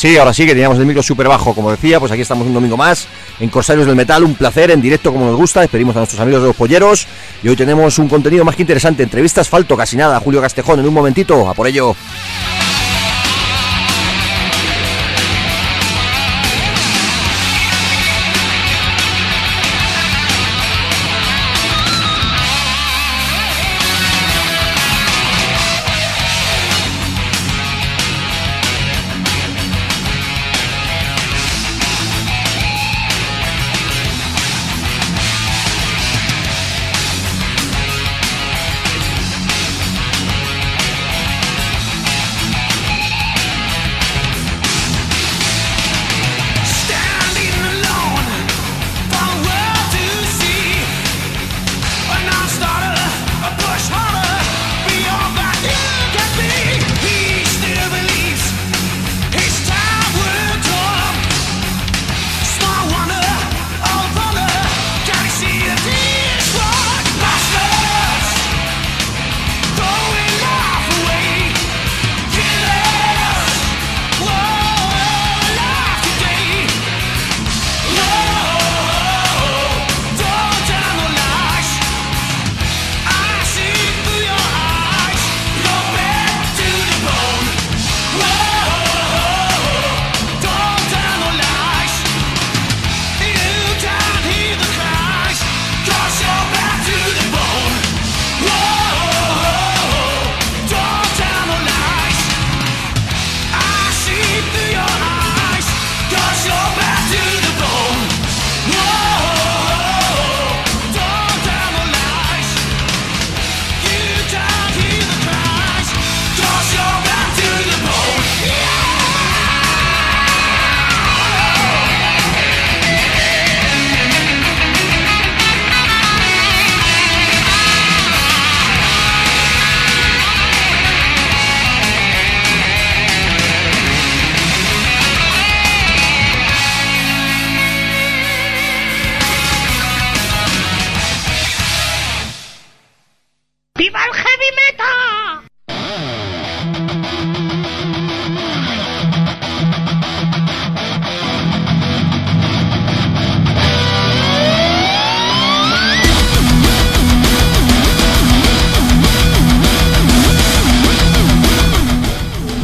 Sí, ahora sí, que teníamos el micro súper bajo, como decía, pues aquí estamos un domingo más en Corsarios del Metal, un placer en directo como nos gusta, despedimos a nuestros amigos de los polleros y hoy tenemos un contenido más que interesante, entrevistas falto casi nada, Julio Castejón en un momentito, a por ello.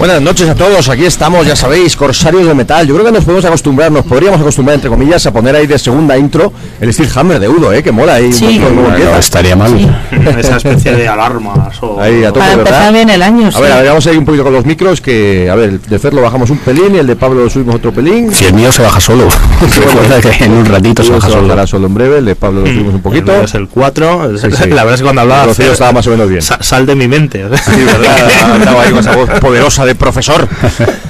Buenas noches a todos, aquí estamos, ya sabéis, Corsarios de Metal. Yo creo que nos podemos acostumbrar, nos podríamos acostumbrar, entre comillas, a poner ahí de segunda intro el Steel Hammer de Udo, ¿eh? que mola ahí. Sí. un poco, Bueno, estaría mal. Esa especie de alarmas o... Ahí a tope, Para ¿verdad? empezar bien el año, A sí. ver, a ver, vamos a ir un poquito con los micros, que, a ver, el de Fer lo bajamos un pelín y el de Pablo lo subimos otro pelín. Si el mío se baja solo. Recuerda que en un ratito se baja solo. solo en breve, el de Pablo lo subimos un poquito. El Es el 4. Sí, sí. La verdad es que cuando hablaba... El estaba más o menos bien. sa- sal de mi mente. Sí, ¿verdad? Estaba ahí con esa voz poderosa de profesor.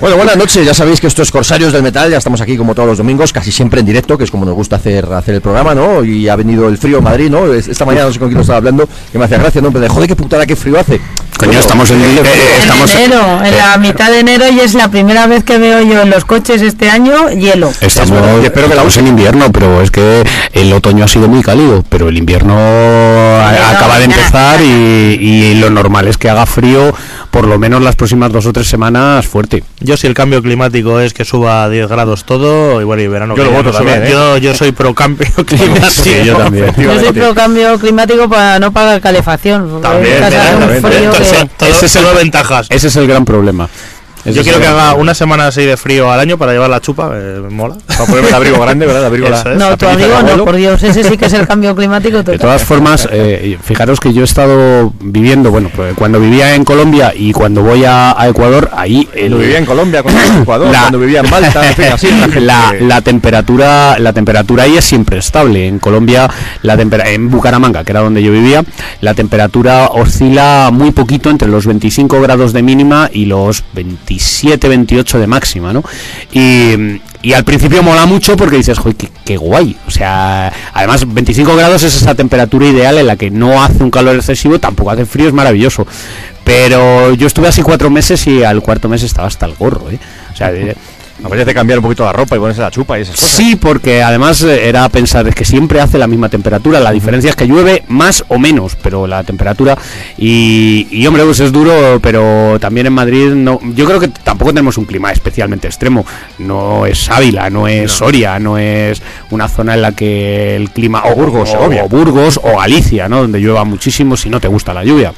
Bueno, buenas noches. Ya sabéis que esto es Corsarios del Metal. Ya estamos aquí como todos los domingos, casi siempre en directo, que es como nos gusta hacer, hacer el programa, ¿no? Y ha venido el frío en Madrid, ¿no? Es- Esta mañana no sé con quién lo estaba hablando, que me hacía gracia, ¿no? Pero de joder, qué putada, qué frío hace. Coño, estamos en, eh, eh, En enero, en eh, la mitad de enero y es la primera vez que veo yo en los coches este año hielo. Estamos, verdad, y espero que la estamos en invierno, pero es que el otoño ha sido muy cálido, pero el invierno acaba de empezar y, y lo normal es que haga frío por lo menos las próximas dos o tres semanas fuerte. Yo si el cambio climático es que suba a 10 grados todo, y bueno, y verano Yo lo voto también, ¿eh? yo, yo soy pro cambio climático. Sí, yo también. Yo soy pro cambio climático para no pagar calefacción. También, Todo, Ese es el- todo ventajas. Ese es el gran problema. Yo quiero que haga una semana así de frío al año para llevar la chupa, eh, mola. Para ponerme el abrigo grande, ¿verdad? El abrigo la-. No, la tu abrigo no, por Dios, ese sí que es el cambio climático De todas formas, eh, fijaros que yo he estado viviendo, bueno, pues, cuando vivía en Colombia y cuando voy a, a Ecuador, ahí el, Cuando vivía en Colombia, cuando vivía en Ecuador, La- cuando vivía en Malta, en fin, así. la la, que- la temperatura la temperatura ahí es siempre estable en Colombia la tempera- en Bucaramanga que era donde yo vivía la temperatura oscila muy poquito entre los 25 grados de mínima y los 27 28 de máxima no y, y al principio mola mucho porque dices joder qué, qué guay o sea además 25 grados es esa temperatura ideal en la que no hace un calor excesivo tampoco hace frío es maravilloso. Pero yo estuve así cuatro meses y al cuarto mes estaba hasta el gorro ¿eh? o sea de- Apetece cambiar un poquito la ropa y ponerse la chupa y esas cosas. Sí, porque además eh, era pensar es que siempre hace la misma temperatura. La diferencia es que llueve más o menos, pero la temperatura y, y, hombre, pues es duro, pero también en Madrid no. Yo creo que tampoco tenemos un clima especialmente extremo. No es Ávila, no es Soria, no es una zona en la que el clima O Burgos, o, o Burgos o Galicia, ¿no? Donde llueva muchísimo si no te gusta la lluvia.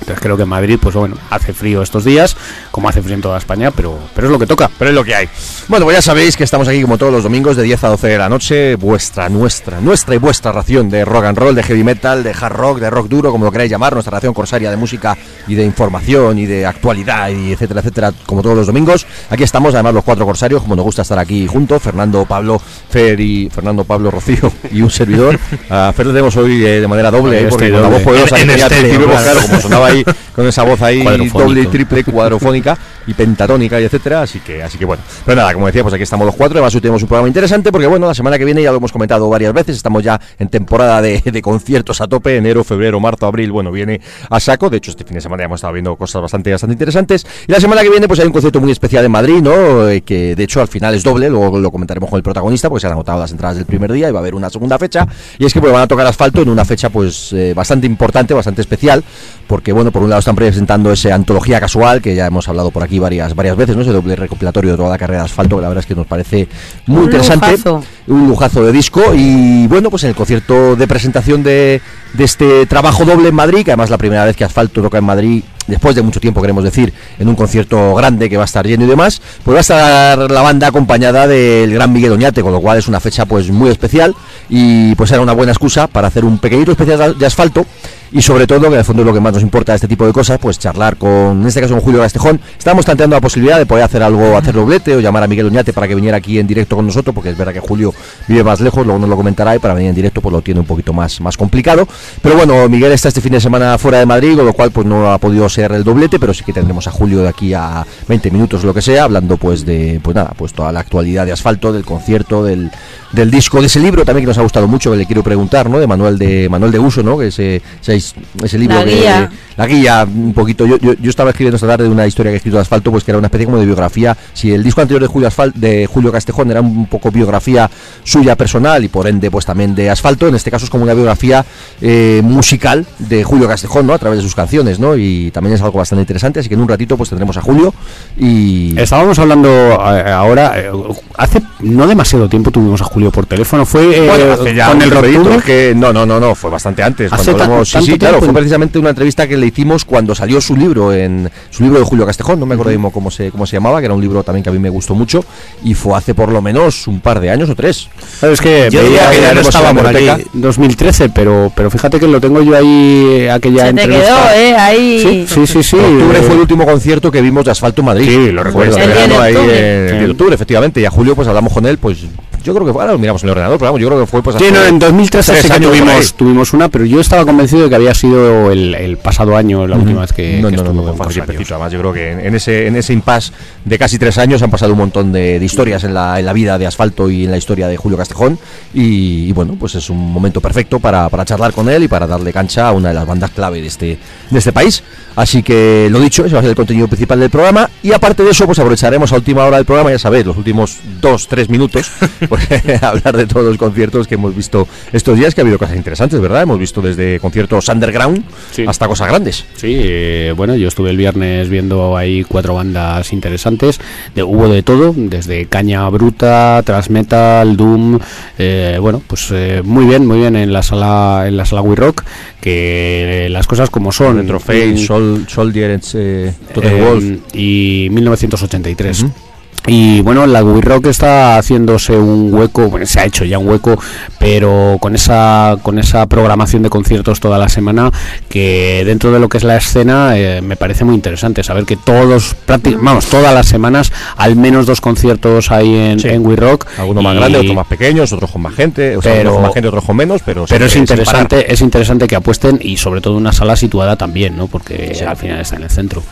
Entonces creo que en Madrid, pues bueno, hace frío estos días, como hace frío en toda España, pero, pero es lo que toca. Pero es lo que hay. Bueno, pues ya sabéis que estamos aquí como todos los domingos de 10 a 12 de la noche. Vuestra, nuestra, nuestra y vuestra ración de rock and roll, de heavy metal, de hard rock, de rock duro, como lo queráis llamar. Nuestra ración corsaria de música y de información y de actualidad y etcétera, etcétera, como todos los domingos. Aquí estamos, además los cuatro corsarios, como nos gusta estar aquí juntos. Fernando, Pablo, Fer y Fernando, Pablo, Rocío y un servidor. A Fer lo tenemos hoy eh, de manera doble, eh, porque con la voz poderosa En- que tenía claro. claro, como sonaba ahí con esa voz ahí doble y triple cuadrofónica y pentatónica y etcétera, así que así que bueno. Pero nada, como decía, pues aquí estamos los cuatro, además hoy tenemos un programa interesante porque bueno, la semana que viene ya lo hemos comentado varias veces, estamos ya en temporada de, conciertos a tope, enero, febrero, marzo, abril, bueno, viene a saco, de hecho este fin de semana ya hemos estado viendo cosas bastante bastante interesantes y la semana que viene pues hay un concierto muy especial en Madrid, ¿no? Eh, que de hecho al final es doble, luego lo comentaremos con el protagonista porque se han agotado las entradas del primer día y va a haber una segunda fecha y es que pues van a tocar asfalto en una fecha pues eh, bastante importante, bastante especial, porque bueno, por un lado están presentando ese antología casual que ya hemos hablado por aquí varias varias veces, ¿no? Ese doble recopilatorio de toda la carrera de asfalto, que la verdad es que nos parece muy Un interesante, lujazo. un lujazo de disco y bueno, pues en el concierto de presentación de, de este trabajo doble en Madrid, que además la primera vez que Asfalto toca en Madrid después de mucho tiempo queremos decir, en un concierto grande que va a estar lleno y demás, pues va a estar la banda acompañada del gran Miguel Oñate, con lo cual es una fecha pues muy especial y pues era una buena excusa para hacer un pequeñito especial de asfalto y sobre todo, que en el fondo es lo que más nos importa este tipo de cosas, pues charlar con, en este caso con Julio Castejón. Estábamos planteando la posibilidad de poder hacer algo, hacer doblete o llamar a Miguel Oñate para que viniera aquí en directo con nosotros, porque es verdad que Julio vive más lejos, luego nos lo comentará y para venir en directo pues lo tiene un poquito más, más complicado. Pero bueno, Miguel está este fin de semana fuera de Madrid, con lo cual pues no ha podido ser el doblete, pero sí que tendremos a Julio de aquí a 20 minutos lo que sea, hablando pues de, pues nada, pues toda la actualidad de asfalto, del concierto, del, del disco, de ese libro también que nos ha gustado mucho, que le quiero preguntar, ¿no? De Manuel de Manuel de Uso, ¿no? Que ese, ese libro La que- guía. La guía un poquito. Yo, yo, yo estaba escribiendo esta tarde una historia que he escrito de asfalto, pues que era una especie como de biografía. Si el disco anterior de Julio Asfal- de Julio Castejón era un poco biografía suya personal y por ende pues también de asfalto, en este caso es como una biografía eh, musical de Julio Castejón, ¿no? A través de sus canciones, ¿no? Y también es algo bastante interesante, así que en un ratito pues tendremos a Julio y Estábamos hablando eh, ahora, eh, hace no demasiado tiempo tuvimos a Julio por teléfono, fue eh, Bueno, hace ya con el es que no, no, no, no, fue bastante antes. ¿Hace cuando hablamos- sí, sí, claro, fue precisamente una entrevista que le hicimos cuando salió su libro, en su libro de Julio Castejón, no me acuerdo mismo cómo se, cómo se llamaba, que era un libro también que a mí me gustó mucho, y fue hace por lo menos un par de años o tres. Es que Yo diría que ya no estaba por aquí. hemeroteca, 2013, pero pero fíjate que lo tengo yo ahí aquella Se te entrevista. quedó, ¿eh? Ahí. Sí, sí, sí, sí. octubre eh, fue el último concierto que vimos de asfalto en Madrid. Sí, lo recuerdo. El 10 de verano ahí, eh, el 10 de octubre, efectivamente, y a Julio pues hablamos con él, pues yo creo que fue, ahora lo miramos en el ordenador, pero vamos, yo creo que fue pues Sí, no, en 2013 tres sí que tuvimos, tuvimos una, pero yo estaba convencido de que había sido el, el pasado año la última vez que, no, que no, no, no, fue tiempecito, además yo creo que en, en ese en ese impasse de casi tres años han pasado un montón de, de historias en la, en la vida de Asfalto y en la historia de Julio Castejón y, y bueno, pues es un momento perfecto para, para charlar con él y para darle cancha a una de las bandas clave de este, de este país. Así que lo dicho, ese va a ser el contenido principal del programa y aparte de eso pues aprovecharemos a última hora del programa, ya sabéis, los últimos dos, tres minutos, pues, hablar de todos los conciertos que hemos visto estos días, que ha habido cosas interesantes, ¿verdad? Hemos visto desde conciertos underground Sí. hasta cosas grandes. Sí, eh, bueno, yo estuve el viernes viendo ahí cuatro bandas interesantes. De, hubo de todo, desde caña bruta, thrash metal, doom. eh, bueno, pues eh, muy bien, muy bien en la sala en la sala We Rock, que eh, las cosas como son. Retroface, Y- Sol, Soldier, eh, eh, Wolf. y 1983. Ujú. Y bueno, la We Rock está haciéndose un hueco, bueno, se ha hecho ya un hueco, pero con esa con esa programación de conciertos toda la semana, que dentro de lo que es la escena eh, me parece muy interesante saber que todos, vamos, todas las semanas al menos dos conciertos hay en, Sí. en We Rock. Algunos más grandes, otros más pequeños, otros con más gente, o sea, Pero- unos con más gente, otros con menos, pero, Pero es interesante, es interesante que apuesten y sobre todo una sala situada también, ¿no? Porque al final está en el centro.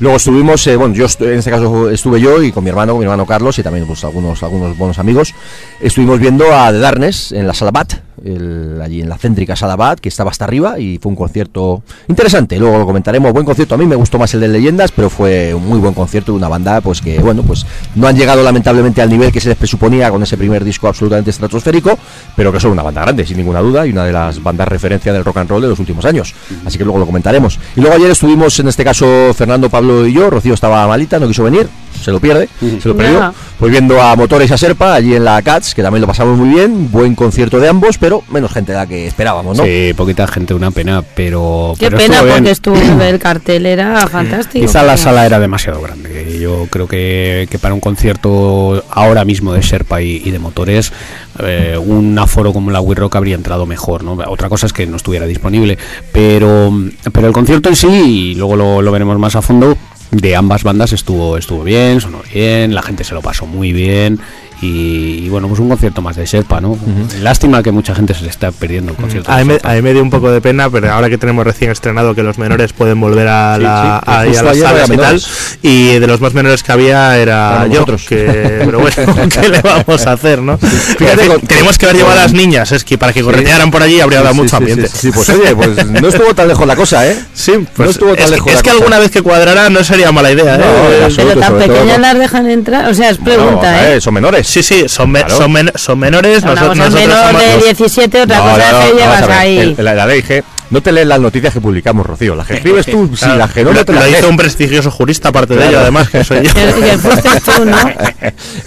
Luego estuvimos, eh, bueno, yo en este caso estuve yo y con mi hermano, con mi hermano Carlos y también pues algunos algunos buenos amigos. Estuvimos viendo a The Darkness en la sala BAT, el- allí en la céntrica Salabat, que estaba hasta arriba y fue un concierto interesante. Luego lo comentaremos. Buen concierto. A mí me gustó más el de Leyendas, pero fue un muy buen concierto de una banda, pues que, bueno, pues no han llegado lamentablemente al nivel que se les presuponía con ese primer disco absolutamente estratosférico, pero que son una banda grande, sin ninguna duda, y una de las bandas referencia del rock and roll de los últimos años. Así que luego lo comentaremos. Y luego ayer estuvimos, en este caso, Fernando, Pablo y yo. Rocío estaba malita, no quiso venir, se lo pierde, se lo perdió. Pues viendo a Motores y a Serpa allí en la Cats, que también lo pasamos muy bien, buen concierto de ambos, pero menos gente de la que esperábamos, ¿no? Sí, poquita gente, una pena, pero. Qué pero pena estuvo porque estuvo el cartel era fantástico. Quizá la sala era demasiado grande. Yo creo que, que para un concierto ahora mismo de Sherpa y, y de motores, eh, un aforo como la We Rock habría entrado mejor. ¿no? Otra cosa es que no estuviera disponible. Pero, pero el concierto en sí, y luego lo, lo veremos más a fondo, de ambas bandas estuvo, estuvo bien, sonó bien, la gente se lo pasó muy bien. Y, y bueno, pues un concierto más de Sherpa, ¿no? Lástima que mucha gente se le está perdiendo el concierto. A de mí, me, Sherpa. a mí me dio un poco de pena, pero ahora que tenemos recién estrenado que los menores pueden volver a, Sí, la, sí, a, a las salas y tal, y de los más menores que había era yo, nosotros. que, pero bueno, ¿qué le vamos a hacer, no? Fíjate, con- tenemos que haber llevado a las niñas, es que para que corretearan por allí habría dado mucho sí, ambiente. Sí, sí, pues oye, pues no estuvo tan lejos la cosa, ¿eh? Sí, No pues estuvo tan es, lejos es la que cosa. alguna vez que cuadrara no sería mala idea, No, ¿eh? Pero tan pequeñas las dejan entrar, o sea, es pregunta, ¿eh? son menores. Sí, sí, son, me- Claro. son, men- son menores. Una cosa nosotros menor somos- de 17, otra No, cosa no, que llevas ahí. el- la, la ley G, no te lees las noticias que publicamos, Rocío. Las que escribes tú, sí, Claro, las que no, lo, no te lo las hizo lees. un prestigioso jurista, aparte de ello, además, que soy yo. Tú, ¿no?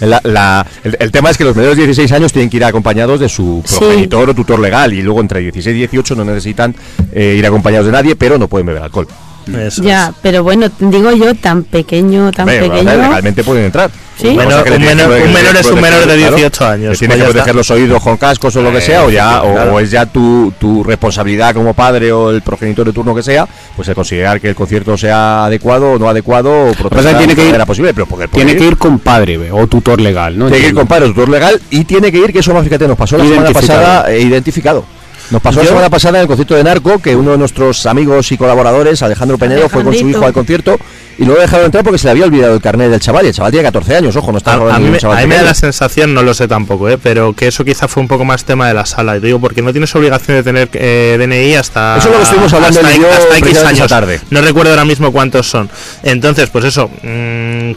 La- la- el, el tema es que los menores de 16 años tienen que ir acompañados de su Sí. progenitor o tutor legal y luego entre 16 y 18 no necesitan eh, ir acompañados de nadie, pero no pueden beber alcohol. Eso Ya, pero bueno, digo yo, tan pequeño, tan Hombre, pequeño. legalmente pueden entrar. Sí. Menor- que un tiene menor- que- un que menor es un menor de claro. 18 años, Le tiene pues que proteger está. los oídos con cascos o lo que sea, o ya o, claro. o es ya tu, tu responsabilidad como padre o el progenitor de turno que sea, pues el considerar que el concierto sea adecuado o no adecuado o protestar tiene que ir- posible, pero poder Tiene que ir con padre o tutor legal, ¿no? Tiene que ir con padre o tutor legal y tiene que ir, que eso más fíjate, nos pasó la semana pasada eh, identificado. Nos pasó la semana pasada en el concierto de Narco que uno de nuestros amigos y colaboradores, Alejandro Penedo, fue con su hijo al concierto y no lo dejaron entrar porque se le había olvidado el carnet del chaval y el chaval tiene 14 años, ojo, no está A, mí, me, chaval a mí me da la sensación, no lo sé tampoco, ¿eh? pero que eso quizá fue un poco más tema de la sala. Y digo, porque no tienes obligación de tener eh, DNI hasta. Eso es lo que estuvimos hablando hasta, yo hasta X años. tarde. No recuerdo ahora mismo cuántos son. Entonces, pues eso. mm,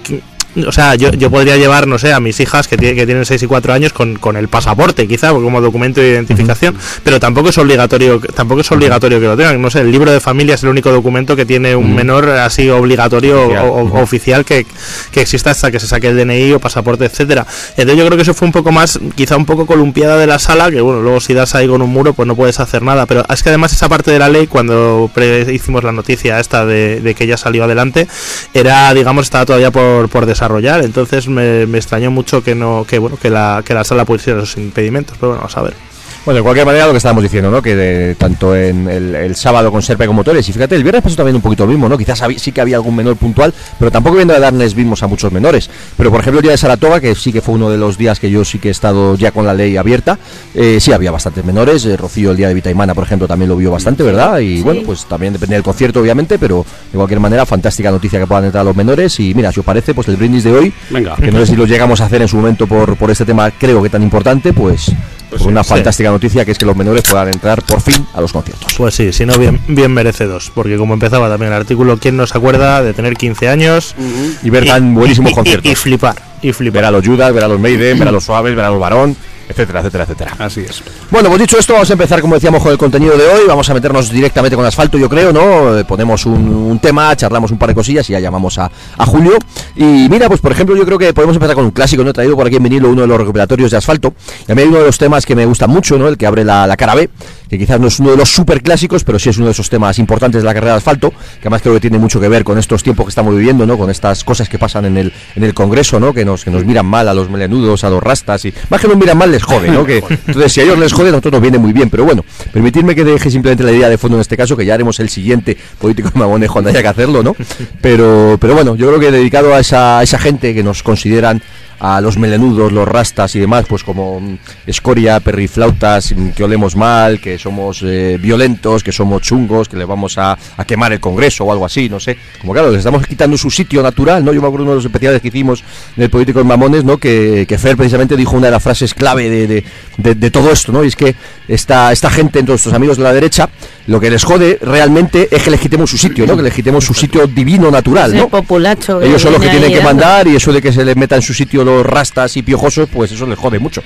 o sea, yo, yo podría llevar, no sé, a mis hijas que, tie- que tienen 6 y 4 años con, con el pasaporte, quizá, como documento de identificación, pero tampoco es obligatorio tampoco es obligatorio que lo tengan. No sé, el libro de familia es el único documento que tiene un menor así obligatorio Oficial. o, o- oficial que, que exista hasta que se saque el DNI o pasaporte, etcétera. Entonces yo creo que eso fue un poco más, quizá un poco columpiada de la sala, que bueno, luego si das ahí con un muro, pues no puedes hacer nada. Pero es que además esa parte de la ley, cuando pre- hicimos la noticia esta de, de que ya salió adelante, era, digamos, estaba todavía por, por desarrollar. Entonces me, me extrañó mucho que no, que bueno, que la, que la sala pusiera esos impedimentos. Pero bueno, vamos a ver. Bueno, de cualquier manera, lo que estábamos diciendo, ¿no? Que de- tanto en el, el sábado con Serpa y con Motores, y fíjate, el viernes pasó también un poquito lo mismo, ¿no? Quizás habí- sí que había algún menor puntual, pero tampoco viendo a darles vimos a muchos menores. Pero por ejemplo, el día de Saratoga, que sí que fue uno de los días que yo sí que he estado ya con la ley abierta, eh, sí había bastantes menores. eh, Rocío, el día de Vitaimana, por ejemplo, también lo vio bastante, ¿verdad? Y bueno, pues también depende del concierto, obviamente, pero de cualquier manera, fantástica noticia que puedan entrar los menores. Y mira, si os parece, pues el brindis de hoy, Venga. que no sé si lo llegamos a hacer en su momento por, por este tema, creo que tan importante, pues, por una sí. Noticia que es que los menores puedan entrar por fin a los conciertos. Pues sí, si no, bien, bien merece dos. Porque como empezaba también el artículo, ¿quién no se acuerda de tener 15 años? Y ver tan buenísimos y- conciertos. Y, flipar, y flipar. ver a los Judas, ver a los Maiden, ver a los Suaves, ver a los Varón, etcétera, etcétera, etcétera. Así es. Bueno, pues dicho esto, vamos a empezar, como decíamos, con el contenido de hoy. Vamos a meternos directamente con asfalto, yo creo, ¿no? Eh, ponemos un, un tema, charlamos un par de cosillas y ya llamamos a, a Julio. Y mira, pues por ejemplo, yo creo que podemos empezar con un clásico, ¿no? He traído por aquí en vinilo uno de los recuperatorios de asfalto. Y a mí hay uno de los temas que me gusta mucho, ¿no? El que abre la, la cara B, que quizás no es uno de los super clásicos, pero sí es uno de esos temas importantes de la carrera de asfalto, que además creo que tiene mucho que ver con estos tiempos que estamos viviendo, ¿no? Con estas cosas que pasan en el, en el Congreso, ¿no? Que nos, que nos miran mal a los melenudos, a los rastas y más que nos miran mal les jode, ¿no? Que, entonces, si a ellos les jode, a nosotros nos viene muy bien. Pero bueno, permitidme que deje simplemente la idea de fondo en este caso, que ya haremos el siguiente político de mamones cuando haya que hacerlo, ¿no? Pero, pero bueno, yo creo que dedicado a esa, a esa gente que nos consideran a los melenudos, los rastas y demás, pues como mm, escoria, perriflautas, mm, que olemos mal, que somos eh, violentos, que somos chungos, que le vamos a, a quemar el Congreso o algo así, no sé. Como claro, les estamos quitando su sitio natural, ¿no? Yo me acuerdo de uno de los especiales que hicimos en el Político de Mamones, ¿no? Que, que Fer precisamente dijo una de las frases clave de, de- de- de todo esto, ¿no? Y es que esta, esta gente, entre nuestros amigos de la derecha, lo que les jode realmente es que les quitemos su sitio, ¿no? Que les quitemos su sitio divino natural, ¿no? populacho que Ellos son los que tienen que mandar y eso de que se les meta en su sitio los rastas y piojosos, pues eso les jode mucho.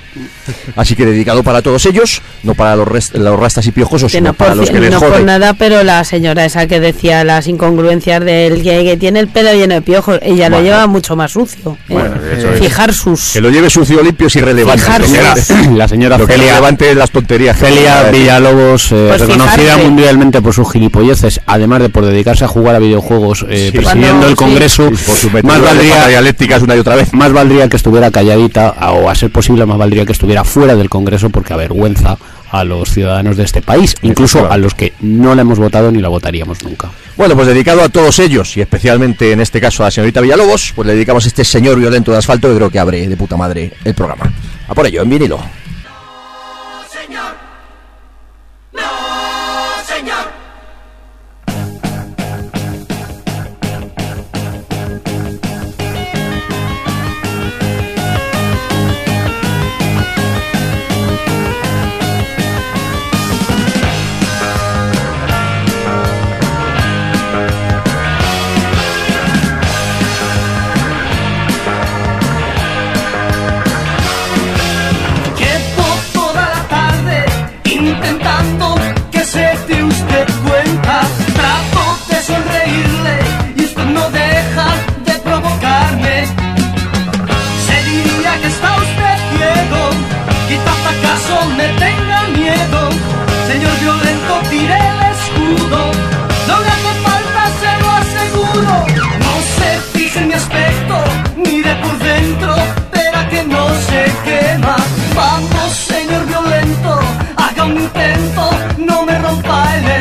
Así que dedicado para todos ellos, no para los, res- los rastas y piojosos, Que sino no para por, los que les no por jode. nada, pero la señora esa que decía las incongruencias del que, que tiene el pelo lleno de piojos, ella lo Bueno. lleva mucho más sucio. ¿eh? Bueno, es. Fijar sus. Que lo lleve sucio, limpio es irrelevante. La señora Lo que Celia, relevante es las tonterías. Celia. Villalobos, eh, Pues reconocida fijarse. mundialmente por sus gilipolleces, además de por dedicarse a jugar a videojuegos, eh, Sí. presidiendo Cuando- el. Congreso, Sí, por su más valdría dialécticas una y otra vez. más valdría que estuviera calladita o a ser posible más valdría que estuviera fuera del Congreso porque avergüenza a los ciudadanos de este país, incluso a los que no la hemos votado ni la votaríamos nunca. Bueno, pues dedicado a todos ellos y especialmente en este caso a la señorita Villalobos, pues le dedicamos a este señor violento de asfalto que creo que abre de puta madre el programa. A por ello, en vinilo.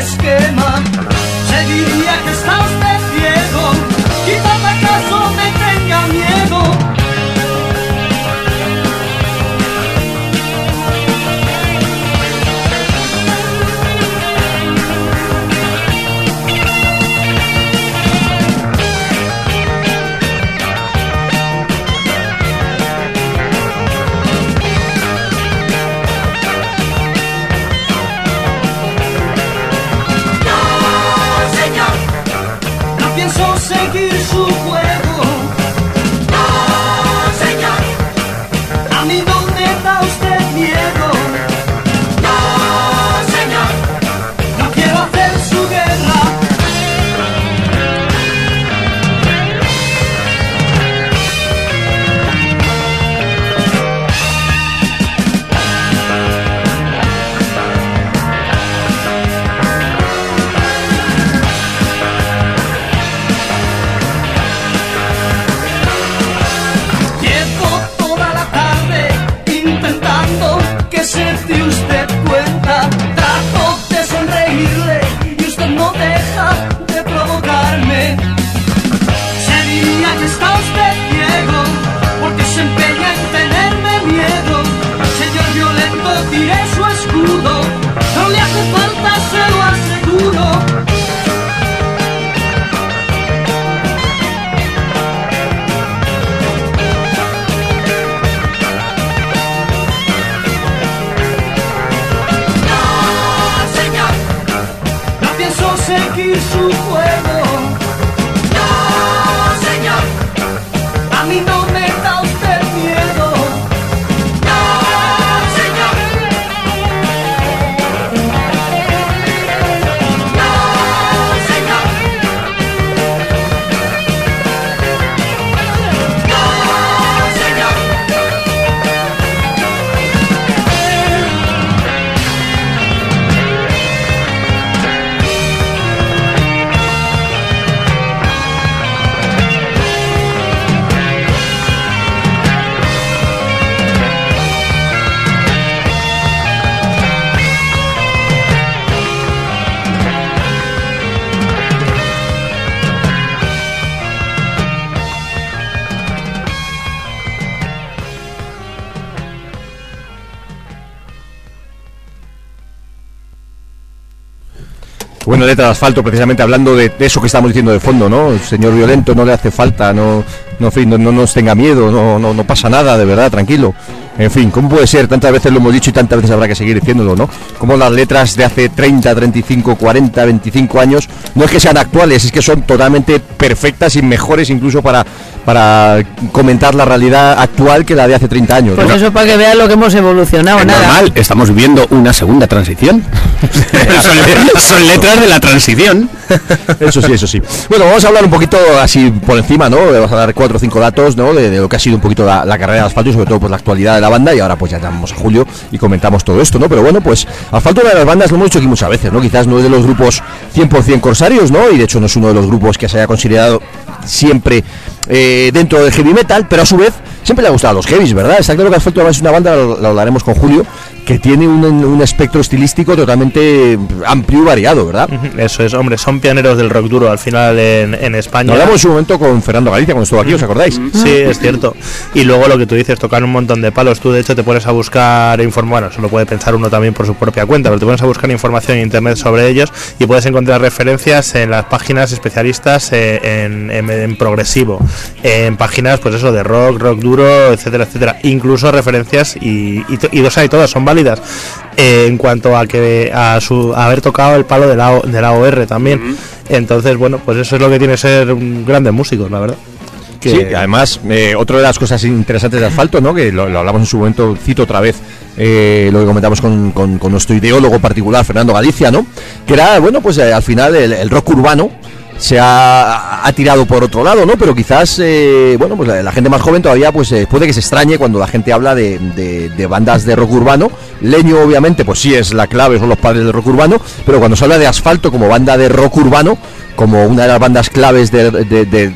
Esquema. Letra de asfalto, precisamente hablando de, de eso que estamos diciendo de fondo, ¿no? El señor violento no le hace falta, no, no, en fin, no, no nos tenga miedo, no, no, no pasa nada, de verdad, tranquilo. En fin, ¿cómo puede ser? Tantas veces lo hemos dicho y tantas veces habrá que seguir diciéndolo, ¿no? Como las letras de hace 30, 35, 40, 25 años no es que sean actuales, es que son totalmente perfectas y mejores incluso para, para comentar la realidad actual que la de hace 30 años. Pues ¿no? eso para que vean lo que hemos evolucionado, Es nada. normal, estamos viviendo una segunda transición. son, le- son letras de la transición. Eso sí, eso sí. Bueno, vamos a hablar un poquito así por encima, ¿no? Vamos a dar cuatro o cinco datos, ¿no? De, lo que ha sido un poquito la, carrera de Asfalto y sobre todo pues la actualidad de la banda y ahora pues ya llamamos a Julio y comentamos todo esto, ¿no? Pero bueno, pues Asfalto una de las bandas, lo hemos dicho aquí muchas veces, ¿no? Quizás no es de los grupos 100% corsarios, ¿no? Y de hecho no es uno de los grupos que se haya considerado siempre eh, dentro del heavy metal, pero a su vez siempre le ha gustado a los heavies, ¿verdad? Está claro que Asfalto es una banda, lo, lo con Julio, que tiene un, un espectro estilístico totalmente amplio y variado, ¿verdad? Eso es, hombre, son pioneros del rock duro al final en, en España. Lo hablamos su momento con Fernando Galicia cuando estuvo aquí, ¿os acordáis? Sí, es cierto. Y luego lo que tú dices, tocar un montón de palos. Tú, de hecho, te pones a buscar información. Bueno, eso lo puede pensar uno también por su propia cuenta, pero te pones a buscar información en internet sobre ellos y puedes encontrar referencias en las páginas especialistas eh, en, en- en progresivo, en páginas, pues eso, de rock, rock duro, etcétera, etcétera. Incluso referencias y, y, y dos hay todas, son válidas. eh, en cuanto a que a su a haber tocado el palo de la, de la OR también. Entonces, bueno, pues eso es lo que tiene ser un grande músico, la verdad. Que- Sí, y además, eh, otra de las cosas interesantes de asfalto, ¿no? Que lo, lo hablamos en su momento, cito otra vez eh, lo que comentamos con, con- con nuestro ideólogo particular, Fernando Galicia, ¿no? Que era, bueno, pues eh, al final el, el rock urbano se ha, ha tirado por otro lado, ¿no? Pero quizás, eh, bueno, pues la, gente más joven todavía, pues eh, puede que se extrañe cuando la gente habla de, de- de bandas de rock urbano. Leño, obviamente, pues sí es la clave, son los padres del rock urbano, pero cuando se habla de asfalto como banda de rock urbano, como una de las bandas claves de,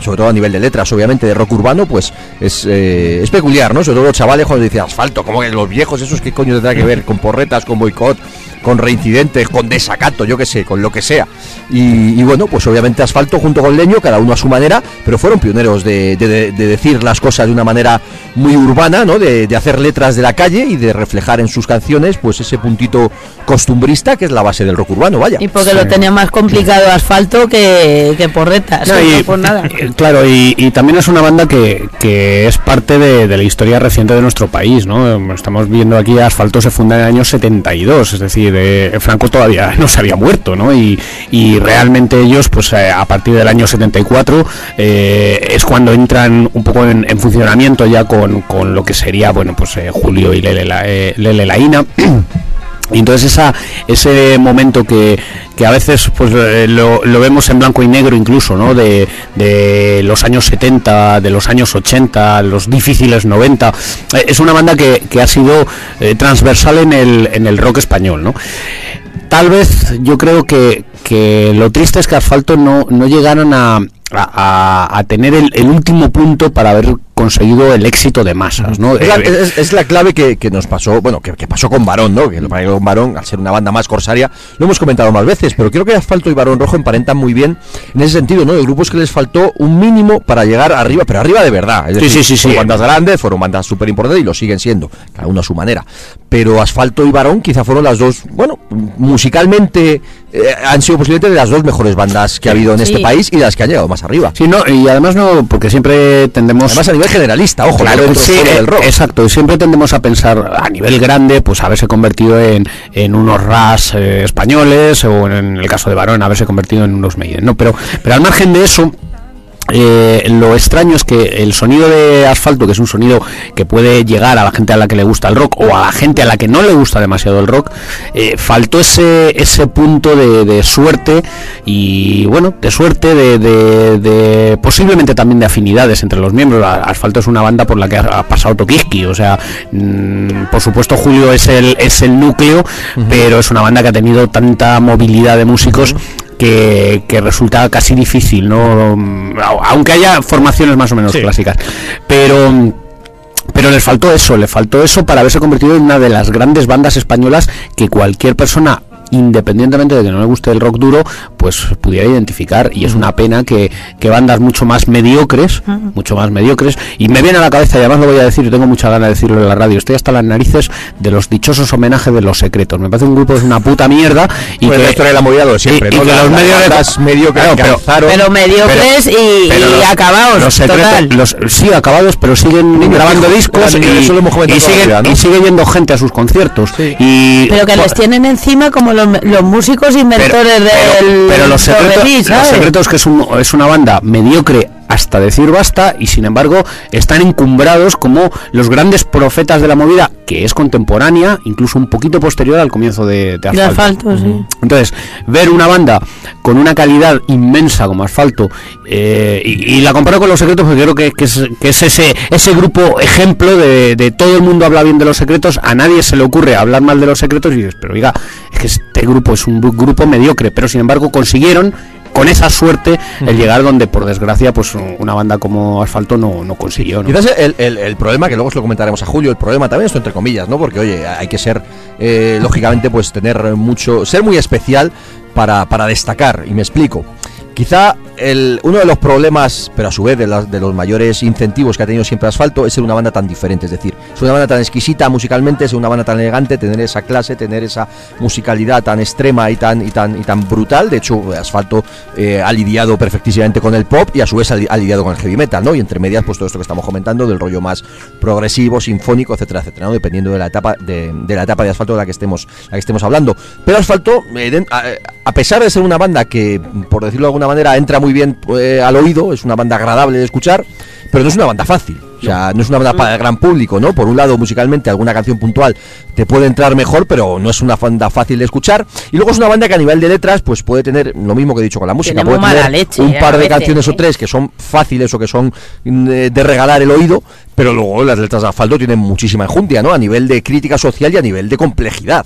sobre todo a nivel de letras, obviamente, de rock urbano, pues es, eh, peculiar, ¿no? Sobre todo los chavales cuando dicen asfalto, como que los viejos, esos qué coño tendrá que ver con porretas, con boicot, con reincidentes, con desacato, yo qué sé, con lo que sea. Y, y bueno, pues obviamente asfalto junto con leño, cada uno a su manera, pero fueron pioneros de decir las cosas de una manera muy urbana, ¿no? De, de hacer letras de la calle y de reflejar en sus canciones, pues ese puntito costumbrista que es la base del rock urbano, vaya. Y porque lo tenía más complicado asfalto que, que porretas. No, no y, por nada. eh, Claro, y, y también es una banda que, que es parte de, de la historia reciente de nuestro país, ¿no? Estamos viendo aquí Asfalto se funda en el año 72, es decir, eh, Franco todavía no se había muerto, ¿no? Y, y realmente ellos, pues eh, a partir del año 74, eh, es cuando entran un poco en, en funcionamiento ya con, con lo que sería, bueno, pues eh, Julio y Lele, la, eh, Lele Laína. Y entonces esa, ese momento que, que a veces pues eh, lo, lo vemos en blanco y negro incluso, ¿no? De, de los años 70, de los años 80, los difíciles 90, eh, es una banda que, que ha sido transversal en el, en el rock español, ¿no? Tal vez yo creo que, que lo triste es que Asfalto no, no llegaron a, a, a tener el, último punto para haber conseguido el éxito de masas, ¿no? Es la, Eh, es- es la clave que, que nos pasó, bueno, que, que pasó con Varón, ¿no? Que con Varón, al ser una banda más corsaria, lo hemos comentado más veces, pero creo que Asfalto y Varón Rojo emparentan muy bien en ese sentido, ¿no? De grupos que les faltó un mínimo para llegar arriba, pero arriba de verdad. Es Sí, decir, sí, sí, sí. fueron bandas grandes, fueron bandas súper importantes y lo siguen siendo, cada uno a su manera. Pero Asfalto y Varón quizá fueron las dos, bueno, musicalmente eh, han sido posiblemente de las dos mejores bandas que ha habido en Sí. este país y las que han llegado más arriba. Sí, no, y además no, porque siempre tendemos... Además a nivel generalista, ojo, Claro, no sí, eh, del rock. exacto. Y siempre tendemos a pensar a nivel grande, pues haberse convertido en, en unos ras eh, españoles o en el caso de Barón haberse convertido en unos Maiden, ¿no? Pero, pero al margen de eso. Eh, lo extraño es que el sonido de asfalto, que es un sonido que puede llegar a la gente a la que le gusta el rock o a la gente a la que no le gusta demasiado el rock, eh, faltó ese, ese punto de, de suerte y bueno, de suerte, de, de- de- posiblemente también de afinidades entre los miembros. Asfalto es una banda por la que ha, ha pasado Tokiski, o sea, mm, por supuesto Julio es el, es el núcleo, pero es una banda que ha tenido tanta movilidad de músicos. Que, que resulta casi difícil, ¿no? Aunque haya formaciones más o menos Sí. clásicas. Pero pero les faltó eso, le faltó eso para haberse convertido en una de las grandes bandas españolas que cualquier persona independientemente de que no le guste el rock duro, pues pudiera identificar. Y es una pena que, que bandas mucho más mediocres, mucho más mediocres, y me viene a la cabeza, y además lo voy a decir, yo tengo mucha ganas de decirlo en la radio, estoy hasta las narices de los dichosos homenajes de los secretos. Me parece un grupo es una puta mierda y Bueno, que de la movida de siempre, y- y que La- los medios mediocres Claro, pero- alzaron- Pero mediocres y, pero y los- acabados. los secretos, total. los- sí, acabados, pero siguen grabando discos y, eso lo hemos y siguen, vida, ¿no? y sigue yendo gente a sus conciertos. Y, Pero que les tienen encima como los, los músicos inventores pero- del pero los secretos, secretos que es, un- es una banda mediocre hasta decir basta y sin embargo están encumbrados como los grandes profetas de la movida que es contemporánea, incluso un poquito posterior al comienzo de, Asfalto. asfalto, sí. Entonces, ver una banda con una calidad inmensa como Asfalto eh, y, y la comparo con Los Secretos porque creo que, que es, que es ese, ese grupo ejemplo de, de todo el mundo habla bien de Los Secretos, a nadie se le ocurre hablar mal de Los Secretos y dices, pero oiga, es que este grupo es un gru- grupo mediocre, pero sin embargo consiguieron con esa suerte el llegar donde por desgracia pues una banda como Asfalto no, no consiguió. ¿no? Quizás el, el- el problema, que luego se lo comentaremos a Julio, el problema también esto entre comillas, ¿no? Porque, oye, hay que ser, eh, lógicamente, pues tener mucho, ser muy especial para, para destacar, y me explico. Quizá uno de los problemas, pero a su vez de, de los mayores incentivos que ha tenido siempre Asfalto, es ser una banda tan diferente. Es decir, es una banda tan exquisita musicalmente, es una banda tan elegante, tener esa clase, tener esa musicalidad tan extrema y tan, y tan, y tan brutal. De hecho, Asfalto eh, ha lidiado perfectísimamente con el pop y a su vez ha, li- ha lidiado con el heavy metal, ¿no? Y entre medias, pues todo esto que estamos comentando, del rollo más progresivo, sinfónico, etcétera, etcétera, ¿no? Dependiendo de la etapa de, la etapa de Asfalto de la que estemos, la que estemos hablando. Pero Asfalto, eh, a, a pesar de ser una banda que, por decirlo de alguna manera, entra muy bien eh, al oído, es una banda agradable de escuchar, pero no es una banda fácil. O sea, no es una banda para el gran público, ¿no? Por un lado, musicalmente, alguna canción puntual te puede entrar mejor, pero no es una banda fácil de escuchar. Y luego es una banda que a nivel de letras, pues puede tener lo mismo que he dicho con la música. Puede tener leche, un a par de veces, canciones o ¿eh? tres que son fáciles o que son mm, eh, de regalar el oído, pero luego las letras de asfalto tienen muchísima enjundia, ¿no? A nivel de crítica social y a nivel de complejidad.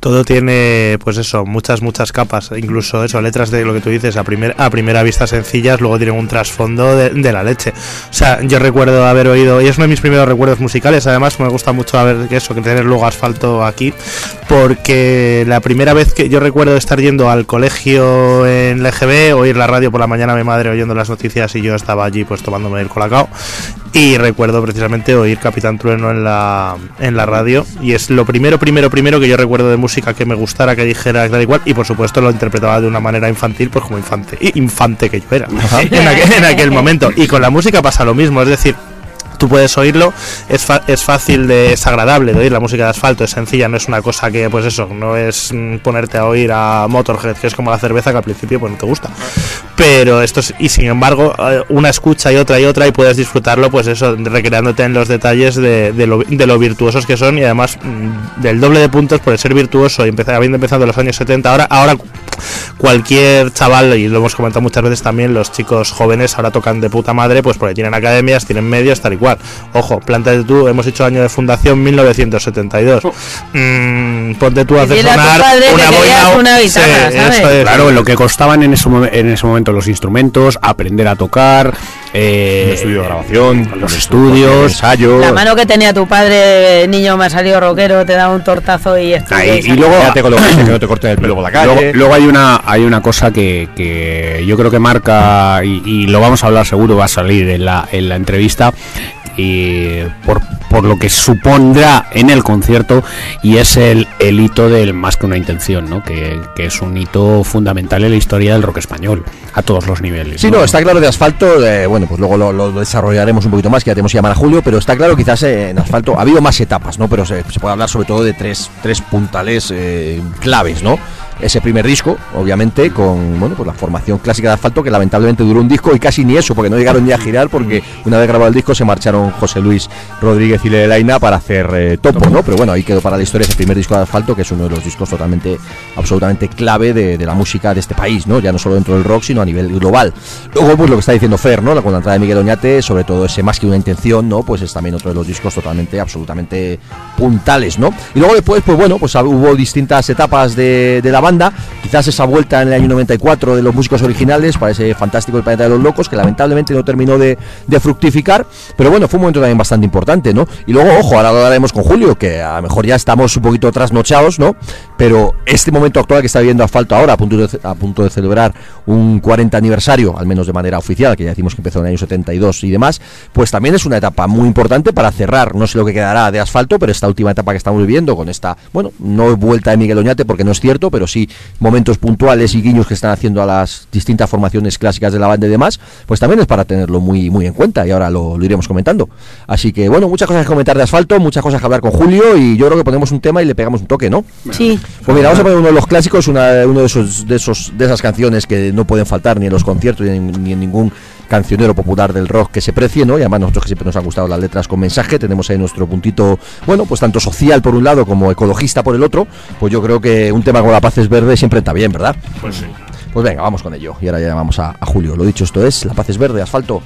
Todo tiene, pues eso, muchas, muchas capas. Incluso eso, letras de lo que tú dices, a, primer, a primera vista sencillas, luego tienen un trasfondo de, de la leche. O sea, yo recuerdo haber oído, y es uno de mis primeros recuerdos musicales, además me gusta mucho haber que eso, que tener luego asfalto aquí, porque la primera vez que yo recuerdo estar yendo al colegio en LGB, oír la radio por la mañana, mi madre oyendo las noticias y yo estaba allí pues tomándome el colacao. Y recuerdo precisamente oír Capitán Trueno en la, en la radio. Y es lo primero, primero, primero que yo recuerdo de música que me gustara, que dijera tal y cual. Y por supuesto lo interpretaba de una manera infantil, pues como infante. Infante que yo era en aquel, en aquel momento. Y con la música pasa lo mismo, es decir. Tú puedes oírlo, es, es fácil, de, es agradable de oír la música de asfalto, es sencilla, no es una cosa que, pues eso, no es mm, ponerte a oír a Motorhead, que es como la cerveza que al principio pues no te gusta. Pero esto es, y sin embargo, eh, una escucha y otra y otra y puedes disfrutarlo, pues eso, recreándote en los detalles de, de lo, de lo virtuosos que son y además mm, del doble de puntos por el ser virtuoso y empezar, habiendo empezado en los años 70, ahora, ahora cualquier chaval, y lo hemos comentado muchas veces también, los chicos jóvenes ahora tocan de puta madre, pues porque tienen academias, tienen medios, tal y cual. Ojo, plántate tú, hemos hecho año de fundación 1972. Mm, ponte tú a hacer dile a tu sonar una boina. una guitarra, Sí, ¿sabes? eso es. Claro, lo que costaban en ese, en ese momento los instrumentos, aprender a tocar, eh, El estudio de grabación, los estudios, ensayo. La mano que tenía tu padre, niño me ha salido rockero, te da un tortazo y. Ahí, y luego, Quédate con lo que dice, que no te corten el pelo por la calle. luego, luego hay una hay una cosa que, que yo creo que marca y, y lo vamos a hablar seguro va a salir en la, en la entrevista y por, por lo que supondrá en el concierto y es el, el hito del más que una intención ¿no? que, que es un hito fundamental en la historia del rock español a todos los niveles Sí, no, está claro de asfalto, eh, bueno, pues luego lo, lo desarrollaremos un poquito más, que ya tenemos que llamar a Julio, pero está claro quizás eh, en asfalto ha habido más etapas, ¿no? Pero se, se puede hablar sobre todo de tres, tres puntales eh, claves, ¿no? Ese primer disco, obviamente, con bueno, pues la formación clásica de asfalto, que lamentablemente duró un disco y casi ni eso, porque no llegaron ni a girar, porque una vez grabado el disco se marcharon José Luis Rodríguez y Lelaina para hacer eh, topo, ¿no? Pero bueno, ahí quedó para la historia ese primer disco de asfalto, que es uno de los discos totalmente, absolutamente clave de, de la música de este país, ¿no? Ya no solo dentro del rock, sino a nivel global. Luego, pues lo que está diciendo Fer, ¿no? Con la entrada de Miguel Oñate, sobre todo ese más que una intención, ¿no? Pues es también otro de los discos totalmente, absolutamente puntales, ¿no? Y luego después, pues bueno, pues hubo distintas etapas de, de la banda, quizás esa vuelta en el año 94 de los músicos originales para ese fantástico El Planeta de los Locos, que lamentablemente no terminó de, de fructificar, pero bueno, fue un momento también bastante importante, ¿no? Y luego, ojo, ahora lo hablaremos con Julio, que a lo mejor ya estamos un poquito trasnochados, ¿no? Pero este momento actual que está viviendo Asfalto ahora, a punto de, a punto de celebrar un 40 aniversario, al menos de manera oficial, que ya decimos que empezó en el año 72 y demás, pues también es una etapa muy importante para cerrar, no sé lo que quedará de asfalto, pero esta última etapa que estamos viviendo con esta, bueno, no vuelta de Miguel Oñate porque no es cierto, pero sí momentos puntuales y guiños que están haciendo a las distintas formaciones clásicas de la banda y demás, pues también es para tenerlo muy, muy en cuenta y ahora lo, lo iremos comentando. Así que bueno, muchas cosas que comentar de asfalto, muchas cosas que hablar con Julio y yo creo que ponemos un tema y le pegamos un toque, ¿no? Sí. Pues mira, vamos a poner uno de los clásicos, una, uno de esos, de esos, de esas canciones que no pueden faltar ni en los conciertos ni en, ni en ningún cancionero popular del rock que se precie, ¿no? Y además nosotros que siempre nos han gustado las letras con mensaje, tenemos ahí nuestro puntito, bueno, pues tanto social por un lado como ecologista por el otro, pues yo creo que un tema como la paz es verde siempre está bien, ¿verdad? Pues sí. Pues venga, vamos con ello. Y ahora ya llamamos a, a Julio. Lo dicho, esto es La Paz es Verde, asfalto.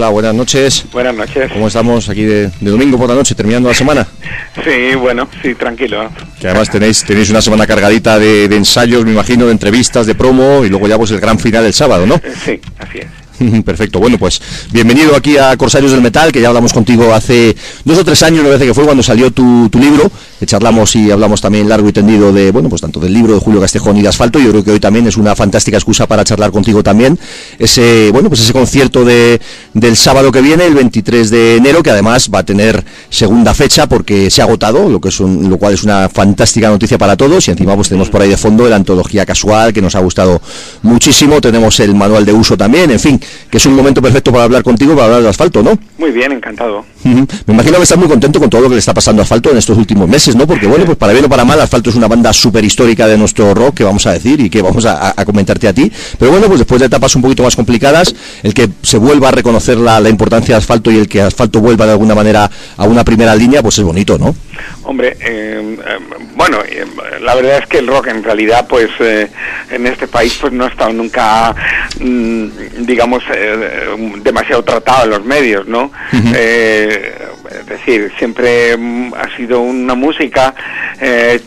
Hola, buenas noches. buenas noches. ¿Cómo estamos aquí de, de domingo por la noche, terminando la semana? Sí, bueno, sí, tranquilo. Que además tenéis, tenéis una semana cargadita de, de ensayos, me imagino, de entrevistas, de promo y luego ya pues el gran final el sábado, ¿no? Eh, Sí, así es. Perfecto, bueno pues bienvenido aquí a Corsarios del Metal, que ya hablamos contigo hace dos o tres años, me parece que fue cuando salió tu, tu libro, charlamos y hablamos también largo y tendido de, bueno, pues tanto del libro de Julio Castejón y de Asfalto, yo creo que hoy también es una fantástica excusa para charlar contigo también, ese, bueno, pues ese concierto de, del sábado que viene, el 23 de enero, que además va a tener segunda fecha porque se ha agotado, lo, que es un- lo cual es una fantástica noticia para todos, y encima pues tenemos por ahí de fondo la antología casual, que nos ha gustado muchísimo, tenemos el manual de uso también, en fin, que es un momento perfecto para hablar contigo, para hablar de asfalto, ¿no? Muy bien, encantado. Me imagino que estás muy contento con todo lo que le está pasando a Asfalto en estos últimos meses, ¿no? Porque bueno, pues para bien o para mal, Asfalto es una banda súper histórica de nuestro rock que vamos a decir y que vamos a, a comentarte a ti. Pero bueno, pues después de etapas un poquito más complicadas, el que se vuelva a reconocer la, la importancia de Asfalto y el que Asfalto vuelva de alguna manera a una primera línea, pues es bonito, ¿no? Hombre, eh, eh, bueno, eh, la verdad es que el rock en realidad, pues en este país, pues no ha estado nunca, mm, digamos, eh, demasiado tratado en los medios, ¿no? Eh, es decir, siempre mm, ha sido una música eh,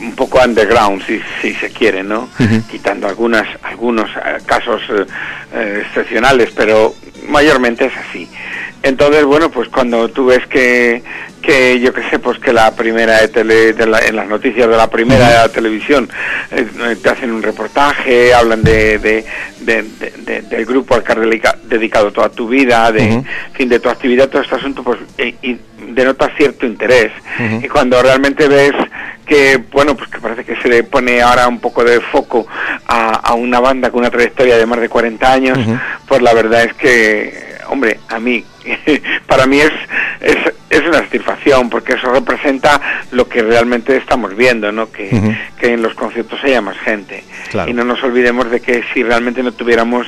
un poco underground, si, si se quiere, ¿no? Quitando algunas, algunos casos excepcionales, pero mayormente es así. Entonces, bueno, pues cuando tú ves que, que yo qué sé, pues que la primera de tele, de la- en las noticias de la primera televisión eh, eh, te hacen un reportaje, hablan de, de- de- de- de- del grupo al que has dedica- dedicado toda tu vida, de fin, de tu actividad, todo este asunto, pues eh, y denota cierto interés. Y cuando realmente ves que, bueno, pues que parece que se le pone ahora un poco de foco a, a una banda con una trayectoria de más de 40 años, pues la verdad es que, hombre, a mí, para mí es, es, es una satisfacción, porque eso representa lo que realmente estamos viendo, ¿no? Que, que en los conciertos haya más gente. Claro. Y no nos olvidemos de que si realmente no tuviéramos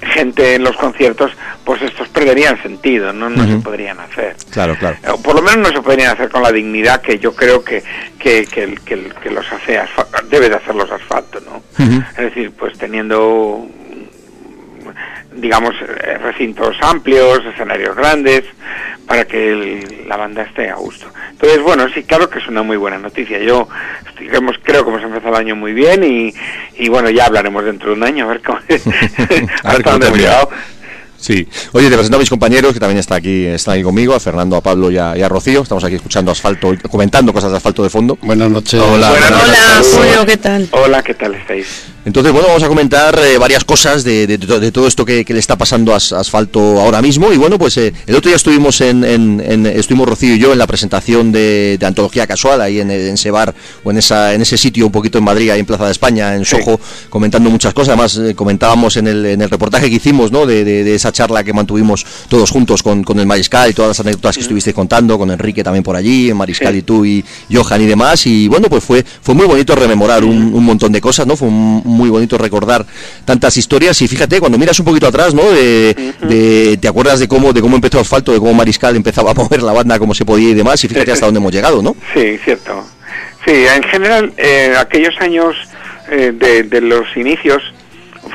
gente en los conciertos, pues estos perderían sentido, no, no se podrían hacer. Claro, claro. O por lo menos no se podrían hacer con la dignidad que yo creo que, que, que, que los hace debe de hacer los asfaltos, ¿no? Es decir, pues teniendo digamos eh, recintos amplios, escenarios grandes, para que el- la banda esté a gusto. Entonces, bueno, sí, claro que es una muy buena noticia. Yo hemos, creo que hemos empezado el año muy bien y, y bueno, ya hablaremos dentro de un año a ver cómo, hasta dónde hemos llegado. Sí. Oye, te presento a mis compañeros que también está aquí, están aquí conmigo, a Fernando, a Pablo y a, y a Rocío. Estamos aquí escuchando asfalto, comentando cosas de asfalto de fondo. Buenas noches. Hola. Buenas noches. Hola. Julio, ¿qué tal? Hola, ¿qué tal estáis? Entonces, bueno, vamos a comentar eh, varias cosas de, de- de to- de todo esto que, que le está pasando a As- Asfalto ahora mismo. Y bueno, pues eh, el otro día estuvimos en, en- en- estuvimos Rocío y yo en la presentación de, de Antología Casual, ahí en, en ese bar o en, esa, en ese sitio un poquito en Madrid, ahí en Plaza de España, en Sí. Soho, comentando muchas cosas. Además, eh, comentábamos en el, en el reportaje que hicimos, ¿no? De, de- de esa charla que mantuvimos todos juntos con, con el Mariscal y todas las anécdotas que estuviste contando, con Enrique también por allí, Mariscal Sí. y tú y Johan y demás. Y bueno, pues fue, fue muy bonito rememorar un, un montón de cosas, ¿no? Fue un- muy bonito recordar tantas historias. Y fíjate, cuando miras un poquito atrás, ¿no? De, de- te acuerdas de cómo, de cómo empezó Asfalto, de cómo Mariscal empezaba a mover la banda, cómo se podía y demás. Y fíjate hasta dónde hemos llegado, ¿no? Sí, cierto. Sí, en general, eh, aquellos años eh, de, de los inicios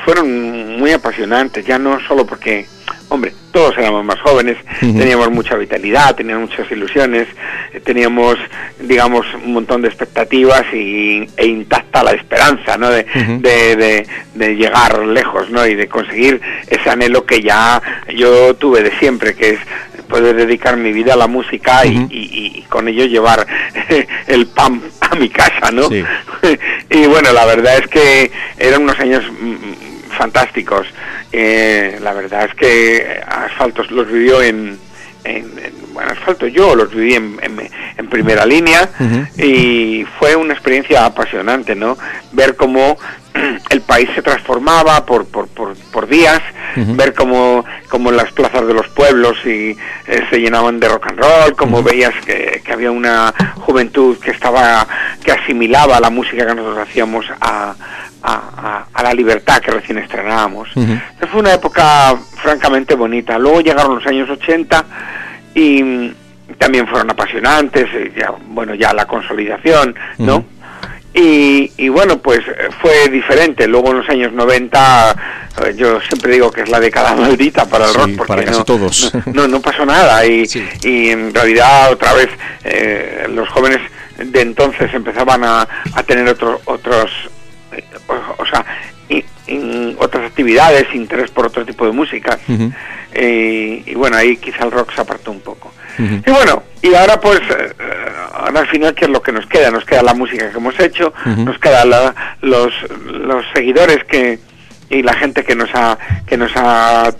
fueron muy apasionantes, ya no solo porque, hombre, todos éramos más jóvenes, teníamos mucha vitalidad, teníamos muchas ilusiones, eh, teníamos, digamos, un montón de expectativas y, e intacta la esperanza, ¿no? De, de, de- de llegar lejos, ¿no? Y de conseguir ese anhelo que ya yo tuve de siempre, que es poder dedicar mi vida a la música y- con ello llevar el pan a mi casa, ¿no? Sí. y bueno, la verdad es que eran unos años mm, fantásticos. Eh, la verdad es que Asfaltos los vivió en, en, en- bueno, Asfalto yo los viví en, en- en primera línea y fue una experiencia apasionante, ¿no? Ver cómo el país se transformaba por, por, por, por días, ver cómo, cómo las plazas de los pueblos y, eh, se llenaban de rock and roll, cómo veías que, que había una juventud que estaba que asimilaba la música que nosotros hacíamos a, a, a- a la libertad que recién estrenábamos. Entonces fue una época francamente bonita. Luego llegaron los años 80 y mm, también fueron apasionantes, eh, ya, bueno, ya la consolidación, ¿no? Y, y bueno, pues eh, fue diferente. Luego en los años 90, eh, yo siempre digo que es la década maldita para el Sí, rock, porque para casi no, todos. No, no, no pasó nada. Y, Sí. y en realidad, otra vez, eh, los jóvenes de entonces empezaban a, a tener otros, otros eh, o, o sea, y- otras actividades interés por otro tipo de música. Eh, y bueno, ahí quizá el rock se apartó un poco. Y bueno, y ahora pues, eh, ahora al final, ¿qué es lo que nos queda? Nos queda la música que hemos hecho, nos queda la- los, los seguidores que y la gente que nos ha que nos ha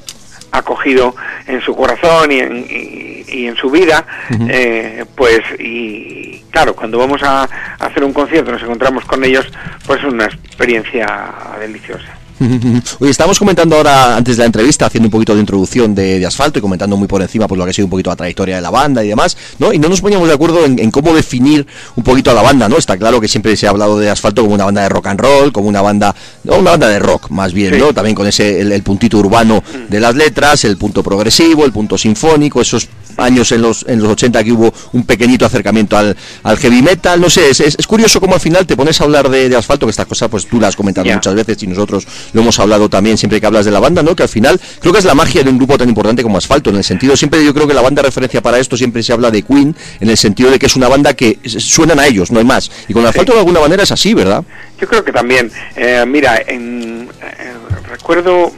acogido en su corazón y en, y, y en su vida, eh, pues y claro, cuando vamos a, a hacer un concierto nos encontramos con ellos, pues es una experiencia deliciosa. Oye, estamos comentando ahora, antes de la entrevista, haciendo un poquito de introducción de, de asfalto y comentando muy por encima por lo que ha sido un poquito la trayectoria de la banda y demás, ¿no? Y no nos poníamos de acuerdo en, en cómo definir un poquito a la banda, ¿no? Está claro que siempre se ha hablado de asfalto como una banda de rock and roll, como una banda, no, una banda de rock, más bien, Sí. ¿no? También con ese, el, el puntito urbano de las letras, el punto progresivo, el punto sinfónico, esos años en los, en los 80 que hubo un pequeñito acercamiento al, al heavy metal, no sé, es, es- es curioso cómo al final te pones a hablar de, de asfalto, que estas cosas pues tú las has comentado muchas veces y nosotros lo hemos hablado también siempre que hablas de la banda, ¿no? Que al final creo que es la magia de un grupo tan importante como Asfalto, en el sentido, siempre yo creo que la banda de referencia para esto siempre se habla de Queen, en el sentido de que es una banda que suenan a ellos, no hay más. Y con Asfalto de alguna manera es así, ¿verdad? Yo creo que también, eh, mira, en, eh, recuerdo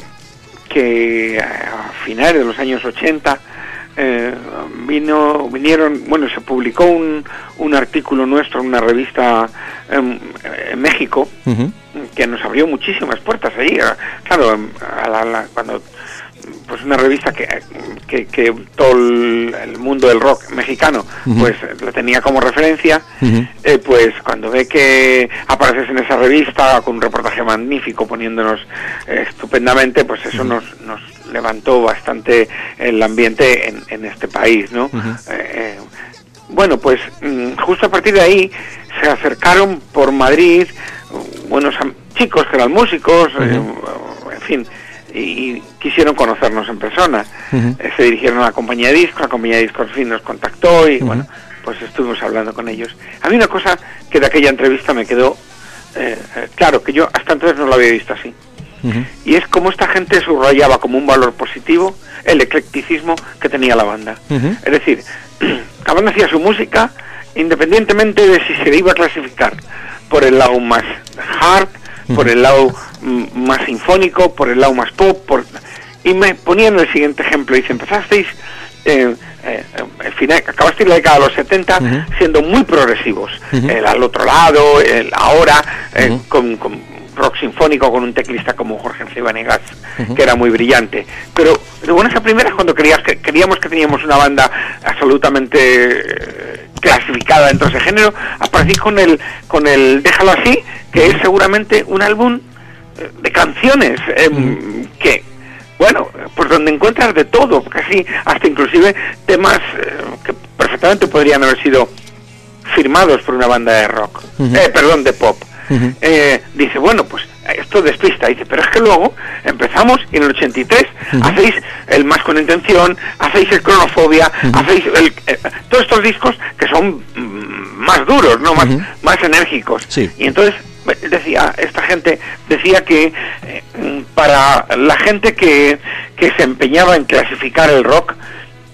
que a finales de los años 80 eh, vino, vinieron, bueno, se publicó un, un artículo nuestro en una revista em, en México que nos abrió muchísimas puertas ahí. eh, Claro, em, a la- la- cuando pues una revista que, que, que todo el, el mundo del rock mexicano pues la tenía como referencia eh, pues cuando ve que apareces en esa revista con un reportaje magnífico poniéndonos eh, estupendamente pues eso nos, nos levantó bastante el ambiente en, en este país no. Eh, eh, bueno pues mm, justo a partir de ahí se acercaron por Madrid uh, buenos chicos que eran músicos eh, en fin y quisieron conocernos en persona. Eh, se dirigieron a la compañía de discos, la compañía de discos al fin nos contactó y bueno, pues estuvimos hablando con ellos. A mí una cosa que de aquella entrevista me quedó eh, eh, claro, que yo hasta entonces no lo había visto así. Y es como esta gente subrayaba como un valor positivo el eclecticismo que tenía la banda. Es decir, la banda hacía su música independientemente de si se le iba a clasificar por el lado más hard, por el lado mm, más sinfónico, por el lado más pop, por... y me ponían el siguiente ejemplo, dice, empezasteis, eh, eh, al final, acabasteis la década de los 70 Ujú. siendo muy progresivos, el al otro lado, el ahora, eh, con, con rock sinfónico, con un teclista como Jorge Ujú. que era muy brillante. Pero de buenas a primeras, cuando creías que, creíamos que teníamos una banda absolutamente eh, clasificada dentro de ese género, aparecí con el, con el Déjalo así, que es seguramente un álbum eh, de canciones em, que bueno pues donde encuentras de todo casi hasta inclusive temas eh, que perfectamente podrían haber sido firmados por una banda de rock. Eh, perdón de pop Eh, dice bueno pues esto despista dice pero es que luego empezamos y en el 83 Ujú. hacéis el más con intención hacéis el cronofobia hacéis el, eh, todos estos discos que son mm, más duros no más más enérgicos Sí. y entonces decía esta gente decía que eh, para la gente que, que se empeñaba en clasificar el rock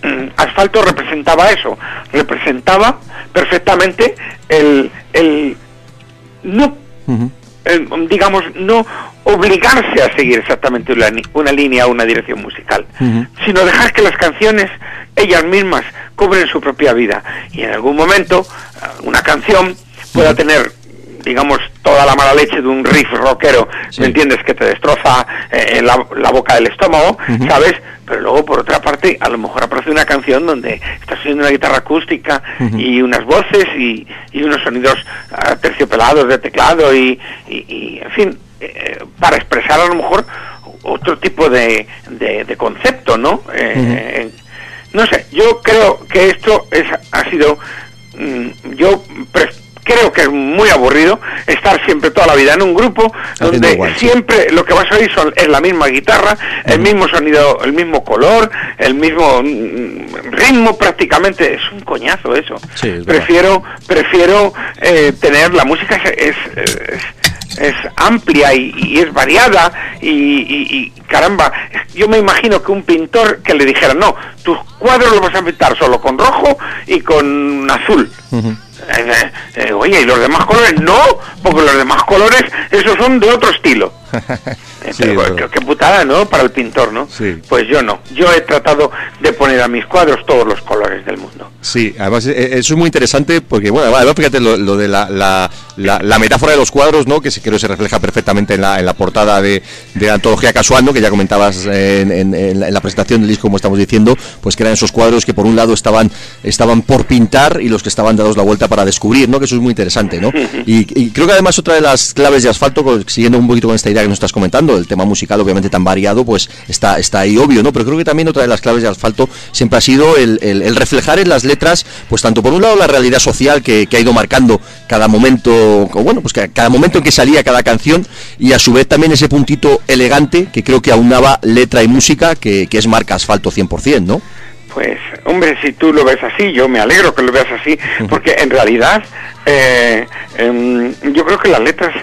mm, asfalto representaba eso representaba perfectamente el, el no. Eh, digamos no obligarse a seguir exactamente una, una línea o una dirección musical sino dejar que las canciones ellas mismas cobren su propia vida. Y en algún momento eh, una canción pueda tener digamos toda la mala leche de un riff rockero Sí. ¿me entiendes? que te destroza eh, la, la boca del estómago. ¿sabes? pero luego por otra parte a lo mejor aparece una canción donde estás oyendo una guitarra acústica y unas voces y, y unos sonidos ah, terciopelados de teclado y, y- y, en fin eh, para expresar a lo mejor otro tipo de, de- de concepto no Eh, no sé yo creo que esto es ha sido mm, yo pre- creo que es muy aburrido estar siempre toda la vida en un grupo Haciendo donde igual, sí. siempre lo que vas a oír son, es la misma guitarra, el mismo sonido, el mismo color, el mismo mm, ritmo prácticamente. Es un coñazo eso. Sí, es verdad. prefiero prefiero eh, tener la música es, es, amplia y, y es variada y, y- y, caramba, yo me imagino que un pintor que le dijera, no, tus cuadros los vas a pintar solo con rojo y con azul. Eh, eh, oye, ¿y los demás colores? No, porque los demás colores, esos son de otro estilo. Eh, Sí, pero, qué, qué putada, ¿no? Para el pintor, ¿no? Sí. Pues yo no. Yo he tratado de poner a mis cuadros todos los colores del mundo. Sí, además eh, eso es muy interesante porque, bueno, además fíjate lo, lo de la, la, la- la metáfora de los cuadros, ¿no? Que creo que se refleja perfectamente en la, en la portada de, de la antología casual, ¿no? Que ya comentabas en, en- en la, en la presentación del disco, como estamos diciendo, pues que eran esos cuadros que por un lado estaban, estaban por pintar y los que estaban dados la vuelta para descubrir, ¿no? Que eso es muy interesante, ¿no? Y, y creo que además otra de las claves de asfalto, siguiendo un poquito con esta idea que nos estás comentando, el tema musical obviamente tan variado, pues está, está ahí obvio, ¿no? Pero creo que también otra de las claves de asfalto siempre ha sido el, el- reflejar en las letras, pues tanto por un lado la realidad social que, que ha ido marcando cada momento, bueno, pues cada momento en que salía cada canción, y a su vez también ese puntito elegante que creo que aunaba letra y música, que, que es marca asfalto 100%, ¿no? Pues, hombre, si tú lo ves así, yo me alegro que lo veas así, porque en realidad eh, em, yo creo que las letras,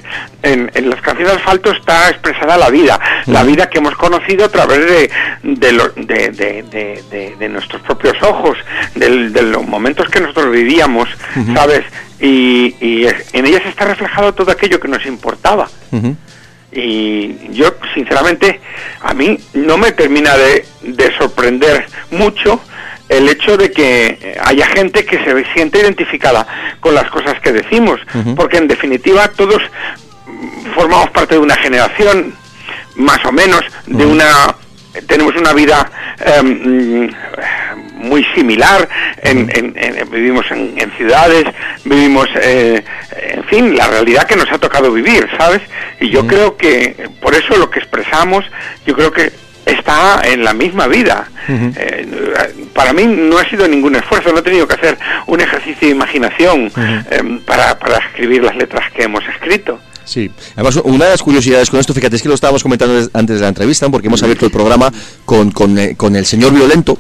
en, en las canciones de asfalto está expresada la vida, la vida que hemos conocido a través de, de, lo- de, nuestros propios ojos, del- de los momentos que nosotros vivíamos, ¿sabes? Y, y en ellas está reflejado todo aquello que nos importaba. Y yo, sinceramente, a mí no me termina de, de sorprender mucho el hecho de que haya gente que se siente identificada con las cosas que decimos, porque en definitiva todos formamos parte de una generación, más o menos, de una tenemos una vida em, muy similar, en, en- en- vivimos en, en ciudades, vivimos, eh, en fin, la realidad que nos ha tocado vivir, ¿sabes? Y yo creo que por eso lo que expresamos, yo creo que está en la misma vida. Eh, para mí no ha sido ningún esfuerzo, no he tenido que hacer un ejercicio de imaginación em, para, para escribir las letras que hemos escrito. Sí, además una de las curiosidades con esto, fíjate, es que lo estábamos comentando antes de la entrevista, porque hemos abierto el programa con, con, eh, con el señor Violento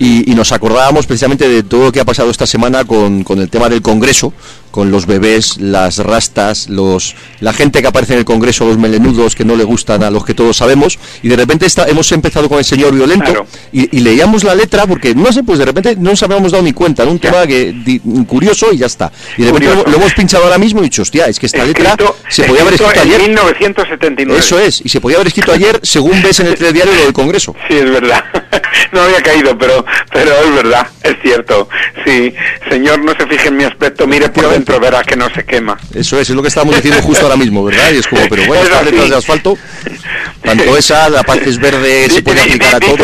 y, y nos acordábamos precisamente de todo lo que ha pasado esta semana con, con el tema del Congreso, con los bebés, las rastas, los la gente que aparece en el Congreso, los melenudos que no le gustan a los que todos sabemos, y de repente está, hemos empezado con el señor Violento Claro. y, y leíamos la letra porque, no sé, pues de repente no nos habíamos dado ni cuenta, era un Ya. tema que, di- curioso y ya está. Y de repente lo, lo hemos pinchado ahora mismo y dicho, hostia, es que esta letra se podía haber escrito ayer. 1979. Eso es, y se podía haber escrito ayer según ves en el telediario lo del Congreso. Sí, es verdad. No había caído, pero pero es verdad, es cierto. Sí, señor, no se fije en mi aspecto, mire por dentro, verá que no se quema. Eso es, es lo que estábamos diciendo justo ahora mismo, ¿verdad? Y es como, pero bueno, Es estas así. letras de asfalto, tanto esa, la paz es verde, se puede aplicar a todo.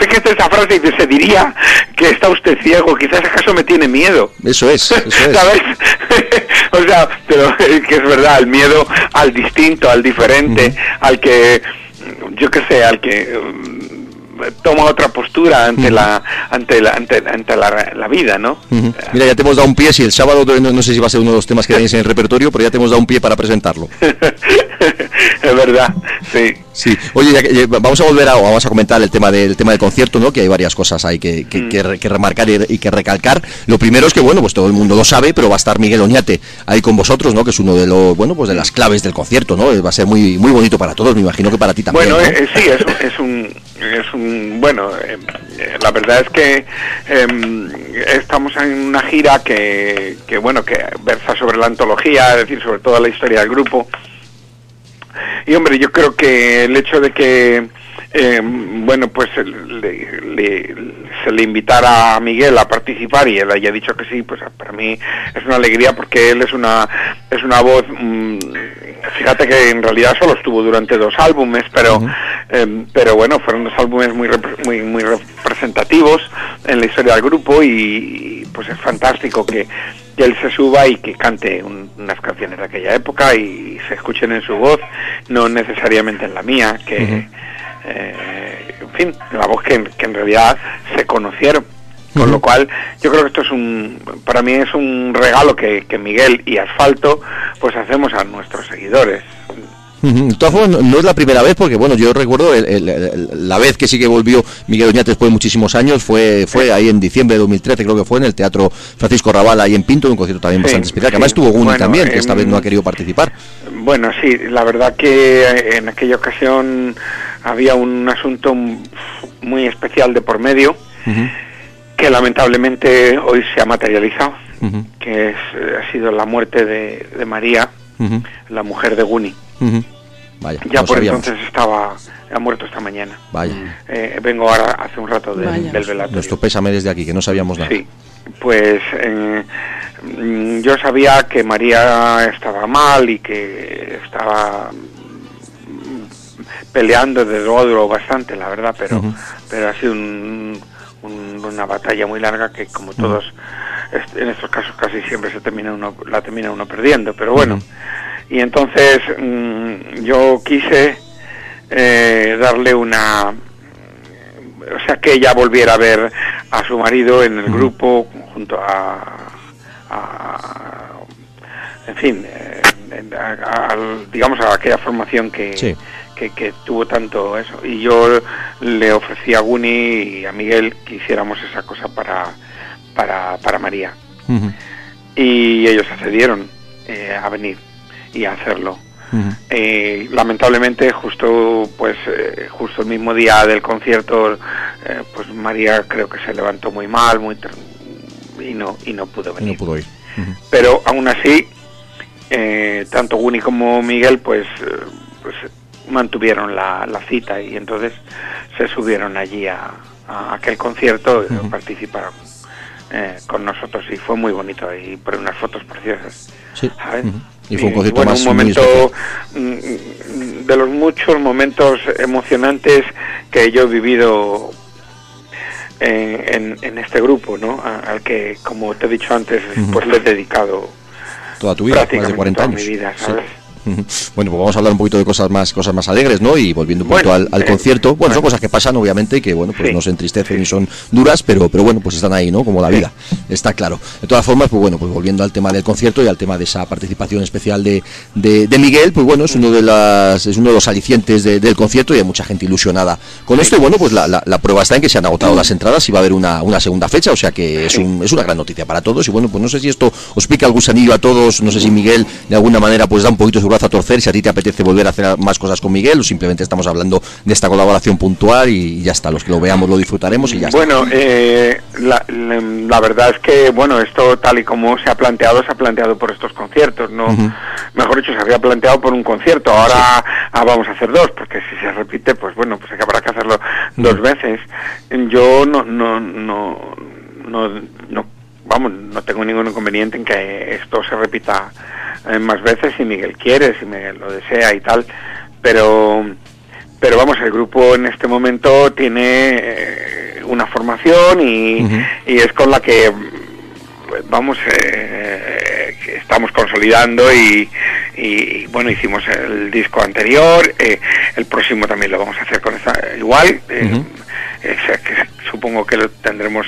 Fíjese esa frase y se diría que está usted ciego, quizás acaso me tiene miedo. Eso es, eso es. ¿Sabes? o sea, pero es que es verdad, el miedo al distinto, al diferente, al que, yo qué sé, al que toma otra postura ante la ante la ante, ante la, la vida, ¿no? Ujú. Mira, ya te hemos dado un pie, si el sábado, no, no sé si va a ser uno de los temas que tenéis en el repertorio, pero ya te hemos dado un pie para presentarlo. es verdad, sí. Sí, oye, ya ya vamos a volver a, vamos a comentar el tema del tema del concierto, ¿no? Que hay varias cosas ahí que, que, que re- que remarcar y, y que recalcar. Lo primero es que, bueno, pues todo el mundo lo sabe, pero va a estar Miguel Oñate ahí con vosotros, ¿no? Que es uno de los, bueno, pues de las claves del concierto, ¿no? Va a ser muy muy bonito para todos, me imagino que para ti también. Bueno, ¿no? eh, eh, sí, es, es un, es un, bueno, eh, eh, la verdad es que em, estamos en una gira que, que, bueno, que versa sobre la antología, es decir, sobre toda la historia del grupo. Y hombre, yo creo que el hecho de que, em, bueno, pues le- se le invitara a Miguel a participar y él haya dicho que sí, pues para mí es una alegría porque él es una, es una voz, mm, fíjate que en realidad solo estuvo durante dos álbumes, pero, em, pero bueno, fueron dos álbumes muy, repre- muy, muy representativos en la historia del grupo y, pues es fantástico que, que él se suba y que cante un- unas canciones de aquella época y se escuchen en su voz, no necesariamente en la mía, que, eh, en fin, la voz que, que en realidad se conocieron. Con lo cual, yo creo que esto es un, para mí es un regalo que, que Miguel y Asfalto pues hacemos a nuestros seguidores. De todas formas, no, es la primera vez, porque bueno, yo recuerdo el- el- el- la vez que sí que volvió Miguel Oñate después de muchísimos años, fue fue ahí en diciembre de 2013, creo que fue, en el Teatro Francisco Raval, ahí en Pinto, un concierto también Sí, bastante especial, que además estuvo Guni Bueno, también, que esta em, vez no ha querido participar. Bueno, sí, la verdad que eh, en aquella ocasión había un asunto muy especial de por medio que lamentablemente hoy se ha materializado que es, eh, ha sido la muerte de, de María, la mujer de Guni. Vaya, Ya por sabíamos. entonces estaba, ha muerto esta mañana. Vaya. Eh, vengo ahora hace un rato de- del velatorio. Nuestro pésame desde aquí, que no sabíamos nada. Sí, pues eh, yo sabía que María estaba mal y que estaba peleando desde luego bastante, la verdad, pero, pero ha sido un- un- una batalla muy larga que como todos est- en estos casos casi siempre se termina uno, la termina uno perdiendo, pero bueno. Y entonces mm, yo quise eh, darle una o sea que ella volviera a ver a su marido en el grupo junto a, a- en fin eh, a- a- digamos a aquella formación que, Sí. Que, que tuvo tanto eso. Y yo le ofrecí a Guni y a Miguel que hiciéramos esa cosa para para, para María. Y ellos accedieron eh, a venir y a hacerlo. Eh, lamentablemente justo pues eh, justo el mismo día del concierto eh, pues María creo que se levantó muy mal muy y no y no pudo venir no pudo ir. Pero aún así eh, tanto Guni como Miguel pues, pues, mantuvieron la, la cita y entonces se subieron allí a, a aquel concierto participaron eh, con nosotros y fue muy bonito y por unas fotos preciosas Sí. Y fue un concierto bueno, más un momento mm, de los muchos momentos emocionantes que yo he vivido en, en- en este grupo, ¿no? Al que, como te he dicho antes, Ujú. pues le he dedicado Toda tu vida, más de prácticamente 40 toda años. mi vida. ¿sabes? Bueno, pues vamos a hablar un poquito de cosas más cosas más alegres, ¿no? Y volviendo un poquito Bueno, al, al eh, concierto. Bueno, son bueno. cosas que pasan, obviamente, y que, bueno, pues Sí. no se entristecen y son duras, pero, pero bueno, pues están ahí, ¿no? Como la Sí. vida, está claro. De todas formas, pues bueno, pues volviendo al tema del concierto y al tema de esa participación especial de, de, de Miguel, pues bueno, es uno de las es uno de los alicientes de- del concierto y hay mucha gente ilusionada con esto. Y bueno, pues la, la- la prueba está en que se han agotado las entradas y va a haber una, una segunda fecha, o sea que es, Sí. un, es una gran noticia para todos. Y bueno, pues no sé si esto os pica el gusanillo a todos, no sé si Miguel de alguna manera pues da un poquito su brazo a torcer, si a ti te apetece volver a hacer más cosas con Miguel o simplemente estamos hablando de esta colaboración puntual y ya está, los que lo veamos lo disfrutaremos y ya está. Bueno, eh, la, la- la verdad es que, bueno, esto tal y como se ha planteado, se ha planteado por estos conciertos, ¿no? Ujú. Mejor dicho, se había planteado por un concierto, ahora ah, vamos a hacer dos, porque si se repite, pues bueno, pues habrá que hacerlo dos veces. Yo no, no, no, no, vamos, no tengo ningún inconveniente en que esto se repita eh, más veces si Miguel quiere, si Miguel lo desea y tal, pero pero vamos, el grupo en este momento tiene eh, una formación y, y es con la que vamos eh, que estamos consolidando y, y, bueno hicimos el disco anterior eh, el próximo también lo vamos a hacer con esa igual eh, eh, o sea, que supongo que lo tendremos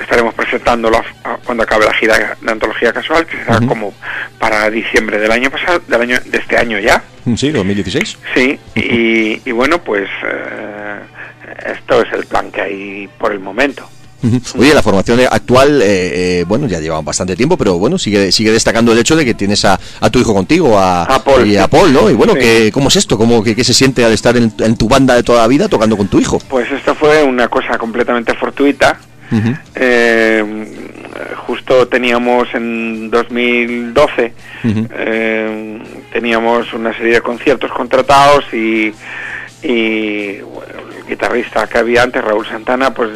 estaremos presentándolo a- a- cuando acabe la gira de antología casual que será como para diciembre del año pasado del año de este año ya Sí, 2016. Sí, y, y bueno, pues eh, esto es el plan que hay por el momento. Oye, la formación actual, eh, eh, bueno, ya lleva bastante tiempo, pero bueno, sigue sigue destacando el hecho de que tienes a, a tu hijo contigo, a, A Paul, y a. Paul, ¿no? Y bueno, Sí. que, ¿cómo es esto? ¿Cómo, qué, qué se siente al estar en, en tu banda de toda la vida tocando con tu hijo? Pues esto fue una cosa completamente fortuita. Eh, justo teníamos en 2012, Ujú. eh, teníamos una serie de conciertos contratados y, y bueno, guitarrista que había antes, Raúl Santana, pues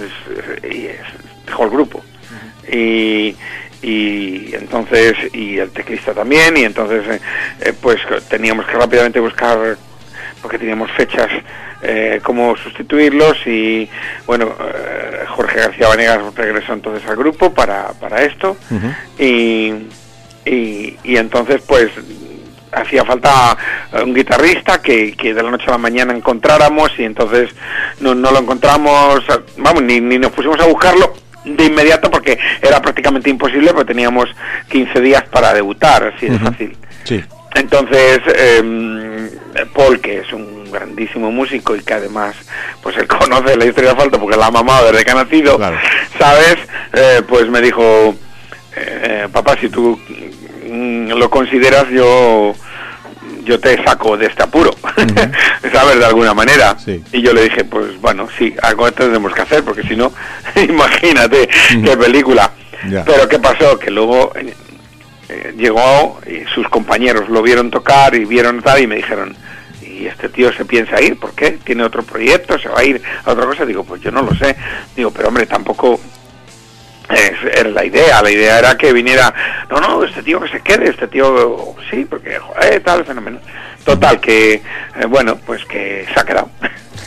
eh, y es- dejó el grupo. Y, y entonces, y el teclista también, y entonces eh, eh, pues teníamos que rápidamente buscar porque teníamos fechas eh, cómo sustituirlos y bueno eh, Jorge García Vanegas regresó entonces al grupo para, para esto. Y, y, y entonces pues hacía falta eh, un guitarrista que, que de la noche a la mañana encontráramos y entonces no, no lo encontramos vamos ni, ni nos pusimos a buscarlo de inmediato porque era prácticamente imposible porque teníamos 15 días para debutar así de fácil Sí. entonces, eh, Paul, que es un grandísimo músico y que además, pues él conoce la historia de Falta porque la ha mamado desde que ha nacido, Claro. ¿sabes? Eh, pues me dijo, eh, papá, si tú lo consideras, yo yo te saco de este apuro, ¿sabes? De alguna manera. Sí. Y yo le dije, pues bueno, sí, algo tendremos que hacer, porque si no, imagínate qué película. Pero ¿qué pasó? Que luego eh, llegó y sus compañeros lo vieron tocar y vieron tal y me dijeron, ¿y este tío se piensa ir? ¿Por qué? ¿Tiene otro proyecto? ¿Se va a ir a otra cosa? Digo, pues yo no lo sé. Digo, pero hombre, tampoco era la idea, la idea era que viniera, no, no, este tío que se quede, este tío, sí, porque, joder, tal, fenómeno. Total, que, eh, bueno, pues que se ha quedado.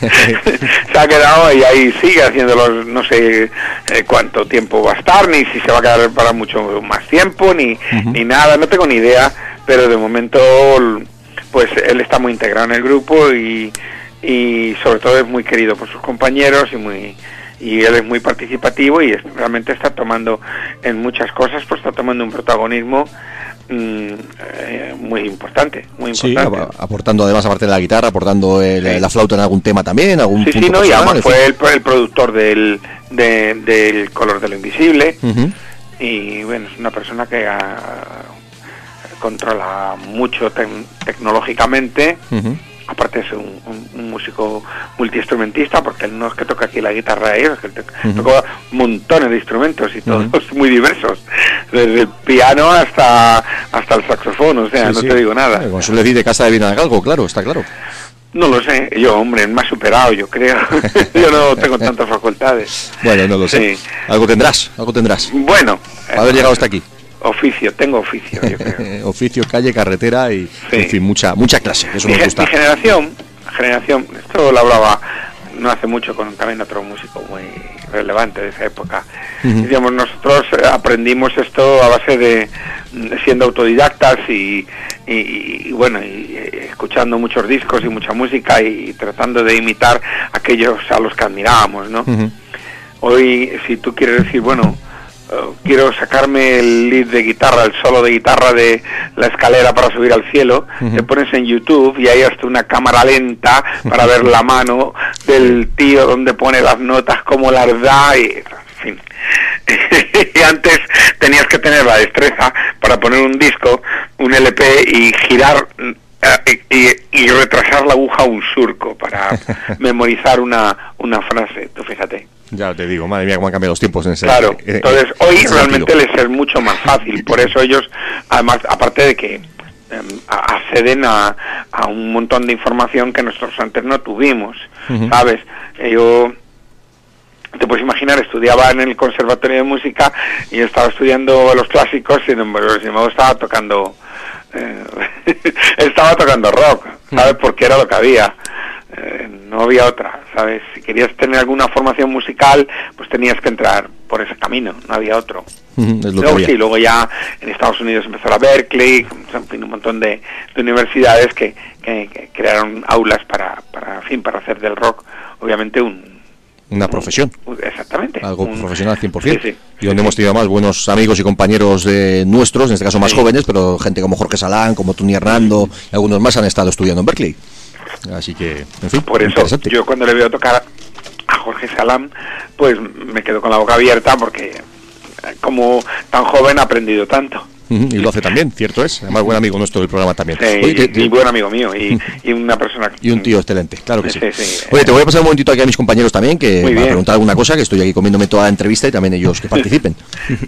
se ha quedado y ahí sigue haciéndolo, no sé eh, cuánto tiempo va a estar, ni si se va a quedar para mucho más tiempo, ni, ni nada, no tengo ni idea, pero de momento, pues él está muy integrado en el grupo y, y sobre todo es muy querido por sus compañeros y muy y él es muy participativo y es- realmente está tomando en muchas cosas pues está tomando un protagonismo mm, eh, muy importante muy Sí, importante. ap- aportando además, aparte de la guitarra, aportando el- Sí. la flauta en algún tema también, algún sí punto sí no y además fue el, el productor del de- del color de lo invisible. Y bueno es una persona que ah, controla mucho tec- tecnológicamente. Ujú. Aparte es un, un- un músico multiinstrumentista porque él no es que toca aquí la guitarra ellos, es que toca montones de instrumentos y todos muy diversos, desde el piano hasta hasta el saxofón, o sea, Sí, no sí. te digo nada. Eh, Como suele decir, de casa de bien algo, claro, está claro. No lo sé, yo hombre, me ha superado, yo creo. yo no tengo tantas facultades. Bueno, no lo sé. Algo tendrás, algo tendrás. Bueno, haber eh, llegado hasta aquí. Oficio, tengo oficio, yo creo. Oficio, calle, carretera y, Sí. en fin, mucha mucha clase. Eso mi, gusta. generación, generación, esto lo hablaba no hace mucho con también otro músico muy relevante de esa época. Digamos, nosotros aprendimos esto a base de siendo autodidactas y, y- y, bueno, y, eh, escuchando muchos discos y mucha música y, tratando de imitar aquellos a los que admirábamos, ¿no? Hoy, si tú quieres decir, bueno, eh, quiero sacarme el lead de guitarra, el solo de guitarra de la escalera para subir al cielo, te pones en YouTube y hay hasta una cámara lenta para ver la mano del tío donde pone las notas, cómo las da y... En fin. y antes tenías que tener la destreza para poner un disco, un LP y girar eh, y, y retrasar la aguja a un surco para memorizar una, una frase, tú fíjate. Ya te digo, madre mía, cómo han cambiado los tiempos en ese Claro, eh, entonces en hoy realmente sentido. les es mucho más fácil, por eso ellos, además, aparte de que em, acceden a, a un montón de información que nosotros antes no tuvimos. ¿sabes? Yo, te puedes imaginar, estudiaba en el Conservatorio de Música y yo estaba estudiando los clásicos y embargo estaba tocando, eh, estaba tocando rock, ¿sabes? Porque era lo que había. Eh, no había otra, ¿sabes? Si querías tener alguna formación musical, pues tenías que entrar por ese camino, no había otro. Que Luego había. sí, luego ya en Estados Unidos empezó la Berkeley, en fin, un montón de, de universidades que, que- que crearon aulas para, para, en fin, para hacer del rock, obviamente un... Una profesión. exactamente. Algo un- profesional 100%. Sí, sí. y donde hemos tenido más buenos amigos y compañeros de nuestros, en este caso más jóvenes, pero gente como Jorge Salán, como Tony Hernando y algunos más han estado estudiando en Berkeley. Así que, en fin, Por eso yo cuando le veo tocar a Jorge Salam, pues me quedo con la boca abierta porque eh, como tan joven ha aprendido tanto. Y lo hace también, cierto es. Además, buen amigo nuestro del programa también. Sí, Oye, te- te- y buen amigo mío y, y una persona y un tío excelente, claro que sí. Sí, sí. Oye, te voy a pasar un momentito aquí a mis compañeros también, que Muy para bien. preguntar alguna cosa, que estoy aquí comiéndome toda la entrevista y también ellos que participen.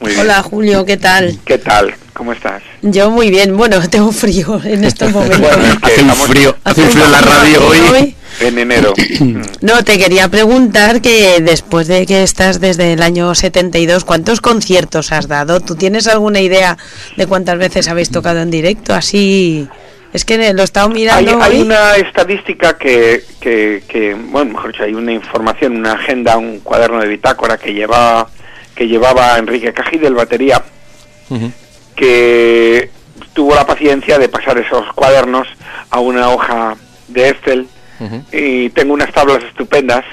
Muy bien. Hola Julio, ¿qué tal? ¿Qué tal? ¿Cómo estás? Yo muy bien, bueno, tengo frío en estos momentos. Bueno, es que Hace un frío, hace un frío en la radio hoy. en enero. No, te quería preguntar que después de que estás desde el año 72, ¿cuántos conciertos has dado? ¿Tú tienes alguna idea de cuántas veces habéis tocado en directo? Así, es que lo he estado mirando hay hoy. una estadística que, que, que, bueno, mejor dicho, hay una información, una agenda, un cuaderno de bitácora que llevaba, que llevaba Enrique Cají, el batería. Que tuvo la paciencia de pasar esos cuadernos a una hoja de Excel. Y tengo unas tablas estupendas,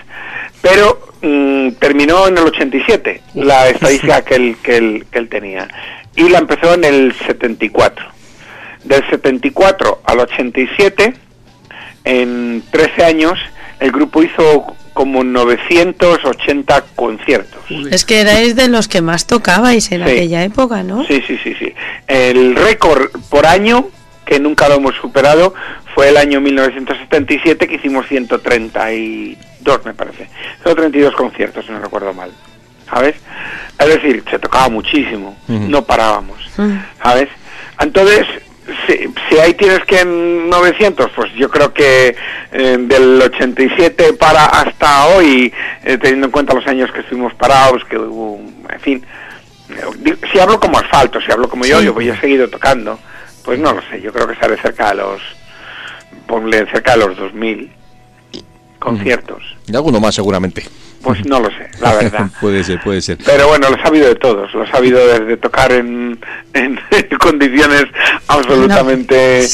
pero mm, terminó en el 87 la estadística que él, que, él, que él tenía. Y la empezó en el 74. Del 74 al 87, en 13 años, el grupo hizo como 980 conciertos. Es que erais de los que más tocabais en Sí. aquella época, ¿no? Sí, sí, sí, sí. El récord por año, que nunca lo hemos superado, fue el año 1977 que hicimos 132, me parece. 132 conciertos, si no recuerdo mal. ¿sabes? Es decir, se tocaba muchísimo, no parábamos, ¿sabes? Entonces, si, si ahí tienes que en 900, pues yo creo que eh, del 87 para hasta hoy, eh, teniendo en cuenta los años que estuvimos parados, que hubo, en fin, eh, si hablo como asfalto, si hablo como yo, yo voy a seguido tocando, pues no lo sé, yo creo que estaré cerca de los, ponle cerca de los 2000 conciertos. Y alguno más seguramente. Pues no lo sé, la verdad. puede ser, puede ser. Pero bueno, los ha habido de todos, los ha habido desde tocar en, en condiciones absolutamente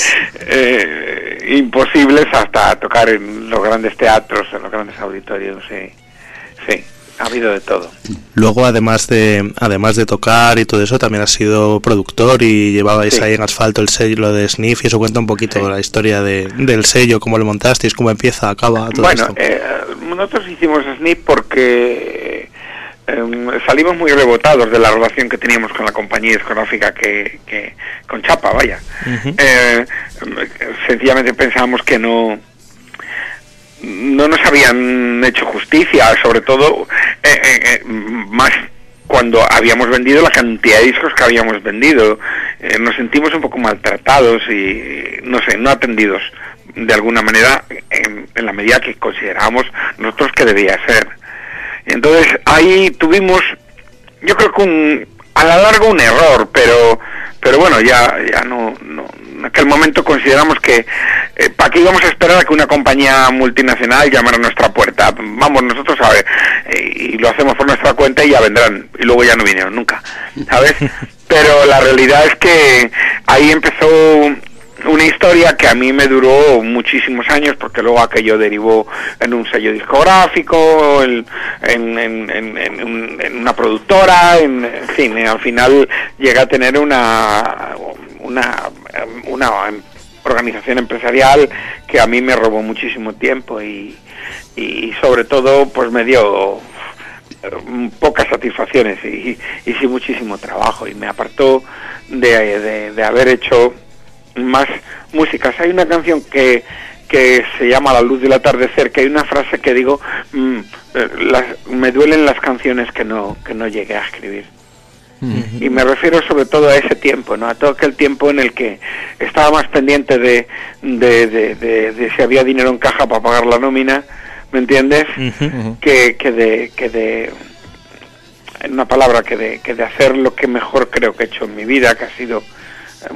eh, imposibles hasta tocar en los grandes teatros, en los grandes auditorios, sí, sí, ha habido de todo. Luego, además de además de tocar y todo eso, también has sido productor y llevabais Sí. ahí en asfalto el sello de Sniff y eso cuenta un poquito Sí. la historia de, del sello, cómo lo montasteis, cómo empieza, acaba, todo Bueno, esto. eh, nosotros hicimos Snip porque eh, salimos muy rebotados de la relación que teníamos con la compañía discográfica que, que con Chapa, vaya. Eh, sencillamente pensábamos que no no nos habían hecho justicia, sobre todo eh, eh, eh, más cuando habíamos vendido la cantidad de discos que habíamos vendido. Eh, nos sentimos un poco maltratados y, no sé, no atendidos de alguna manera en, la medida que considerábamos nosotros que debía ser. Entonces ahí tuvimos, yo creo que un, a la larga un error, pero pero bueno, ya ya no, no en aquel momento consideramos que eh, para qué íbamos a esperar a que una compañía multinacional llamara a nuestra puerta. Vamos nosotros a ver eh, y lo hacemos por nuestra cuenta y ya vendrán y luego ya no vinieron nunca, ¿sabes? Pero la realidad es que ahí empezó una historia que a mí me duró muchísimos años porque luego aquello derivó en un sello discográfico, en, en, en- en- en un- en una productora, en, fin, al final llegué a tener una, una, una organización empresarial que a mí me robó muchísimo tiempo y, y sobre todo pues me dio eh, pocas satisfacciones y, y sí muchísimo trabajo y me apartó de, de- de haber hecho más músicas. Hay una canción que, que se llama La luz del atardecer, que hay una frase que digo, mm, eh, las- me duelen las canciones que no, que no llegué a escribir. Y me refiero sobre todo a ese tiempo, ¿no? A todo aquel tiempo en el que estaba más pendiente de, de, de, de- de si había dinero en caja para pagar la nómina, ¿me entiendes? Que, que de que de en una palabra que de, que de hacer lo que mejor creo que he hecho en mi vida que ha sido eh,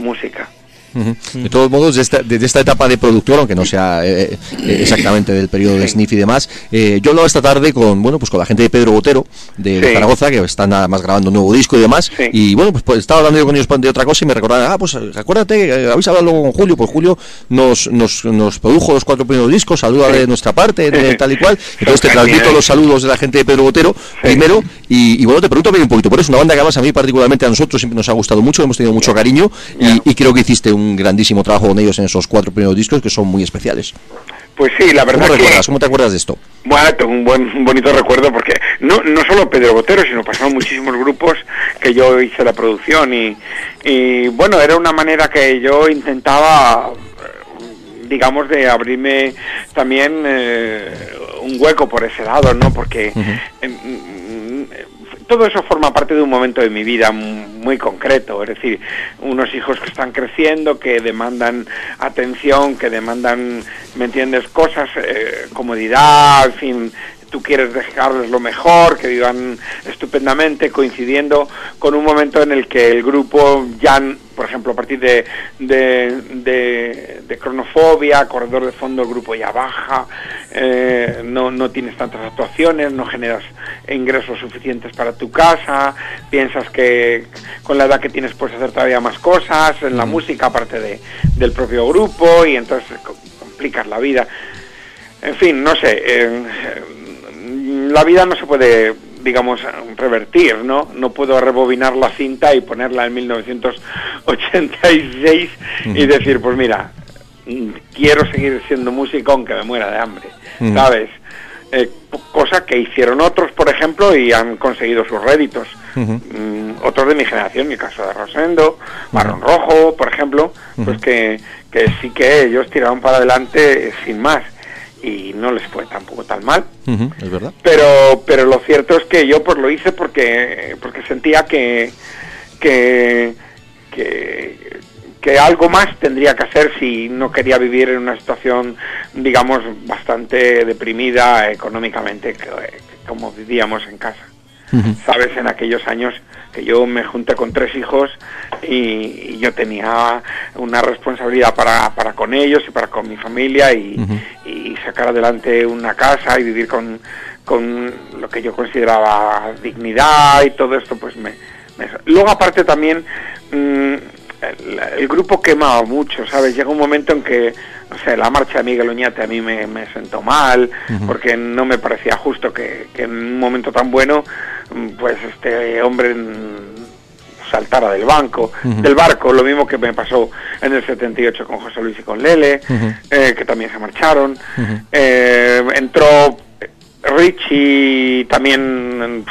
De todos modos, de esta, desde esta etapa de productor, aunque no sea eh, eh, exactamente del periodo de Sniff y demás, eh, yo hablaba esta tarde con bueno pues con la gente de Pedro Botero de, Sí. Zaragoza, que están nada más grabando un nuevo disco y demás, Sí. y bueno, pues, pues, estaba hablando yo con ellos de otra cosa y me recordaban, ah, pues acuérdate, eh, habéis hablado luego con Julio, pues Julio nos, nos, nos produjo los cuatro primeros discos, saluda Sí. de nuestra parte, de tal y cual, entonces te transmito los saludos de la gente de Pedro Botero primero, y, y bueno, te pregunto un poquito, por eso una banda que además a mí particularmente a nosotros siempre nos ha gustado mucho, hemos tenido mucho cariño, y, y creo que hiciste un grandísimo trabajo con ellos en esos cuatro primeros discos que son muy especiales. pues sí la ¿Cómo verdad que recuerdas? ¿Cómo te acuerdas de esto? bueno tengo un buen un bonito recuerdo porque no no solo Pedro Botero sino pasaron muchísimos grupos que yo hice la producción y y bueno era una manera que yo intentaba digamos de abrirme también eh, un hueco por ese lado no porque mm, todo eso forma parte de un momento de mi vida muy concreto, es decir, unos hijos que están creciendo, que demandan atención, que demandan, ¿me entiendes?, cosas, eh, comodidad, en fin, tú quieres dejarles lo mejor, que vivan estupendamente, coincidiendo con un momento en el que el grupo ya, por ejemplo, a partir de, de, de- de cronofobia, corredor de fondo, el grupo ya baja, eh, no, no tienes tantas actuaciones, no generas ingresos suficientes para tu casa, piensas que con la edad que tienes puedes hacer todavía más cosas en la música aparte de, del propio grupo y entonces co- complicas la vida. En fin, no sé, eh, la vida no se puede, digamos, revertir, ¿no? No puedo rebobinar la cinta y ponerla en 1986 y decir, pues mira, quiero seguir siendo músico aunque me muera de hambre. ¿sabes? Eh, cosa que hicieron otros, por ejemplo, y han conseguido sus réditos. Mm, otros de mi generación, el caso de Rosendo, Marrón Rojo, por ejemplo, pues que, que sí que ellos tiraron para adelante sin más. Y no les fue tampoco tan mal. Es verdad. Pero, pero lo cierto es que yo pues lo hice porque, porque sentía que, que, que, que algo más tendría que hacer si no quería vivir en una situación, digamos, bastante deprimida económicamente, como vivíamos en casa. Sabes, en aquellos años que yo me junté con tres hijos y, y yo tenía una responsabilidad para, para con ellos y para con mi familia y, sacar adelante una casa y vivir con, con lo que yo consideraba dignidad y todo esto, pues me... me- Luego aparte también mm, el, el grupo quemaba mucho, ¿sabes? Llega un momento en que, no sé, la marcha de Miguel Oñate a mí me, me sentó mal, porque no me parecía justo que, que en un momento tan bueno, pues este hombre saltara del banco, del barco, lo mismo que me pasó en el 78 con José Luis y con Lele, eh, que también se marcharon. Eh, entró Richie, también mm,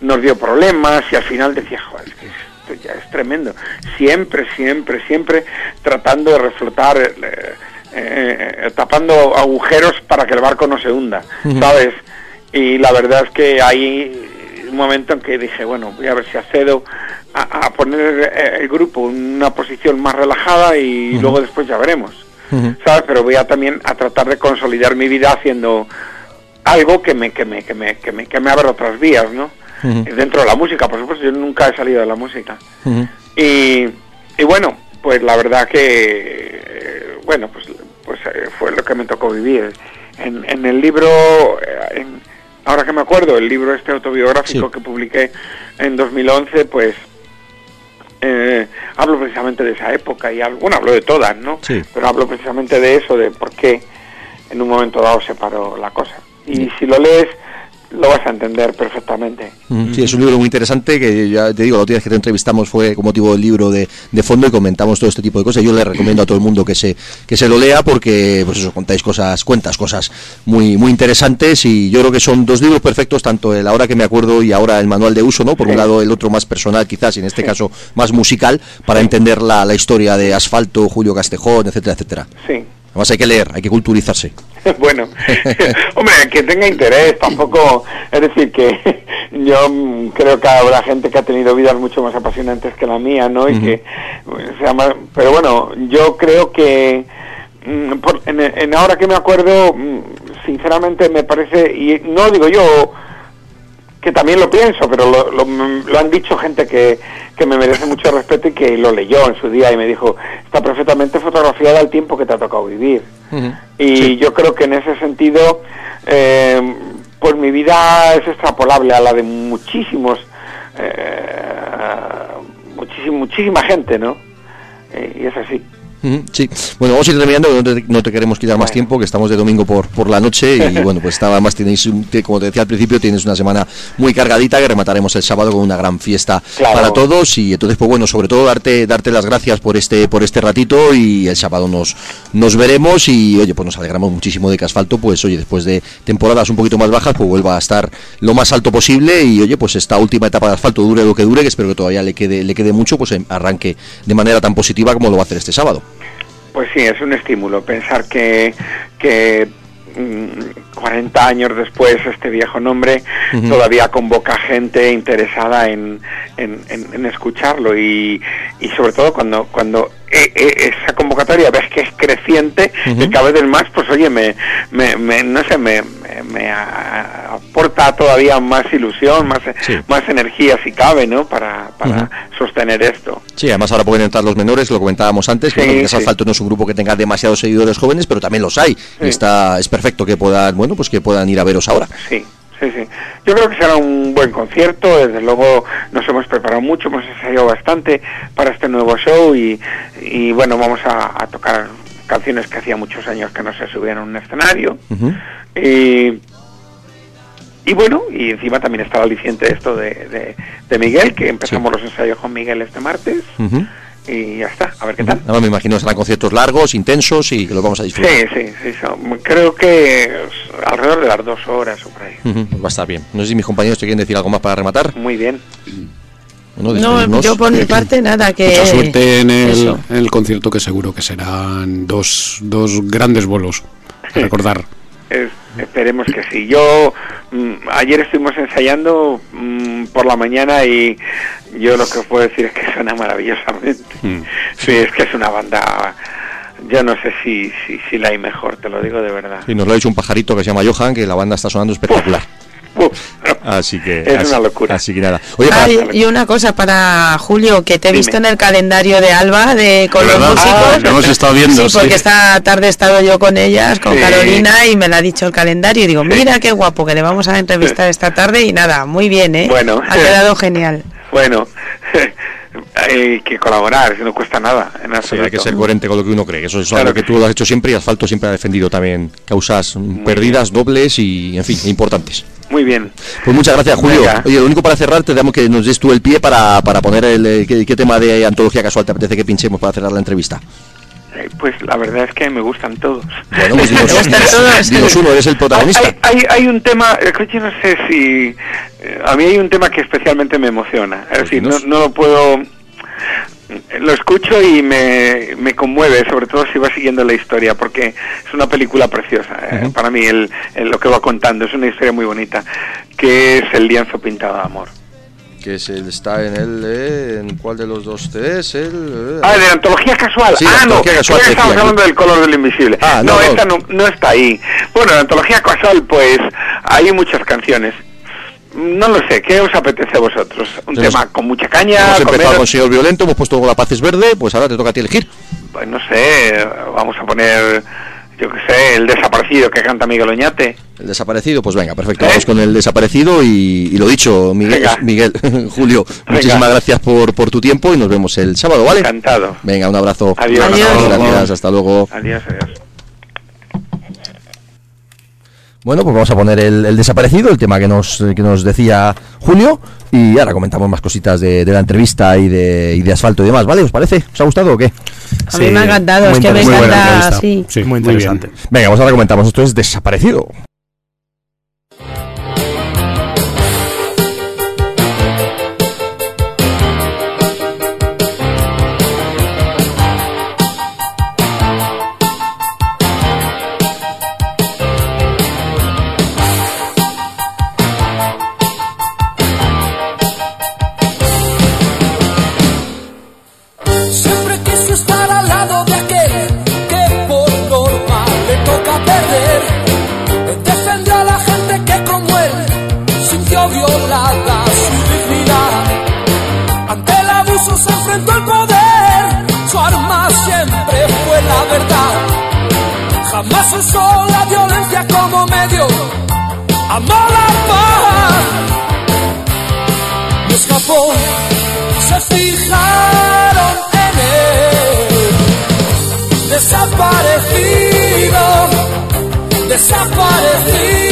nos dio problemas y al final decía, joder, es que esto ya es tremendo. Siempre, siempre, siempre tratando de reflotar, eh, eh, tapando agujeros para que el barco no se hunda, ¿sabes? Y la verdad es que hay un momento en que dije, bueno, voy a ver si accedo a, a poner eh, el grupo en una posición más relajada y luego después ya veremos. ¿sabes? Pero voy a también a tratar de consolidar mi vida haciendo algo que me que me que me que me, que me abra otras vías, ¿no? Dentro de la música, por supuesto, yo nunca he salido de la música. Y, y bueno, pues la verdad que, bueno, pues, pues eh, fue lo que me tocó vivir. En, en el libro, eh, en- ahora que me acuerdo, el libro este autobiográfico Sí. que publiqué en 2011, pues eh, hablo precisamente de esa época y algo, bueno, hablo de todas, ¿no? Sí. Pero hablo precisamente de eso, de por qué en un momento dado se paró la cosa. Y si lo lees, lo vas a entender perfectamente. Mm, Sí, es un libro muy interesante que ya te digo, la última vez que te entrevistamos fue con motivo del libro de, de fondo y comentamos todo este tipo de cosas. Yo le recomiendo a todo el mundo que se que se lo lea porque pues eso contáis cosas, cuentas cosas muy muy interesantes y yo creo que son dos libros perfectos, tanto el ahora que me acuerdo y ahora el manual de uso, ¿no? Por un lado el otro más personal quizás y en este caso más musical para entender la, la historia de Asfalto, Julio Castejón, etcétera, etcétera. Sí. Además hay que leer, hay que culturizarse. bueno, hombre, que tenga interés, tampoco, es decir, que yo mm, creo que habrá gente que ha tenido vidas mucho más apasionantes que la mía, ¿no? Y que, o sea, ma- pero bueno, yo creo que, mm, por- en, en ahora que me acuerdo, mm, sinceramente me parece, y no digo yo, que también lo pienso, pero lo, lo- lo han dicho gente que, que me merece mucho respeto y que lo leyó en su día y me dijo, está perfectamente fotografiada el tiempo que te ha tocado vivir. Y yo creo que en ese sentido, eh, pues mi vida es extrapolable a la de muchísimos, eh, muchísima, muchísima gente, ¿no? Eh, y es así. Sí, bueno, vamos a ir terminando, no te, no te queremos quitar más tiempo, que estamos de domingo por, por la noche y bueno, pues estaba más tenéis, un- como te decía al principio, tienes una semana muy cargadita que remataremos el sábado con una gran fiesta Claro. para todos y entonces pues bueno, sobre todo darte darte las gracias por este por este ratito y el sábado nos nos veremos y oye, pues nos alegramos muchísimo de que Asfalto pues oye, después de temporadas un poquito más bajas, pues vuelva a estar lo más alto posible y oye, pues esta última etapa de Asfalto dure lo que dure, que espero que todavía le quede le quede mucho, pues em, arranque de manera tan positiva como lo va a hacer este sábado. Pues sí, es un estímulo pensar que, que mm, 40 años después este viejo nombre todavía convoca gente interesada en, en, en- en escucharlo y, y sobre todo cuando cuando eh, eh, esa convocatoria ves que es creciente Ujú. y cada vez más pues oye me, me, me- no sé me, me, aporta todavía más ilusión más Sí. más energía si cabe no para, para sostener esto Sí, además ahora pueden entrar los menores, lo comentábamos antes, que Sí, quizás sí. Asfalto no es un grupo que tenga demasiados seguidores jóvenes, pero también los hay. Y está, es perfecto que puedan, bueno, pues que puedan ir a veros ahora. Sí, sí, sí. Yo creo que será un buen concierto. Desde luego nos hemos preparado mucho, hemos ensayado bastante para este nuevo show y, y bueno, vamos a, a tocar canciones que hacía muchos años que no se subían a un escenario. Y, y bueno, y encima también está el aliciente esto de, de, de Miguel, que empezamos los ensayos con Miguel este martes. Y ya está, a ver qué tal. Además me imagino que serán conciertos largos, intensos y que los vamos a disfrutar. Sí, sí, sí. son- creo que es alrededor de las dos horas o por ahí. Ujú, pues va a estar bien. No sé si mis compañeros te quieren decir algo más para rematar. Muy bien. Bueno, No, yo por mi parte nada, que... Mucha suerte en el, en el concierto que seguro que serán dos, dos grandes bolos. a Recordar. Eh, Esperemos que sí. Yo mm, ayer estuvimos ensayando mm, por la mañana y yo lo que os puedo decir es que suena maravillosamente. Mm. Sí, es que es una banda. Yo no sé si, si, si la hay mejor, te lo digo de verdad. Y nos lo ha dicho un pajarito que se llama Johan, que la banda está sonando espectacular. Uf, Así que. Es así- una locura. Así que nada. Oye, Ah, para- y, y una cosa para Julio, que te he Dime. visto en el calendario de Alba de con De los verdad, músicos. lo hemos estado viendo, Sí, porque sí. esta tarde he estado yo con ellas, con Sí. Carolina, y me la ha dicho el calendario. Y digo, mira qué guapo, que le vamos a entrevistar esta tarde. Y nada, muy bien, ¿eh? Bueno. Ha quedado genial. Bueno, hay que colaborar, eso no cuesta nada. En Sí, hay que ser coherente con lo que uno cree. Eso es Claro algo que que tú lo has hecho siempre y Asfalto siempre ha defendido también causas perdidas, dobles y, en fin, importantes. Muy bien. Pues muchas gracias, Julio. Venga. Oye, lo único para cerrar, te damos que nos des tú el pie para, para poner el eh, qué, qué tema de antología casual te apetece que pinchemos para cerrar la entrevista. Eh, Pues la verdad es que me gustan todos. Bueno, pues dinos, ¿Te gustan todos? dinos uno, eres el Hay, protagonista. hay, hay un tema, eh, yo no sé si... eh, A mí hay un tema que especialmente me emociona. Es Pues decir, no, no lo puedo... Lo escucho y me, me conmueve, sobre todo si va siguiendo la historia, porque es una película preciosa. eh, Para mí, el, el- lo que va contando es una historia muy bonita, que es El lienzo pintado de amor. Que es el, está en el. eh, ¿En cuál de los dos es? El. eh, Ah, de la antología casual. Sí, ah, no, casual estamos hablando del color del invisible. Ah, no, no, esta no, no está ahí. Bueno, la antología casual, pues, hay muchas canciones. No lo sé, ¿qué os apetece a vosotros? Un Hemos- tema con mucha caña, Hemos con empezado con Señor Violento, hemos puesto La Paz es Verde, pues ahora te toca a ti elegir. Pues no sé, vamos a poner, yo qué sé, El desaparecido que canta Miguel Oñate. El desaparecido, pues venga, perfecto. ¿Eh? Vamos con el desaparecido y, y lo dicho, Miguel, Venga. Miguel Julio, muchísimas gracias por, por tu tiempo y nos vemos el sábado, ¿vale? Encantado. Venga, un abrazo. Adiós. Adiós. Gracias, hasta luego. Adiós, adiós. Bueno, pues vamos a poner el, el desaparecido, el tema que nos, que nos decía Julio, y ahora comentamos más cositas de, de la entrevista y de, y de asfalto y demás, ¿vale? ¿Os parece? ¿Os ha gustado o qué? A mí me ha encantado, muy es que me encanta, sí. Sí, Muy interesante. Venga, pues ahora comentamos, esto es desaparecido. Usó la violencia como medio, amó la paz y escapó. Se fijaron en él, desaparecido, desaparecido.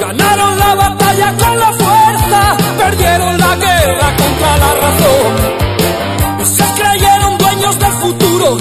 Ganaron la batalla con la fuerza, perdieron la guerra contra la razón. Se creyeron dueños del futuro,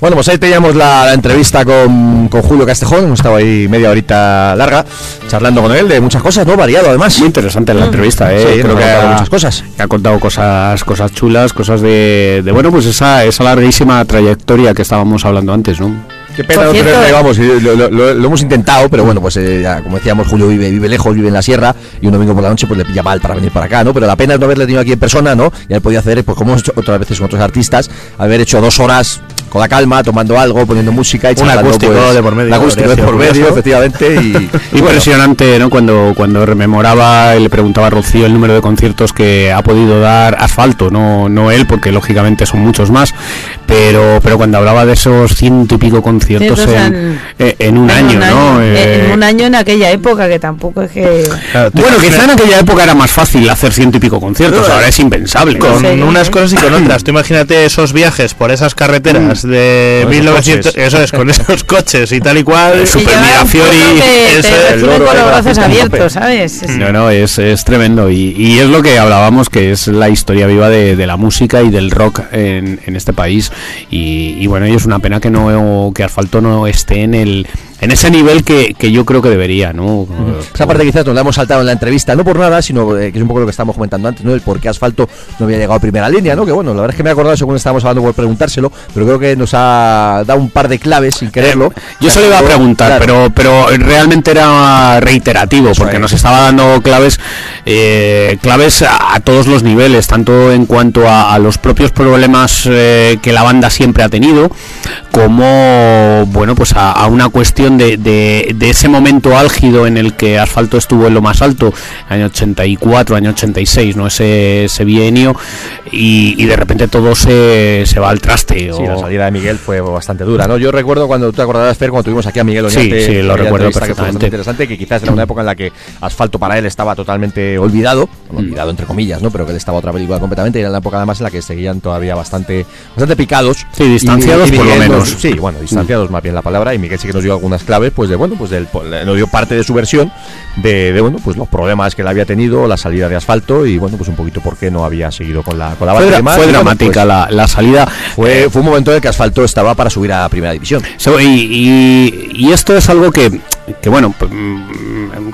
Bueno, pues ahí teníamos la, la entrevista con, con Julio Castejón, hemos estado ahí media horita larga, charlando con él de muchas cosas, ¿no? Variado además. Muy interesante la entrevista, ¿eh? Sí, Creo que ha muchas cosas. que ha contado cosas, cosas chulas, cosas de, de, bueno, pues esa, esa larguísima trayectoria que estábamos hablando antes, ¿no? Qué pena no cierto- tenerle, vamos, lo- lo- lo hemos intentado, pero bueno, pues eh, ya, como decíamos, Julio vive, vive lejos, vive en la sierra, y un domingo por la noche pues le pilla mal para venir para acá, ¿no? Pero la pena es no haberle tenido aquí en persona, ¿no? Y haber podido hacer, pues como hemos hecho otras veces con otros artistas, haber hecho dos horas con la calma, tomando algo, poniendo música y Un acústico pues, de por medio, acústico de por medio, efectivamente, y, y bueno, Impresionante, ¿no? Cuando, cuando rememoraba y le preguntaba a Rocío el número de conciertos que ha podido dar Asfalto, no, no él, porque lógicamente son muchos más, pero, pero cuando hablaba de esos ciento y pico conciertos Cientos en, en- eh, en un En año, un ¿no? año, Eh, En un año en aquella época, que tampoco es que. Claro, bueno, quizá en aquella época era más fácil hacer ciento y pico conciertos, ahora es impensable. con Sí, unas ¿eh? cosas y con otras. Tú imagínate esos viajes por esas carreteras de Con esos 1900, coches. eso es, con esos coches y tal y cual. Super Mirafiori. Es- No, no, es, es tremendo. Y, y es lo que hablábamos, que es la historia viva de, de la música y del rock en, en este país. Y, y bueno, y es una pena que no que Asfalto no esté en el en ese nivel que, que yo creo que debería, ¿no? Esa parte quizás nos la hemos saltado en la entrevista, no por nada, sino eh, que es un poco lo que estábamos comentando antes, ¿no? El por qué Asfalto no había llegado a primera línea, ¿no? Que bueno, la verdad es que me he acordado según estábamos hablando por preguntárselo, pero creo que nos ha dado un par de claves sin quererlo. Yo se lo iba a preguntar, Claro. pero, pero realmente era reiterativo, porque nos estaba dando claves, eh, claves a, a todos los niveles, tanto en cuanto a, a los propios problemas eh, que la banda siempre ha tenido, como bueno, pues a, a una cuestión de, de- de ese momento álgido en el que Asfalto estuvo en lo más alto, año 84, año 86, no ese, ese bienio, y, y de repente todo se, se va al traste. Sí, o- de Miguel fue bastante dura, ¿no? Yo recuerdo cuando tú te acordarás, Fer, cuando tuvimos aquí a Miguel Sí, Oñate, sí, lo aquella recuerdo que fue bastante interesante, que quizás era una época en la que Asfalto para él estaba totalmente olvidado, bueno, olvidado entre comillas, ¿no? Pero que él estaba otra película completamente, era la época además en la que seguían todavía bastante, bastante picados. Sí, distanciados Y- y por lo Miguel nos- menos. sí, bueno, distanciados más bien la palabra, y Miguel sí que nos dio algunas claves, pues de, bueno, pues del, po- nos dio parte de su versión de, de, bueno, pues los problemas que él había tenido, la salida de Asfalto, y bueno, pues un poquito por qué no había seguido con la, con la Fue, dra- demás, fue y bueno, dramática pues, la, la salida. fue, fue un momento en el que Asfalto estaba para subir a Primera División. So, y, y- esto es algo que, que, bueno,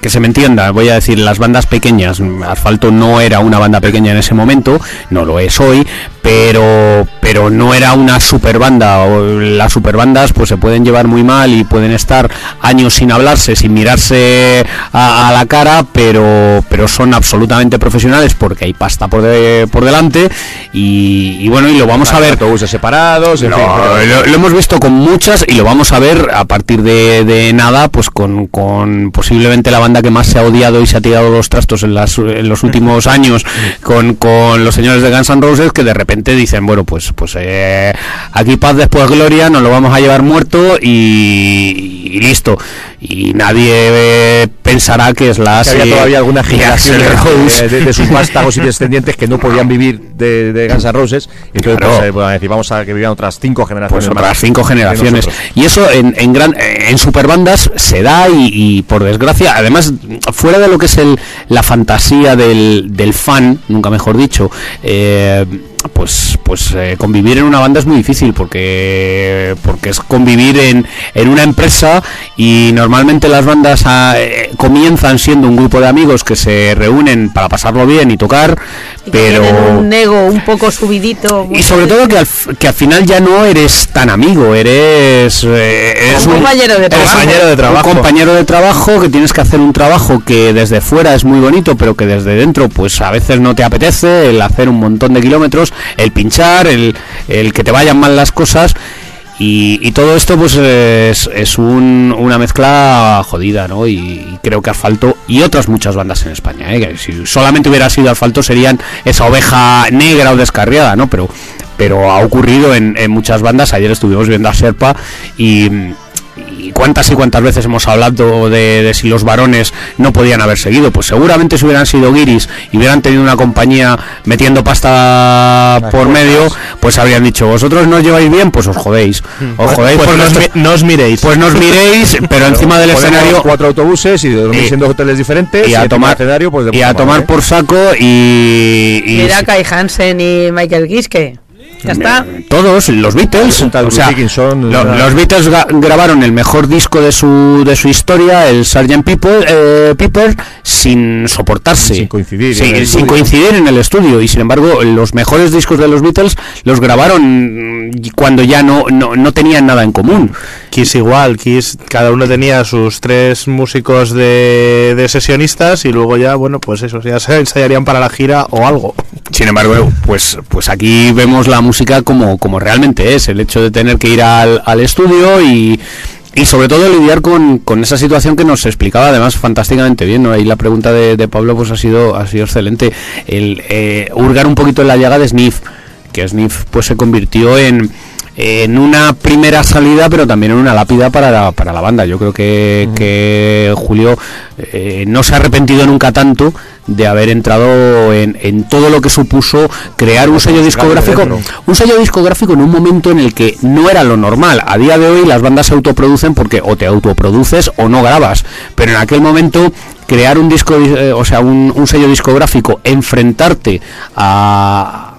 que se me entienda, voy a decir, las bandas pequeñas, Asfalto no era una banda pequeña en ese momento, no lo es hoy, pero, pero no era una super banda, o las super bandas pues se pueden llevar muy mal y pueden estar años sin hablarse, sin mirarse a, a la cara, pero, pero son absolutamente profesionales porque hay pasta por, de- por delante y, y bueno, y lo vamos a ver. autobuses separados, en no, fin, pero- lo, lo hemos visto con muchas y lo vamos a ver a partir de, de nada, pues con, con posiblemente la banda que más se ha odiado y se ha tirado los trastos en, las, en los últimos años con, con los señores de Guns N' Roses que de repente dicen, bueno, pues, pues eh, aquí paz después gloria, nos lo vamos a llevar muerto y, y listo. Y nadie eh, pensará que es la que había todavía alguna generación de, de- de sus vástagos y descendientes que no podían vivir de, de Guns N' Roses. Entonces, Claro. pues, eh, bueno, decir, vamos a que vivan otras cinco generaciones pues otras cinco generaciones y eso en, en gran en superbandas se da y, y por desgracia además fuera de lo que es el la fantasía del, del fan nunca mejor dicho eh, pues pues eh, convivir en una banda es muy difícil porque porque es convivir en, en una empresa y normalmente las bandas ah, eh, comienzan siendo un grupo de amigos que se reúnen para pasarlo bien y tocar, Y pero un ego un poco subidito. y sobre todo que al, que al final ya no eres tan amigo, eres, eh, eres Un compañero de trabajo. Compañero de trabajo. un compañero de trabajo que tienes que hacer un trabajo que desde fuera es muy bonito, pero que desde dentro pues a veces no te apetece, el hacer un montón de kilómetros, el pinchar, el, el que te vayan mal las cosas. Y, todo esto pues es, es un- una mezcla jodida, ¿no? Y, y creo que Asfalto y otras muchas bandas en España, ¿eh? que si solamente hubiera sido Asfalto serían esa oveja negra o descarriada, ¿no? Pero, pero ha ocurrido en, en muchas bandas. Ayer estuvimos viendo a Serpa y, y cuántas y cuántas veces hemos hablado de, de si los varones no podían haber seguido. Pues seguramente si hubieran sido guiris y hubieran tenido una compañía metiendo pasta por medio, pues habrían dicho, vosotros no os lleváis bien, pues os jodéis. Os jodéis Pues por no os, mi- no os miréis. pues nos miréis, pero encima del escenario cuatro autobuses y dormir Y- siendo hoteles diferentes y a tomar del escenario, pues de y a tomar madre. por saco y, y Mira Kai Hansen y Michael Giske. Ya está. todos los Beatles o sea, lo- los Beatles ga- grabaron el mejor disco de su de su historia el Sgt. Pepper, eh, Pepper sin soportarse Sin coincidir Sí, en el sin estudio. coincidir en el estudio y sin embargo los mejores discos de los Beatles los grabaron mm, cuando ya no, no, no tenían nada en común Kiss igual, Kiss, cada uno tenía sus tres músicos de, de sesionistas y luego ya, bueno, pues eso, ya se ensayarían para la gira o algo. Sin embargo, pues, pues aquí vemos la música como, como realmente es, el hecho de tener que ir al, al estudio y, y sobre todo lidiar con, con esa situación que nos explicaba además fantásticamente bien, ¿no? Ahí la pregunta de, de Pablo pues ha sido, ha sido excelente, el eh, hurgar un poquito en la llaga de Sniff, que Sniff pues se convirtió en en una primera salida pero también en una lápida para la, para la banda. Yo creo que, que Julio eh, no se ha arrepentido nunca tanto de haber entrado en, en todo lo que supuso crear un sello discográfico un sello discográfico en un momento en el que no era lo normal. A día de hoy las bandas se autoproducen porque o te autoproduces o no grabas pero en aquel momento crear un disco eh, o sea un, un sello discográfico enfrentarte a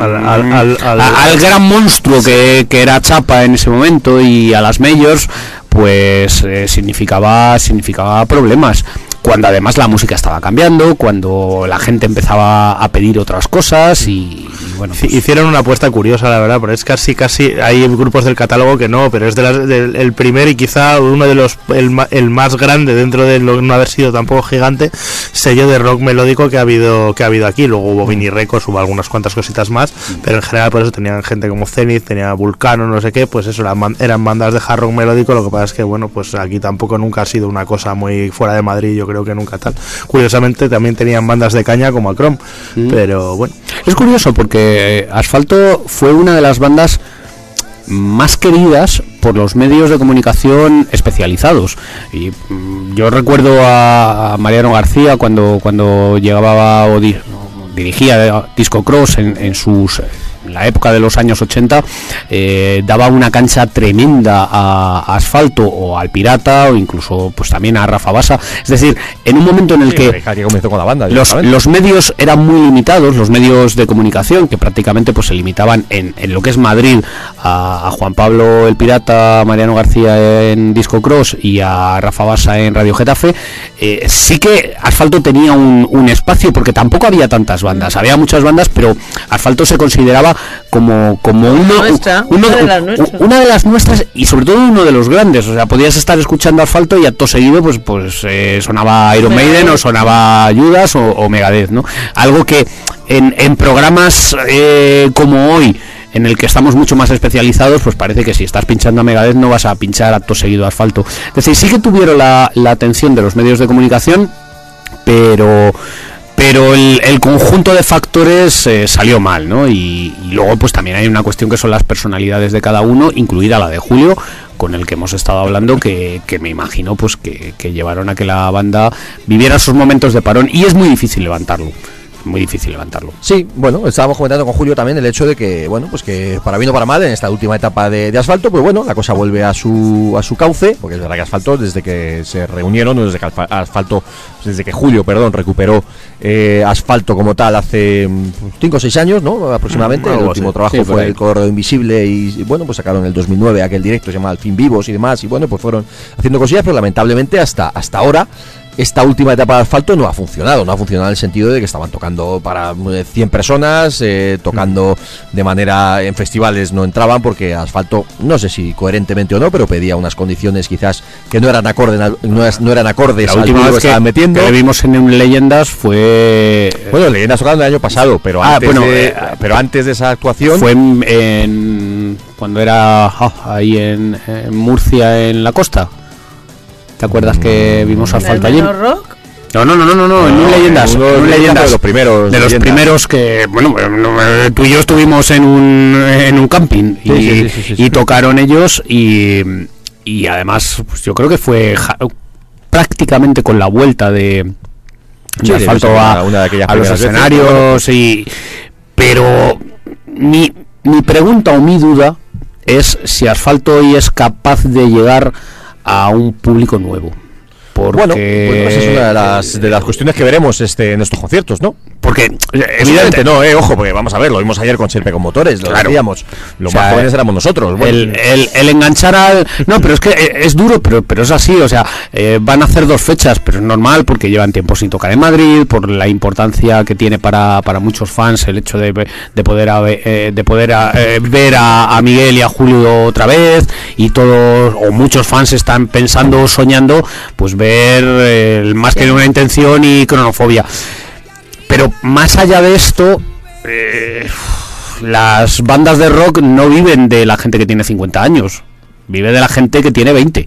Al, al- al- al- a- al gran monstruo que, que era Chapa en ese momento y a las majors pues eh, significaba significaba problemas cuando además la música estaba cambiando cuando la gente empezaba a pedir otras cosas y, y bueno pues, Hicieron una apuesta curiosa, la verdad, pero es casi, casi, hay grupos del catálogo que no, pero es de las- del el primer y quizá uno de los, el, el más grande dentro de lo- no haber sido tampoco gigante, sello de rock melódico que ha habido, que ha habido aquí. Luego hubo Mini Records, hubo algunas cuantas cositas más, pero en general por eso tenían gente como Zenith, tenía Vulcano, no sé qué, pues eso, eran, eran bandas de hard rock melódico, lo que pasa es que, bueno, pues aquí tampoco nunca ha sido una cosa muy fuera de Madrid, yo creo que nunca tal. Curiosamente también tenían bandas de caña como Acrom, pero bueno. es curioso porque eh, Asfalto fue una de las bandas más queridas por los medios de comunicación especializados y mm, yo recuerdo a, Mariano García cuando cuando llegaba o di- dirigía eh, Disco Cross en, en sus la época de los años 80 eh, daba una cancha tremenda a, a Asfalto o al Pirata o incluso pues también a Rafa Basa es decir en un momento en el que comenzó con la banda. los, medios eran muy limitados, los medios de comunicación, que prácticamente pues se limitaban en, en lo que es Madrid a, a Juan Pablo el Pirata, a Mariano García en Disco Cross y a Rafa Basa en Radio Getafe, eh, sí que Asfalto tenía un, un espacio porque tampoco había tantas bandas, había muchas bandas, pero Asfalto se consideraba como, como uno, Nuestra, uno- una de las nuestras. una de las nuestras y sobre todo uno de los grandes, o sea, podías estar escuchando Asfalto y acto seguido pues pues eh, sonaba Iron Maiden o sonaba Judas o, o Megadeth, ¿no? Algo que en, en programas eh, como hoy en el que estamos mucho más especializados, pues parece que si estás pinchando a Megadeth no vas a pinchar acto seguido asfalto. Es decir, sí que tuvieron la, la atención de los medios de comunicación, pero pero el, conjunto de factores eh, salió mal, ¿no? Y, y luego pues también hay una cuestión que son las personalidades de cada uno, incluida la de Julio, con el que hemos estado hablando, que, me imagino pues que, llevaron a que la banda viviera esos momentos de parón y es muy difícil levantarlo. Muy difícil levantarlo. Sí, bueno, estábamos comentando con Julio también el hecho de que, bueno, pues que para bien o para mal, en esta última etapa de, de asfalto, pues bueno, la cosa vuelve a su, a su cauce, porque es verdad que asfalto, desde que se reunieron, desde que asfalto, desde que Julio, perdón, recuperó eh, asfalto como tal hace 5 o 6 años, ¿no? Aproximadamente. Mm, el último trabajo Sí, fue el Corredor Invisible y, y, bueno, pues sacaron en el 2009 aquel directo se llama Al fin vivos y demás, y bueno, pues fueron haciendo cosillas, pero lamentablemente hasta, hasta ahora esta última etapa de asfalto no ha funcionado, no ha funcionado en el sentido de que estaban tocando para eh, 100 personas, eh, tocando de manera en festivales no entraban porque asfalto, no sé si coherentemente o no, pero pedía unas condiciones quizás que no eran acordes, no, eran acordes La al última vez que estaban metiendo. que vimos en un Leyendas fue Bueno, leyendas tocando el año pasado, pero Ah, antes, bueno, de, eh, pero antes de esa actuación fue en, en- cuando era ah, ahí en, en Murcia en la costa. ¿Te acuerdas que vimos ¿En el asfalto allí? Rock? No, no, no, no, no, no, en No, un leyendas, uno en un de leyendas los primeros de los leyendas. primeros que, bueno, eh, tú y yo estuvimos en un en un camping y, Sí, sí, sí, sí, sí, y sí. tocaron ellos y, y además, pues yo creo que fue ja- prácticamente con la vuelta de, de asfalto a, una- de a los veces, escenarios y pero mi, mi pregunta o mi duda es si asfalto hoy es capaz de llegar a un público nuevo. Porque, bueno, bueno, esa es una de las, de las cuestiones que veremos este, en estos conciertos, ¿no? porque Evidentemente evidente no, eh, ojo, porque vamos a ver, lo vimos ayer con Serpe con motores, lo Claro. decíamos, los O sea, más jóvenes éramos nosotros. bueno, el, el- el enganchar al. No, pero es que eh, es duro, pero, pero es así. O sea, eh, van a hacer dos fechas, pero es normal porque llevan tiempo sin tocar en Madrid, por la importancia que tiene para, para muchos fans el hecho de, de poder, a- eh, de poder a- eh, ver a, a Miguel y a Julio otra vez. Y todos, o muchos fans están pensando, soñando, pues ver eh, el más que una intención y cronofobia. Pero más allá de esto. eh, las bandas de rock no viven de la gente que tiene 50 años, vive de la gente que tiene 20.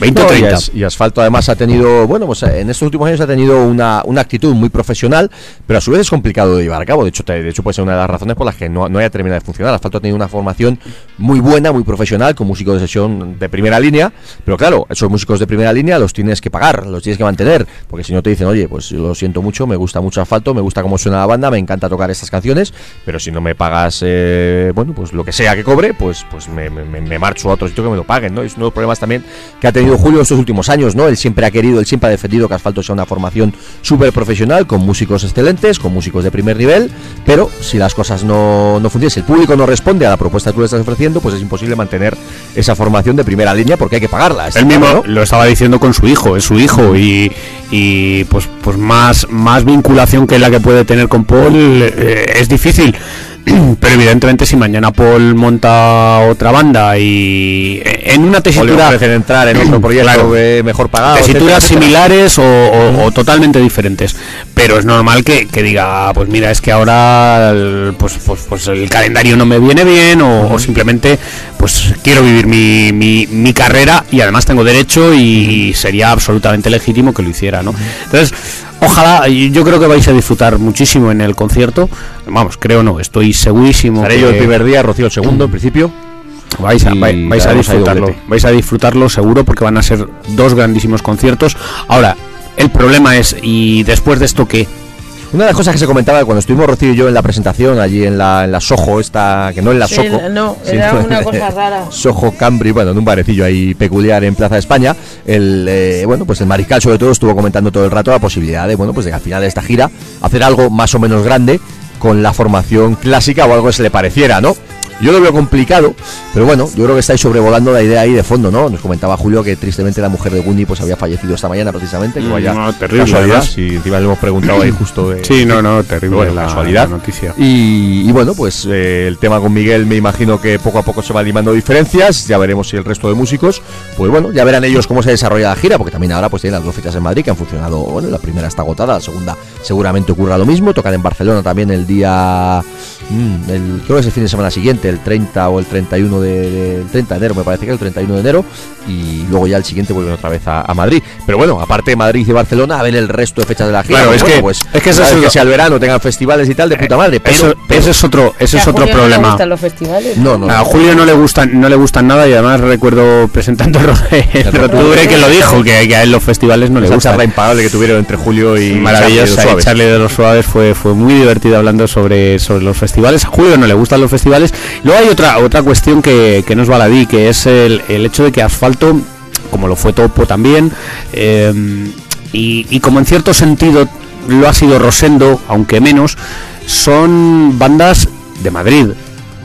20 o No, y, 30. As- y Asfalto además ha tenido, bueno, pues eh, en estos últimos años ha tenido una, una actitud muy profesional, pero a su vez es complicado de llevar a cabo. De hecho, te- de hecho puede ser una de las razones por las que no, no haya terminado de funcionar. Asfalto ha tenido una formación muy buena, muy profesional, con músicos de sesión de primera línea, pero claro, esos músicos de primera línea los tienes que pagar, los tienes que mantener, porque si no te dicen, oye, pues yo lo siento mucho, me gusta mucho Asfalto, me gusta cómo suena la banda, me encanta tocar estas canciones, pero si no me pagas, eh, bueno, pues lo que sea que cobre, pues, pues me- me- me marcho a otro sitio que me lo paguen, ¿no? Es uno de los problemas también que ha tenido Julio estos últimos años, ¿no? Él siempre ha querido, él siempre ha defendido que Asfalto sea una formación súper profesional, con músicos excelentes, con músicos de primer nivel, pero si las cosas no, no funcionan, si el público no responde a la propuesta que tú le estás ofreciendo, pues es imposible mantener esa formación de primera línea porque hay que pagarla. Él mismo lo estaba diciendo con su hijo, es su hijo y, y pues pues más más vinculación que la que puede tener con Paul eh, es difícil. Pero evidentemente si mañana Paul monta otra banda y eh, en una O le tesitura ofrecen entrar en otro proyecto Claro. eh, mejor pagado. tesituras etcétera, etcétera. similares o, o- o totalmente diferentes pero es normal que, que diga "Ah, pues mira es que ahora el, pues, pues, pues el calendario no me viene bien o, o simplemente pues quiero vivir mi, mi, mi carrera y además tengo derecho y, sería absolutamente legítimo que lo hiciera no entonces ojalá yo creo que vais a disfrutar muchísimo en el concierto vamos creo no estoy segurísimo Estaré yo el que- primer día, Rocío el segundo, en principio. Vais a, Y vai- vais a disfrutarlo. Vais a disfrutarlo seguro porque van a ser dos grandísimos conciertos. Ahora, el problema es, ¿y después de esto qué? Una de las cosas que se comentaba cuando estuvimos Rocío y yo en la presentación allí en la, en la Soho, esta, que no en la Sí, Soho. no, sino era una cosa rara. Soho Cambri, bueno, en un barecillo ahí peculiar en Plaza de España. El, eh, bueno, pues el mariscal sobre todo estuvo comentando todo el rato la posibilidad de, bueno, pues de que al final de esta gira hacer algo más o menos grande con la formación clásica o algo que se le pareciera, ¿no? Yo lo veo complicado, pero bueno, yo creo que estáis sobrevolando la idea ahí de fondo, ¿no? Nos comentaba Julio que tristemente la mujer de Gundy pues había fallecido esta mañana precisamente, que Mm, vaya no, terrible, casualidad, si encima le hemos preguntado ahí justo de, no, pero bueno, casualidad. noticia. Y, y bueno, pues eh, el tema con Miguel me imagino que poco a poco se van limando diferencias. Ya veremos si el resto de músicos, pues bueno, ya verán ellos cómo se desarrolla la gira, porque también ahora pues tienen las dos fechas en Madrid que han funcionado. Bueno, la primera está agotada, la segunda seguramente ocurra lo mismo. Tocan en Barcelona también el día mm, el, creo que es el fin de semana siguiente, el 30 o el 31 de, de- el 30 de enero, me parece que es el 31 de enero, y luego ya el siguiente vuelven otra vez a, a Madrid. Pero bueno, aparte de Madrid y Barcelona, a ver el resto de fechas de la gira. Claro, pues es bueno, que- pues, es que es lo- que sea el verano, tengan festivales y tal, de puta madre. Pero, Eso- pero- ese es otro, ese es Que otro Julio no le problema. gustan los festivales. no, no, A Julio no le gustan, no le gustan nada y además recuerdo presentando el, ro- el Rotubre que lo dijo, que, que a él los festivales no le gustan. charla impagable que tuvieron entre Julio y Maravillosa, Charlie de y los Suaves. Charlie de los Suaves fue, fue muy divertido hablando sobre, sobre los festivales. A Julio no le gustan los festivales. Luego hay otra, otra cuestión que, que nos baladí, que es el, el hecho de que Asfalto, como lo fue Topo también, eh, y, y como en cierto sentido lo ha sido Rosendo, aunque menos, son bandas de Madrid.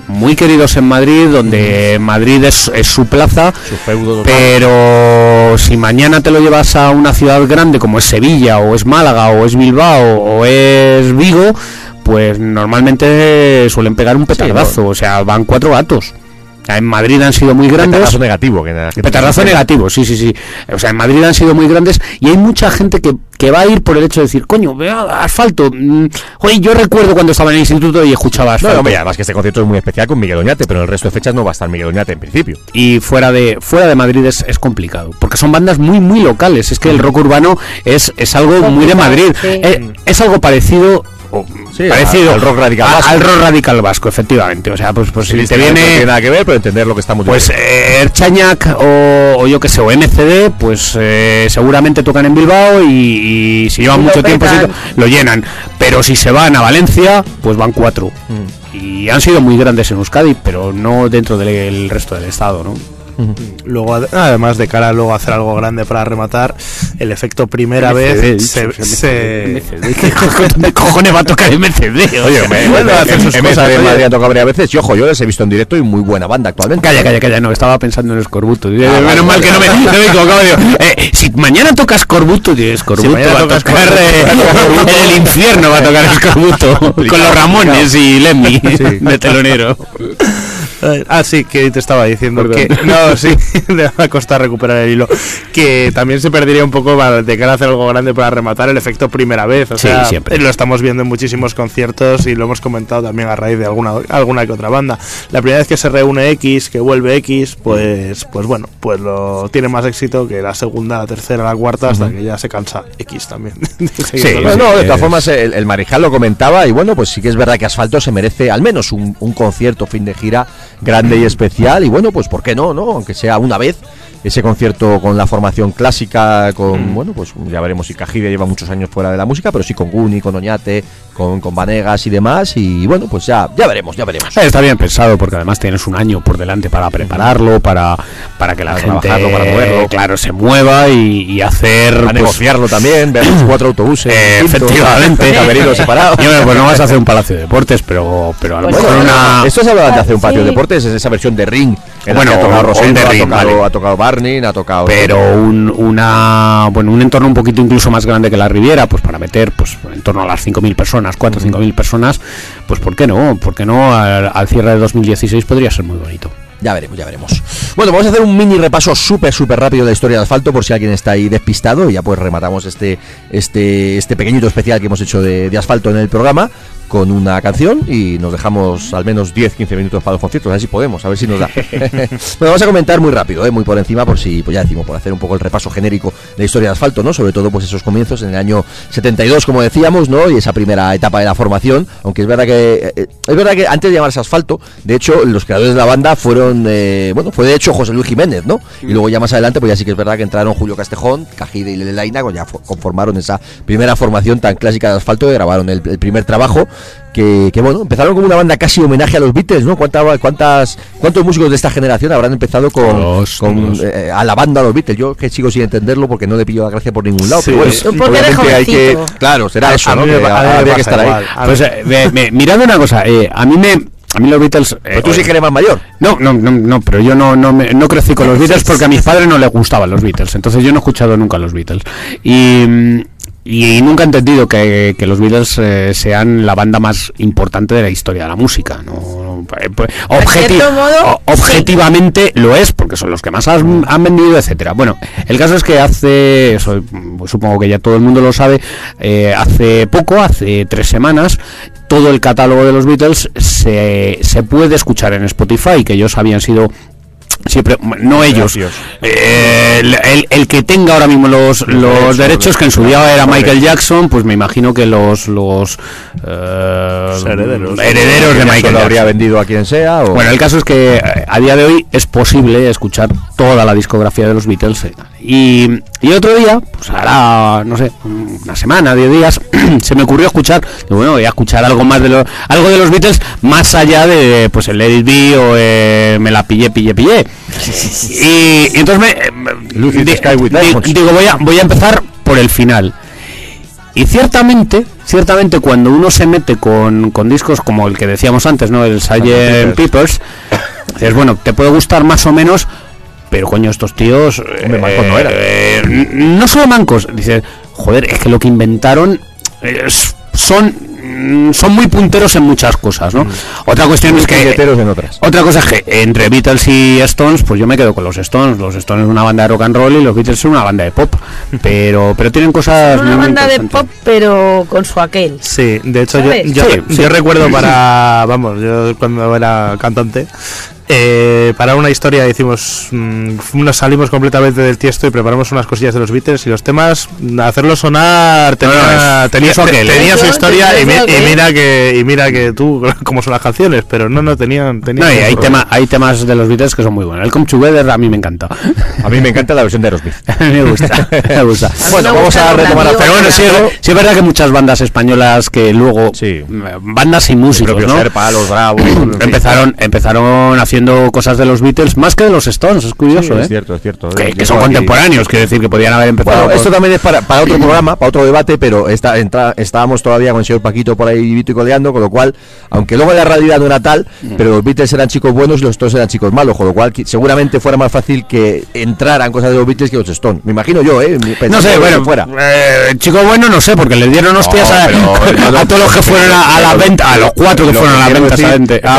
Muy queridos en Madrid, donde Madrid es, es su plaza, Su feudo pero si mañana te lo llevas a una ciudad grande como es Sevilla, o es Málaga, o es Bilbao, o es Vigo, pues normalmente suelen pegar un petardazo. O sea, van cuatro gatos. En Madrid han sido muy grandes. Petardazo negativo. Que, que Petardazo negativo, sí, sí, sí. O sea, en Madrid han sido muy grandes y hay mucha gente que, que va a ir por el hecho de decir, coño, vea, asfalto. mm, Oye, yo recuerdo cuando estaba en el instituto y escuchaba No, asfalto. hombre, y además que este concierto es muy especial con Miguel Oñate, pero en el resto de fechas no va a estar Miguel Oñate en principio. y fuera de fuera de Madrid es, es complicado porque son bandas muy muy locales es que el rock urbano es, es algo muy de Madrid Sí. Eh, es, algo parecido o Sí, parecido al rock radical vasco. al rock radical vasco efectivamente. O sea pues, pues si te No viene tiene nada que ver, pero entender lo que estamos pues eh, Erchañac o, o yo que sé o MCD pues eh, seguramente tocan en Bilbao y, y si llevan Y mucho tiempo lo llenan. Pero si se van a Valencia pues van cuatro. Mm. y han sido muy grandes en Euskadi pero no dentro del resto del estado no Luego, ad- además de cara luego a hacer algo grande para rematar, el efecto primera MCD, vez se, sea, se- MCD, ¿Qué cojones- ¿Qué cojones va a tocar MCD? Oye, me, a hacer sus cosas, de. Madrid han tocado varias veces y ojo, yo les he visto en directo y muy buena banda actualmente. Calla, calla, calla, no, estaba pensando en Escorbuto. Vale, Menos mal vale. que no me, no me he equivocado. digo, eh, si mañana toca Escorbuto, Escorbuto mañana va a toca tocar eh, en el infierno, va a tocar Escorbuto con los Ramones y Lemmy de telonero. Ah, sí, que te estaba diciendo Perdón. que. No, sí, me va a costar recuperar el hilo. Que también se perdería un poco de cara a hacer algo grande para rematar el efecto primera vez. O Sí, sea, siempre. lo estamos viendo en muchísimos conciertos y lo hemos comentado también a raíz de alguna, alguna que otra banda. La primera vez que se reúne X, que vuelve X, pues, pues bueno, pues lo tiene más éxito que la segunda, la tercera, la cuarta, hasta que ya se cansa X también. Sí, de todas formas, el, el Marijal lo comentaba y bueno, pues sí que es verdad que Asfalto se merece al menos un, un concierto fin de gira grande y especial y bueno, pues ¿por qué no, no? Aunque sea una vez ese concierto con la formación clásica, con, bueno, pues ya veremos si Cajide lleva muchos años fuera de la música, pero sí con Guni, con Oñate, con, con Vanegas y demás y bueno, pues ya, ya veremos, ya veremos. Eh, Está bien pensado porque además tienes un año por delante para prepararlo, para, para que la Para gente trabajarlo, para moverlo. claro, se mueva y, y hacer A pues, negociarlo también, ver los cuatro autobuses. Eh, distintos, efectivamente. separados. Hombre, pues no vas a hacer un palacio de deportes, pero, pero a lo mejor bueno, una. Esto se habla de hacer un patio de deportes, es esa versión de ring. En Bueno, ha tocado Rosendo, ha tocado, vale. ha tocado Barney, ha tocado. pero un, una bueno un entorno un poquito incluso más grande que la Riviera pues para meter pues en torno a las 5.000 personas 4 o 5.000 personas pues por qué no por qué no al, cierre de 2016 podría ser muy bonito Ya veremos, ya veremos. Bueno, vamos a hacer un mini repaso súper, súper rápido de la historia de asfalto por si alguien está ahí despistado. Y ya pues rematamos este, este, este pequeñito especial que hemos hecho de asfalto en el programa con una canción y nos dejamos al menos 10-15 minutos para los conciertos, a ver si podemos, a ver si nos da. bueno, vamos a comentar muy rápido, ¿eh? muy por encima, por si, pues ya decimos, por hacer un poco el repaso genérico de la historia de asfalto, ¿no? Sobre todo pues esos comienzos en el año 72, como decíamos, ¿no? Y esa primera etapa de la formación, aunque es verdad que eh, es verdad que antes de llamarse asfalto, de hecho, los creadores de la banda fueron, eh, bueno, fue de hecho José Luis Jiménez, ¿no? Y luego ya más adelante, pues ya sí que es verdad que entraron Julio Castejón, Cajide y Lelaina, ya fo- conformaron esa primera formación tan clásica de asfalto, y grabaron el, el primer trabajo, que, que, bueno, empezaron como una banda casi homenaje a los Beatles, ¿no? ¿Cuánta- cuántas, ¿Cuántos músicos de esta generación habrán empezado con, Dos, con dos. eh, a la banda a los Beatles? Yo que sigo sin entenderlo porque no le pillo la gracia por ningún lado, Sí, pero bueno, obviamente hay que, jovencito. claro, será eso, a ¿no? mí me Que pa- a mí me habría que estar ahí. igual. Pues eh, me- mirando una cosa eh, a mí me a mí los Beatles eh, Pero tú sí que eres más mayor. No, no, no, no, pero yo no, no, me- no crecí con los Beatles porque a mis padres no les gustaban los Beatles, entonces yo no he escuchado nunca los Beatles. Y, mm, y nunca he entendido que, que los Beatles eh, sean la banda más importante de la historia de la música. No, eh, pues, objeti- modo, objetivamente lo es, porque son los que más han, han vendido, etcétera. Bueno, el caso es que hace, eso, pues, supongo que ya todo el mundo lo sabe, eh, hace poco, hace tres semanas, todo el catálogo de los Beatles se, se puede escuchar en Spotify, que ellos habían sido siempre no ellos eh, el, el- el que tenga ahora mismo los, los derechos, que en su día era Michael Jackson pues me imagino que los los eh, herederos. herederos de Michael lo habría vendido a quien sea. O... bueno, el caso es que eh, a día de hoy es posible escuchar toda la discografía de los Beatles. eh. Y, y otro día, pues hará, no sé, una semana, diez días, se me ocurrió escuchar, bueno, voy a escuchar algo más de los, algo de los Beatles más allá de, pues, el Let It Be o eh, Me la pillé, pillé, pillé. Y, entonces me, di- Diamonds. digo, voy a, voy a empezar por el final. Y ciertamente, ciertamente cuando uno se mete con, con discos como el que decíamos antes, ¿no? El Sgt. Peppers, dices, bueno, te puede gustar más o menos, pero coño, estos tíos... Hombre, mancos no eran. eh, n- no solo mancos, dices, joder, es que lo que inventaron eh, son son muy punteros en muchas cosas, ¿no? Otra cuestión Muy es que en otras. otra cosa es que entre Beatles y Stones, pues yo me quedo con los Stones. Los Stones es una banda de rock and roll y los Beatles son una banda de pop. Pero, pero tienen cosas Una muy banda de pop, pero con su aquel. Sí, de hecho yo, yo, Sí, yo sí. recuerdo para, vamos, yo cuando era cantante, eh, para una historia hicimos, mm, nos salimos completamente del tiesto y preparamos unas cosillas de los Beatles y los temas, hacerlos sonar tenía, tenía, eso aquel, ¿eh? tenía su historia y, mi- y mira que y mira que tú como son las canciones, pero no no tenían, tenían No, y hay, tema, hay temas de los Beatles que son muy buenos. El Come Together a mí me encanta. A mí me encanta la versión de Aerosmith. a mí me gusta, me gusta. Bueno, me vamos gusta a retomar a Diego. Pero bueno, sí, sí es verdad que muchas bandas españolas que luego, Sí. mm, bandas y músicos, ¿no? Serpa, los Bravos. empezaron, empezaron haciendo cosas de los Beatles más que de los Stones, es Sí, curioso, ¿eh? es cierto, es cierto. Que, que son creo aquí- contemporáneos, quiere decir que podían haber empezado. Bueno, por- esto también es para, para otro programa, para otro debate, pero está, entra- estábamos todavía con el señor Paquito por ahí vivito y coleando, con lo cual, aunque luego la realidad no era tal, pero los Beatles eran chicos buenos y los Stones eran chicos malos, con lo cual seguramente fuera más fácil que entraran cosas de los Beatles que los Stones. Me imagino yo, ¿eh? No Pensando sé, que bueno, fuera. eh, chico bueno, no sé, porque le dieron hostias a, pero- a todos los que fueron a, a la venta, a los cuatro que fueron a la quiero venta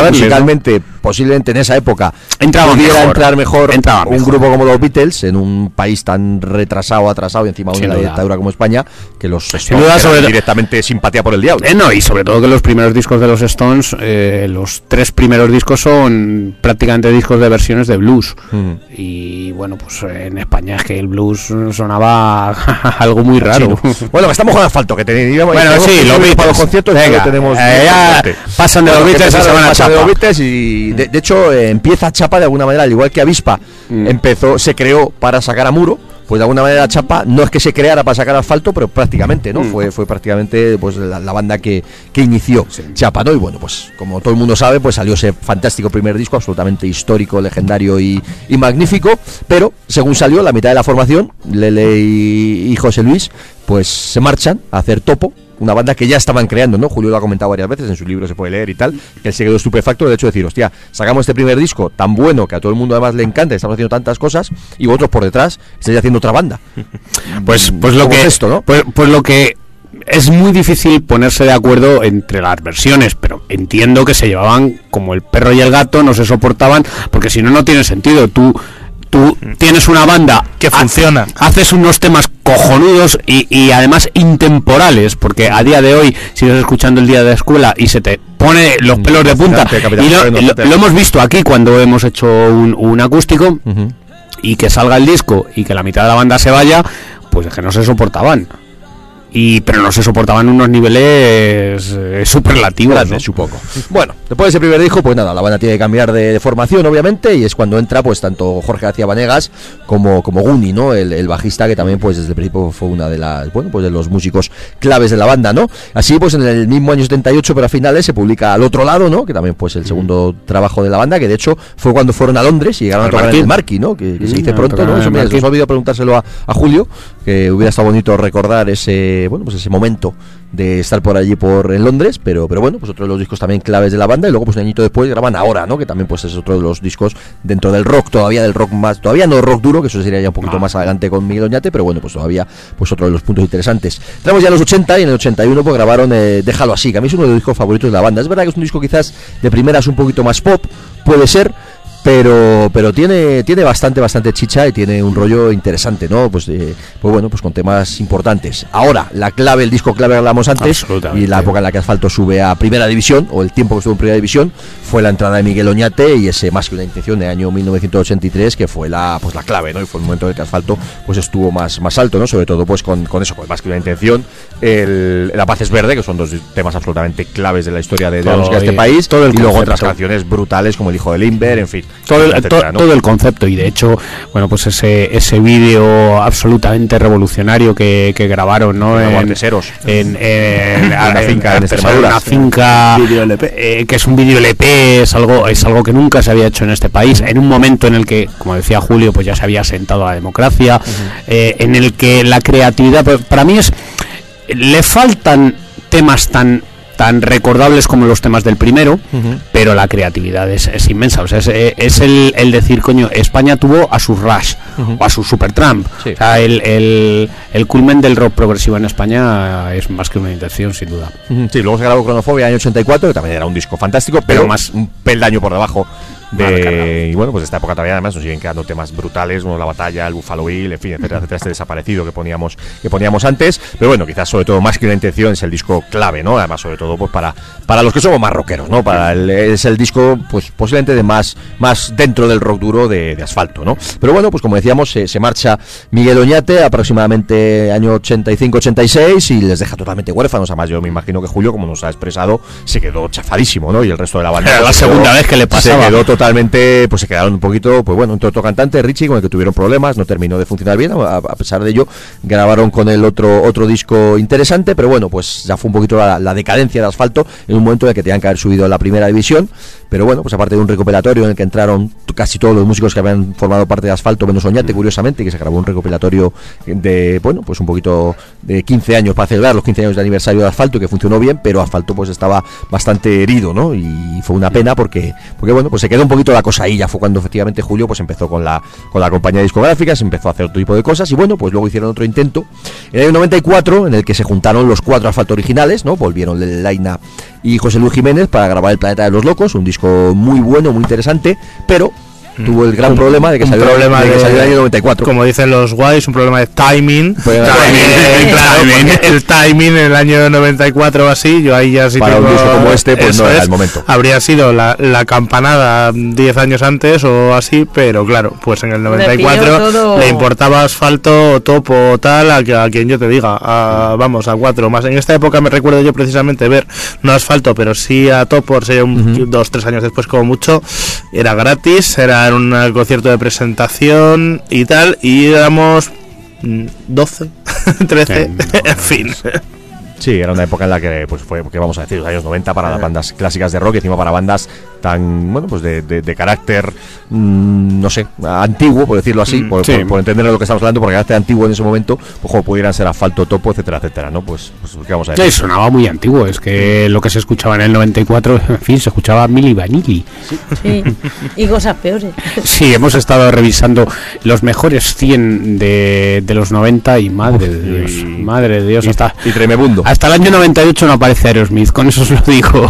¿no? musicalmente, posiblemente en esa época, pudiera mejor. entrar mejor un mejor. grupo como los Beatles en un país tan retrasado, atrasado y encima de duda. dictadura como España, que los Stones sobre- directamente simpatía por el diablo. Eh, no, y sobre todo que los primeros discos de los Stones, eh, los tres primeros discos son prácticamente discos de versiones de blues. Mm. Y bueno, pues en España es que el blues sonaba algo muy raro. Bueno, que estamos con asfalto, que teníamos. Bueno, sí, los Beatles. para los conciertos, Venga, tenemos. eh, ya pasan de los Beatles y se van a de los. Beatles y de, de hecho eh, empieza Chapa de alguna manera, al igual que Avispa Mm. empezó, se creó para sacar a Muro. Pues de alguna manera Chapa no es que se creara para sacar asfalto, pero prácticamente, ¿no? Mm. Fue, fue prácticamente pues la, la banda que, que inició Chapa, ¿no? Y bueno, pues como todo el mundo sabe, pues salió ese fantástico primer disco, absolutamente histórico, legendario y, y magnífico. Pero según salió, la mitad de la formación, Lele y, y José Luis, pues se marchan a hacer topo. Una banda que ya estaban creando, ¿no? Julio lo ha comentado varias veces, en su libro se puede leer y tal, que él se quedó estupefacto del hecho de decir, hostia, sacamos este primer disco tan bueno que a todo el mundo además le encanta, estamos haciendo tantas cosas, y vosotros por detrás estáis haciendo otra banda. Pues, pues lo ¿Cómo que es esto, no? pues, pues lo que es muy difícil ponerse de acuerdo entre las versiones, pero entiendo que se llevaban como el perro y el gato, no se soportaban, porque si no no tiene sentido. Tú tú tienes una banda Que funciona. haces unos temas cojonudos y, y además intemporales, porque a día de hoy sigues escuchando el día de la escuela y se te pone los pelos de punta. Y lo, lo- hemos visto aquí cuando hemos hecho un, un acústico y que salga el disco y que la mitad de la banda se vaya, pues es que no se soportaban. Y, pero no se soportaban unos niveles eh, superlativos. ¿no? Supongo. Bueno, después de ese primer disco, pues nada, la banda tiene que cambiar de, de formación, obviamente, y es cuando entra, pues, tanto Jorge García Vanegas como, como Guni, ¿no? El, el bajista, que también, pues, desde el principio fue una de las, bueno, pues, de los músicos claves de la banda, ¿no? Así, pues, en el mismo año 78, pero a finales, se publica Al Otro Lado, ¿no? Que también, pues, el segundo trabajo de la banda, que de hecho fue cuando fueron a Londres y llegaron Al a tocar en el Marquis, ¿no? Que, que se Mm, dice pronto, ¿no? Eso Marquí. nos ha olvidado preguntárselo a, a Julio, que hubiera estado bonito recordar ese, bueno, pues ese momento de estar por allí por en Londres, pero pero bueno, pues otro de los discos también claves de la banda y luego pues un añito después graban Ahora, ¿no? Que también pues es otro de los discos dentro del rock, todavía del rock más, todavía no rock duro, que eso sería ya un poquito más adelante con Miguel Oñate, pero bueno, pues todavía pues otro de los puntos interesantes. Entramos ya los 80 y en el 81 pues grabaron eh, Déjalo así, que a mí es uno de los discos favoritos de la banda. Es verdad que es un disco quizás de primeras un poquito más pop, puede ser, pero pero tiene tiene bastante bastante chicha y tiene un rollo interesante no pues eh, pues bueno pues con temas importantes. Ahora la clave el disco clave que hablamos antes y la época en la que Asfalto sube a primera división o el tiempo que estuvo en primera división fue la entrada de Miguel Oñate y ese más que una intención de año 1983 que fue la pues la clave no y fue el momento en el que Asfalto pues estuvo más más alto no sobre todo pues con, con eso con más que una intención el La Paz es Verde que son dos temas absolutamente claves de la historia de, de la música de este país todo el y luego otras canciones brutales como el hijo de Limber en fin todo el, etcétera, to- ¿no? todo el concepto y de hecho bueno pues ese ese vídeo absolutamente revolucionario que, que grabaron no en, en, en- una en- finca en en Extremadura. una finca eh, que es un vídeo LP es algo es algo que nunca se había hecho en este país en un momento en el que como decía Julio pues ya se había sentado la democracia eh, en el que la creatividad pues, para mí es le faltan temas tan tan recordables como los temas del primero, pero la creatividad es, es inmensa. O sea, es, eh, es el, el decir, coño, España tuvo a su Rush o a su Supertramp. Sí. O sea, el, el, el culmen del rock progresivo en España es más que una intención, sin duda. Sí, luego se grabó Cronofobia año 84, que también era un disco fantástico, pero, Pero más- un peldaño por debajo. De, y bueno, pues esta época todavía además nos siguen quedando temas brutales, como la batalla, el Buffalo Bill, en fin, etcétera, etcétera, este desaparecido que poníamos, que poníamos antes. Pero bueno, quizás sobre todo más que una intención es el disco clave, ¿no? Además, sobre todo pues para, para los que somos más rockeros, ¿no? Para el- es el disco, pues posiblemente de más, más dentro del rock duro de, de asfalto, ¿no? Pero bueno, pues como decíamos, se, se marcha Miguel Oñate aproximadamente año 85-86 y les deja totalmente huérfanos. Además, yo me imagino que Julio, como nos ha expresado, se quedó chafadísimo, ¿no? Y el resto de la banda. Era la se segunda quedó- vez que le pasaba. Se quedó totalmente, pues se quedaron un poquito, pues bueno, un otro cantante, Richie, con el que tuvieron problemas, no terminó de funcionar bien, a, a pesar de ello, grabaron con el otro, otro disco interesante, pero bueno, pues ya fue un poquito la, la decadencia de asfalto en un momento en el que tenían que haber subido a la primera división, pero bueno, pues aparte de un recopilatorio en el que entraron casi todos los músicos que habían formado parte de asfalto, menos Oñate, curiosamente, que se grabó un recopilatorio de, bueno, pues un poquito de 15 años para celebrar los 15 años de aniversario de asfalto, que funcionó bien, pero asfalto pues estaba bastante herido, ¿no? Y fue una pena porque, porque bueno, pues se quedó un poquito la cosa ahí, ya fue cuando efectivamente Julio pues empezó con la, con la compañía discográfica, se empezó a hacer otro tipo de cosas y bueno, pues luego hicieron otro intento en el año 94 en el que se juntaron los cuatro asfalto originales, ¿no? Volvieron Laina y José Luis Jiménez para grabar El Planeta de los Locos, un disco muy bueno, muy interesante, pero tuvo el gran problema de que un salió, problema de que salió el año 94. Como dicen los guays, un problema de timing. Pues, timing. claro, Timing. el timing en el año 94 o así, yo ahí ya sí Para un tengo- disco como este, pues no era es, el momento. Habría sido la, la campanada 10 años antes o así, pero claro, pues en el pilló 94 todo. le importaba asfalto, topo, tal, a, que- a quien yo te diga, a- vamos, a cuatro más. En esta época me recuerdo yo precisamente ver, no asfalto, pero sí a topo, sería un, dos, tres años después como mucho, era gratis, era un concierto de presentación y tal, y éramos mm, 12, 13, en fin. Sí, era una época en la que pues fue, que vamos a decir, los años 90 para las bandas clásicas de rock y encima para bandas tan, bueno, pues de, de- de carácter, mm, no sé, antiguo, por decirlo así, por, sí. por- por entender de lo que estamos hablando, porque carácter antiguo en ese momento, pues como pudieran ser asfalto, topo, etcétera, etcétera, ¿no? Pues, pues ¿qué vamos a Sí, decir? sonaba muy antiguo, es que lo que se escuchaba en el 94, en fin, se escuchaba Milli Vanilli. Sí. Y cosas peores. Sí, hemos estado revisando los mejores 100 de, de los 90 y madre de Dios, y- madre de Dios, hasta, Y tremebundo. Hasta el año 98 no aparece Aerosmith, con eso os lo digo.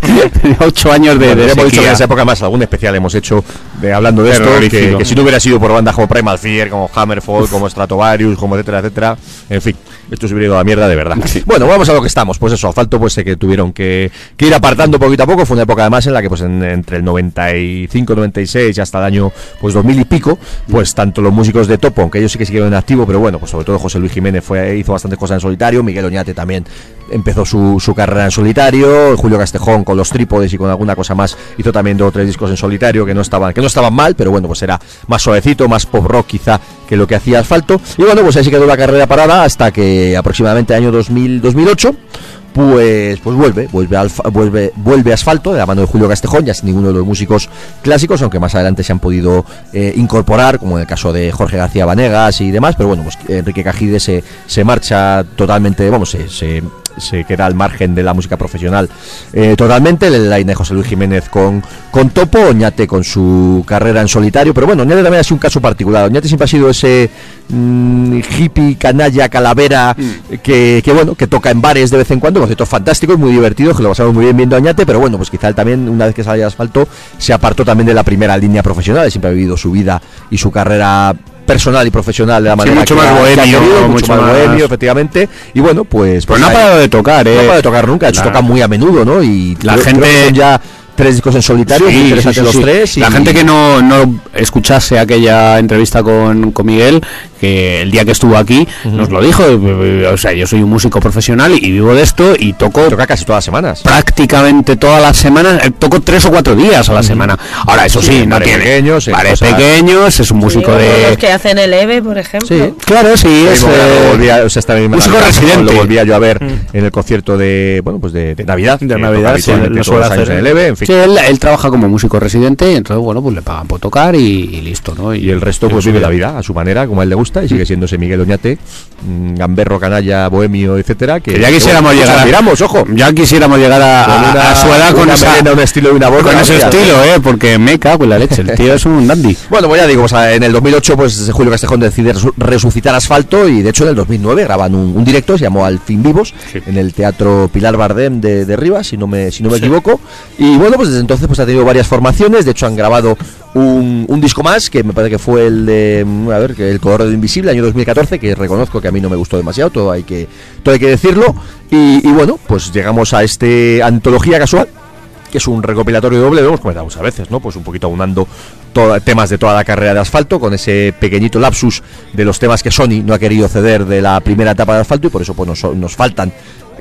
Ocho años de, Bueno, de hemos dicho que en esa época más algún especial hemos hecho de hablando de esto, que, que si no hubiera sido por bandas como Primal Fear, como Hammerfall, como Stratovarius, como etcétera, etcétera, en fin, esto se hubiera ido a la mierda de verdad. Bueno, vamos a lo que estamos, pues eso, asfalto pues sé que tuvieron que, que ir apartando poquito a poco, fue una época además en la que pues en- entre el 95, 96 y hasta el año pues 2000 y pico, pues tanto los músicos de Topo, aunque ellos sí que siguieron en activo, pero bueno, pues sobre todo José Luis Jiménez fue hizo bastantes cosas en solitario, Miguel Oñate también empezó su, su carrera en solitario, Julio Castejón con los trípodes y con alguna cosa más hizo también dos o tres discos en solitario que no estaban que no estaban mal, pero bueno, pues era más suavecito, más pop rock quizá que lo que hacía Asfalto. Y bueno, pues ahí se quedó la carrera parada hasta que aproximadamente año 2000 2008 pues pues vuelve, vuelve, Alfa- vuelve, vuelve Asfalto de la mano de Julio Castejón, ya sin ninguno de los músicos clásicos, aunque más adelante se han podido eh, incorporar, como en el caso de Jorge García Vanegas y demás, pero bueno, pues Enrique Cajide se, se marcha totalmente, vamos, se, se queda al margen de la música profesional eh, totalmente, el line de José Luis Jiménez con, con Topo, Oñate con su carrera en solitario, pero bueno, Oñate también ha sido un caso particular, Oñate siempre ha sido ese mm, hippie, canalla, calavera, que, que, bueno, que toca en bares de vez en cuando, conciertos fantásticos, muy divertidos, que lo pasamos muy bien viendo a Oñate, pero bueno, pues quizá él también, una vez que sale de asfalto, se apartó también de la primera línea profesional, siempre ha vivido su vida y su carrera personal y profesional de la manera mucho que más ha- que ha bohemio, querido, mucho, mucho más, más- bohemio, efectivamente, y bueno, pues... Pues no ha parado de tocar, no eh. ha parado de tocar nunca, de hecho La- toca muy a menudo, ¿no? Y La creo- gente- creo ya tres discos en solitario, Sí, sí, sí, los sí. tres. y- La gente que no, no escuchase aquella entrevista con, con Miguel, que el día que estuvo aquí nos lo dijo. eh, eh, O sea, yo soy un músico profesional y vivo de esto y toco toca casi todas las semanas. prácticamente todas las semanas, eh, toco tres o cuatro días a la semana. Ahora, eso sí, no tiene pequeños, en bares cosas- pequeños, es un músico Sí, de... Los que hacen el EVE, por ejemplo. Sí. Claro, sí, es... Mismo verano eh, volvía, o sea, esta misma músico Navidad, residente. Lo volvía yo a ver en el concierto de, bueno, pues de, de Navidad. De Navidad, sí, lo suele hacer, en el. EVE, en fin. Sí, él, él trabaja como músico residente y entonces, bueno, pues le pagan por tocar y, y listo, ¿no? Y el resto pues vive la vida a su manera, como a él le gusta, y sigue siendo ese Miguel Oñate, mm, gamberro, canalla, bohemio, etcétera. Que, Que ya quisiéramos que, bueno, llegar a... Miramos, ojo. Ya quisiéramos llegar a, Con a- una- a su edad con una esa... melena, un estilo y una voz. con ese estilo, ¿eh? Porque me cago en la leche. El tío es un dandy. Bueno, pues ya digo, o sea, en el 2008 pues Julio Castejón decide resu- resucitar Asfalto y de hecho en el 2009 graban un, un directo, se llamó Al fin vivos, en el Teatro Pilar Bardem de, de Rivas, si no me, si no me equivoco. Y bueno, pues desde entonces pues ha tenido varias formaciones, de hecho han grabado un, disco más, que me parece que fue el de, mm, a ver, que el Color Invisible, año 2014, que reconozco que a mí no me gustó demasiado, todo hay que, todo hay que decirlo. Y, bueno, pues llegamos a este antología casual, que es un recopilatorio doble, lo hemos comentado muchas veces, ¿no? Pues un poquito aunando temas de toda la carrera de asfalto, con ese pequeñito lapsus de los temas que Sony no ha querido ceder de la primera etapa de asfalto y por eso pues nos, nos faltan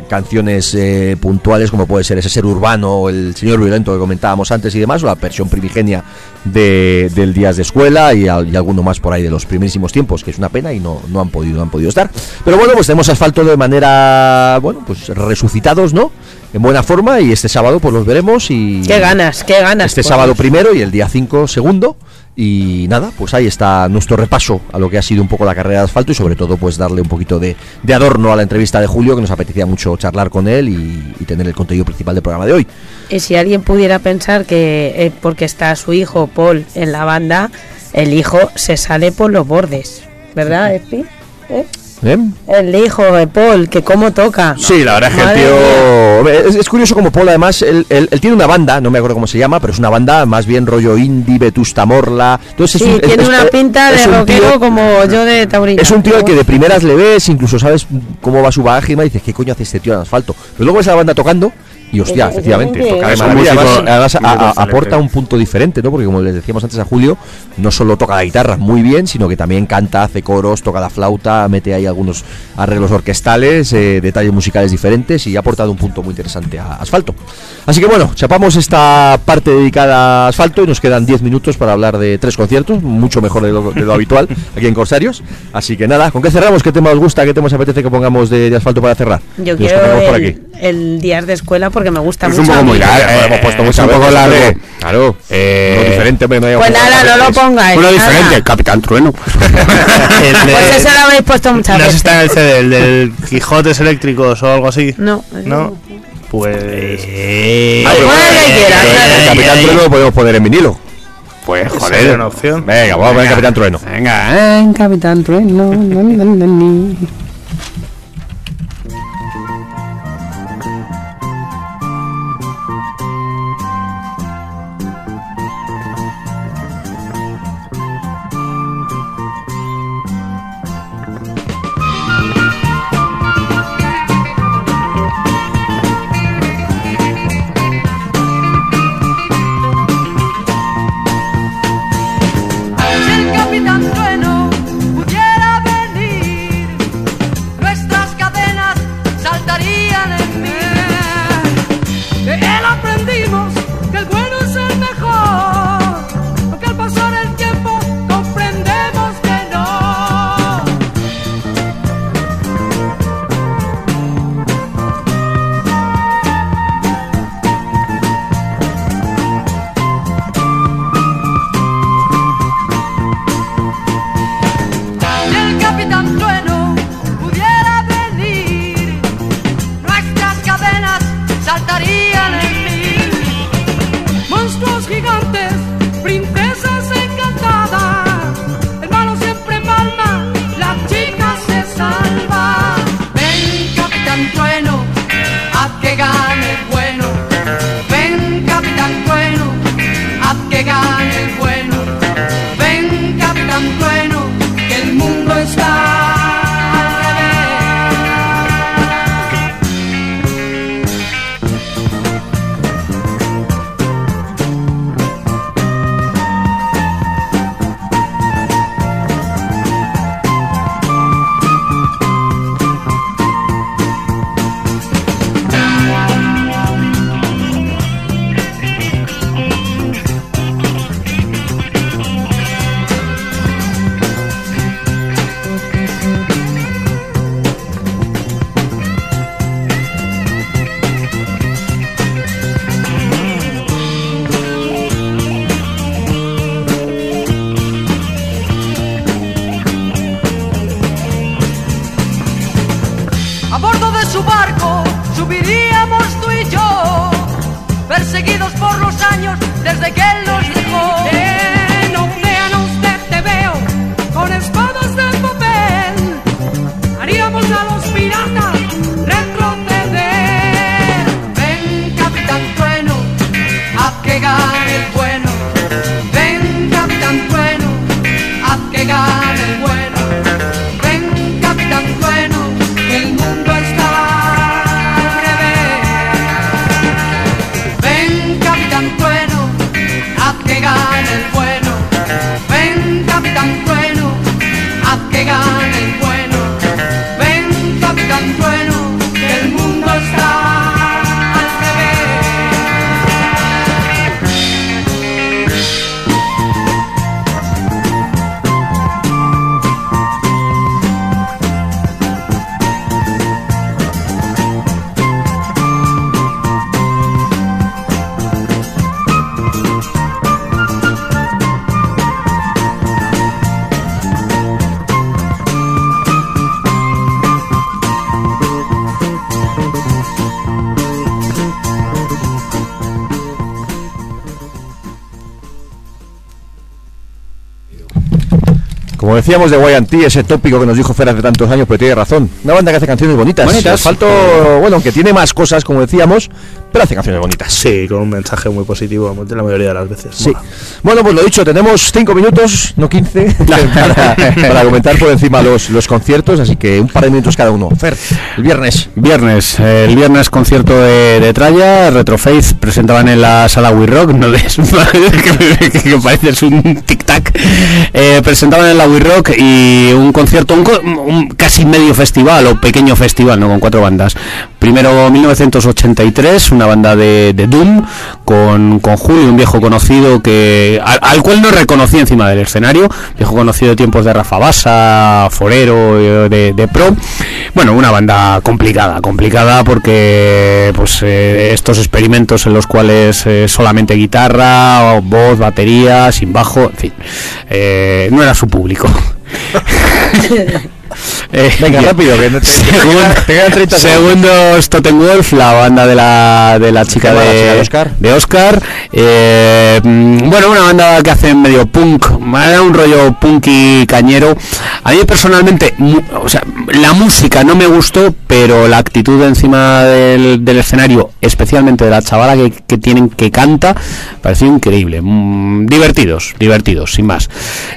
canciones eh, puntuales como puede ser ese ser urbano o el señor violento que comentábamos antes y demás o la versión primigenia de, del días de escuela y, al- y alguno más por ahí de los primerísimos tiempos que es una pena y no, no han podido no han podido estar pero bueno pues tenemos asfalto de manera bueno pues resucitados no en buena forma y este sábado pues los veremos y Qué ganas, qué ganas. este sábado primero y el día 5 segundo. Y nada, pues ahí está nuestro repaso a lo que ha sido un poco la carrera de asfalto y sobre todo pues darle un poquito de, de adorno a la entrevista de Julio, que nos apetecía mucho charlar con él y, y tener el contenido principal del programa de hoy. Y si alguien pudiera pensar que eh, porque está su hijo Paul en la banda, el hijo se sale por los bordes. ¿Verdad, Espi? ¿Eh? ¿Eh? El hijo de Paul, que cómo toca. Sí, la verdad es que el tío. Es, es curioso como Paul, además, él, él- él tiene una banda, no me acuerdo cómo se llama, pero es una banda más bien rollo indie, Vetusta Morla. Entonces Sí, es un- es- tiene es- una pinta de rockero tío- como yo de taurina. Es un tío al que de primeras le ves, incluso sabes cómo va su bagaje y dices, ¿qué coño hace este tío en asfalto? Pero luego ves a la banda tocando y hostia, efectivamente, toca de maravilla. Además, además, a- a- aporta un punto diferente, ¿no? Porque como les decíamos antes a Julio, no solo toca la guitarra muy bien, sino que también canta, hace coros, toca la flauta, mete ahí algunos arreglos orquestales, eh, detalles musicales diferentes y ha aportado un punto muy interesante a Asfalto. Así que bueno, chapamos esta parte dedicada a Asfalto y nos quedan 10 minutos para hablar de tres conciertos, mucho mejor de lo, de lo habitual aquí en Corsarios. Así que nada, ¿con qué cerramos? ¿Qué tema os gusta? ¿Qué tema os apetece que pongamos de, de Asfalto para cerrar? Yo los quiero tenemos por el, aquí. el días de escuela porque me gusta Es mucho. un poco muy largo. Lo hemos eh, puesto es muchas un poco largo. Claro, Eh, no diferente, hombre, no Pues nada, no lo pongáis. Uno diferente, el Capitán Trueno. El de- Pues eso lo habéis puesto muchas no veces. está en el CD, el del Quijotes eléctricos o algo así. No, No. Pues. Ah, que quieras, pero claro. El Capitán Trueno lo podemos poner en vinilo. Pues, joder. una opción. Venga, vamos a poner Capitán Trueno. Venga, eh, Capitán Trueno. Decíamos de YT, ese tópico que nos dijo Fer hace tantos años, pero tiene razón. Una banda que hace canciones bonitas. Bonitas. Asfalto, bueno, aunque tiene más cosas, como decíamos, pero hace canciones bonitas. Sí, con un mensaje muy positivo la mayoría de las veces. Sí. Mola. Bueno, pues lo dicho, tenemos 5 minutos, no 15, para, para comentar por encima los, los conciertos, así que un par de minutos cada uno. Fer, el viernes. Viernes, eh, el viernes concierto de, de Tralla, Retroface presentaban en la sala We Rock, no des que, que, que pareces un tic-tac, eh, presentaban en la We Rock y un concierto, un, un casi medio festival o pequeño festival, ¿no? con cuatro bandas. Primero 1983, una banda de, de Doom con, con Julio, un viejo conocido que al, al cual no reconocí encima del escenario, viejo conocido de tiempos de Rafa Basa, Forero, eh, de, Pro. Bueno, una banda complicada, complicada porque pues eh, estos experimentos en los cuales eh, solamente guitarra, voz, batería, sin bajo, en fin, eh, no era su público. Eh, Venga, rápido, que no te, quedan- te quedan 30 segundos. Segundo Stottenwolf, la banda de la, de la chica de, de Oscar? de Oscar. Eh, mm, bueno, una banda que hace medio punk, un rollo punky cañero. A mí personalmente, o sea, la música no me gustó, pero la actitud encima del, del escenario, especialmente de la chavala que, que tienen que canta, pareció increíble. Mm, divertidos, divertidos, sin más.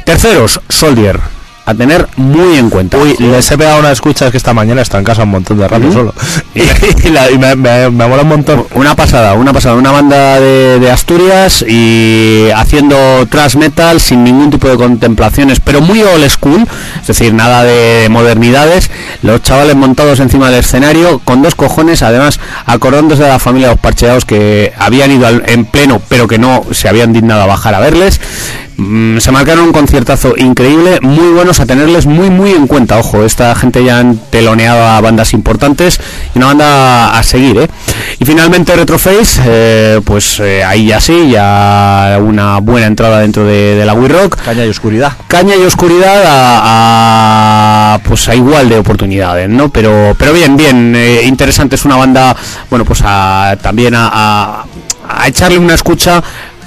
Terceros, Soldier. A tener muy en cuenta. Uy, les he pegado unas escuchas que esta mañana está en casa un montón de rato solo. Y, y la- y me, me, me mola un montón. Una pasada, una pasada, una banda de, de Asturias y haciendo thrash metal sin ningún tipo de contemplaciones, pero muy old school, es decir, nada de modernidades. Los chavales montados encima del escenario con dos cojones, además acordándose de la familia de los parcheados que habían ido al- en pleno, pero que no se habían dignado a bajar a verles. Mm, se marcaron un conciertazo increíble, muy buenos a tenerles muy muy en cuenta. Ojo, esta gente ya han teloneado a bandas importantes y una banda a seguir, ¿eh? Y finalmente Retroface, eh, pues eh, ahí ya sí, ya una buena entrada dentro de, de la We Rock. Caña y oscuridad. Caña y oscuridad a, a, pues a igual de oportunidades, ¿no? Pero pero bien, bien, eh, interesante, es una banda, bueno, pues a, también a, a- a echarle una escucha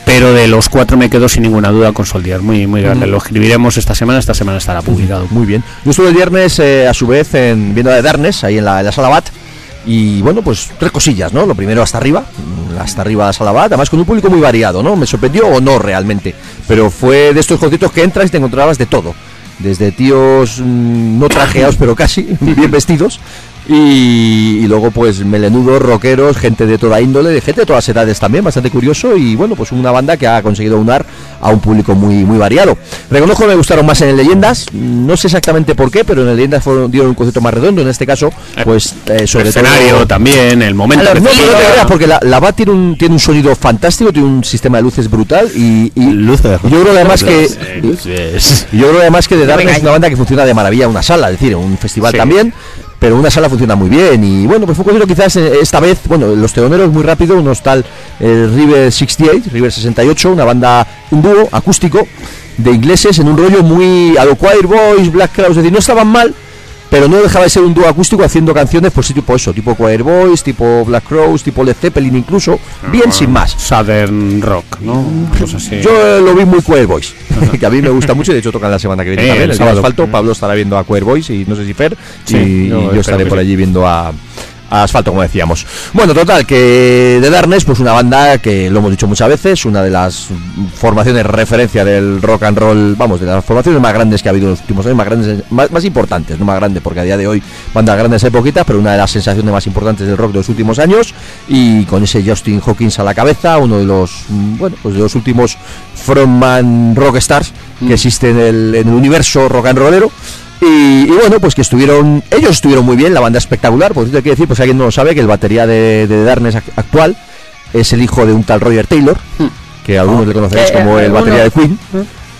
pero de los cuatro me quedo sin ninguna duda con Soldier, muy muy grande. Lo escribiremos esta semana, esta semana estará publicado. Muy bien. Yo estuve el viernes, eh, a su vez, en, viendo a The Darkness, ahí en la, en la sala BAT. Y bueno, pues tres cosillas, ¿no? Lo primero hasta arriba, mm, hasta arriba la sala BAT, además con un público muy variado, ¿no? Me sorprendió o no realmente. Pero fue de estos conciertos que entras y te encontrabas de todo. Desde tíos mm, no trajeados, pero casi, bien vestidos. Y, y luego pues melenudos, rockeros, gente de toda índole, de gente de todas edades también, bastante curioso y bueno, pues una banda que ha conseguido unar a un público muy muy variado. Reconozco que me gustaron más en el Leyendas, no sé exactamente por qué, pero en el Leyendas fueron, dieron un concepto más redondo, en este caso pues eh, El sobre escenario todo... también, el momento. No, que no te creas, porque la, la BAT tiene un, tiene un sonido fantástico, tiene un sistema de luces brutal y, y Luces. yo creo además que Luces. yo creo además que The Darkness es una banda que funciona de maravilla en una sala, es decir, en un festival Sí. también, pero una sala funciona muy bien. Y bueno, pues fue curioso quizás eh, esta vez, bueno, los teoneros muy rápido, unos tal el River 68, River 68, una banda, un dúo acústico de ingleses en un rollo muy a lo Choir Boys, Black Crowes, es decir, no estaban mal, pero no dejaba de ser un dúo acústico haciendo canciones, pues sí, tipo eso, tipo Choir Boys, tipo Black Crowes, tipo Led Zeppelin incluso, bien sin más. Southern Rock, ¿no? Así. Yo eh, lo vi muy Choir Boys, que a mí me gusta mucho y de hecho tocan la semana que viene Eh, también, el sábado. asfalto. Pablo estará viendo a Choir Boys y no sé si Fer, Sí, y, yo y yo espero estaré por sí. allí viendo a, a Asfalto, como decíamos. Bueno, total, que de Darkness, pues una banda que lo hemos dicho muchas veces, una de las formaciones referencia del rock and roll, vamos, de las formaciones más grandes que ha habido en los últimos años, más grandes, más, más importantes, no más grandes, porque a día de hoy bandas grandes hay poquitas, pero una de las sensaciones más importantes del rock de los últimos años, y con ese Justin Hawkins a la cabeza, uno de los, mm, bueno, pues de los últimos frontman rockstars que existe en el, en el universo rock and rollero. Y, y bueno, pues que estuvieron, ellos estuvieron muy bien, la banda espectacular, por cierto hay que decir, pues si alguien no lo sabe, que el batería de, de Darkness ac- actual es el hijo de un tal Roger Taylor, que algunos le conoceréis como eh, el batería de. Queen.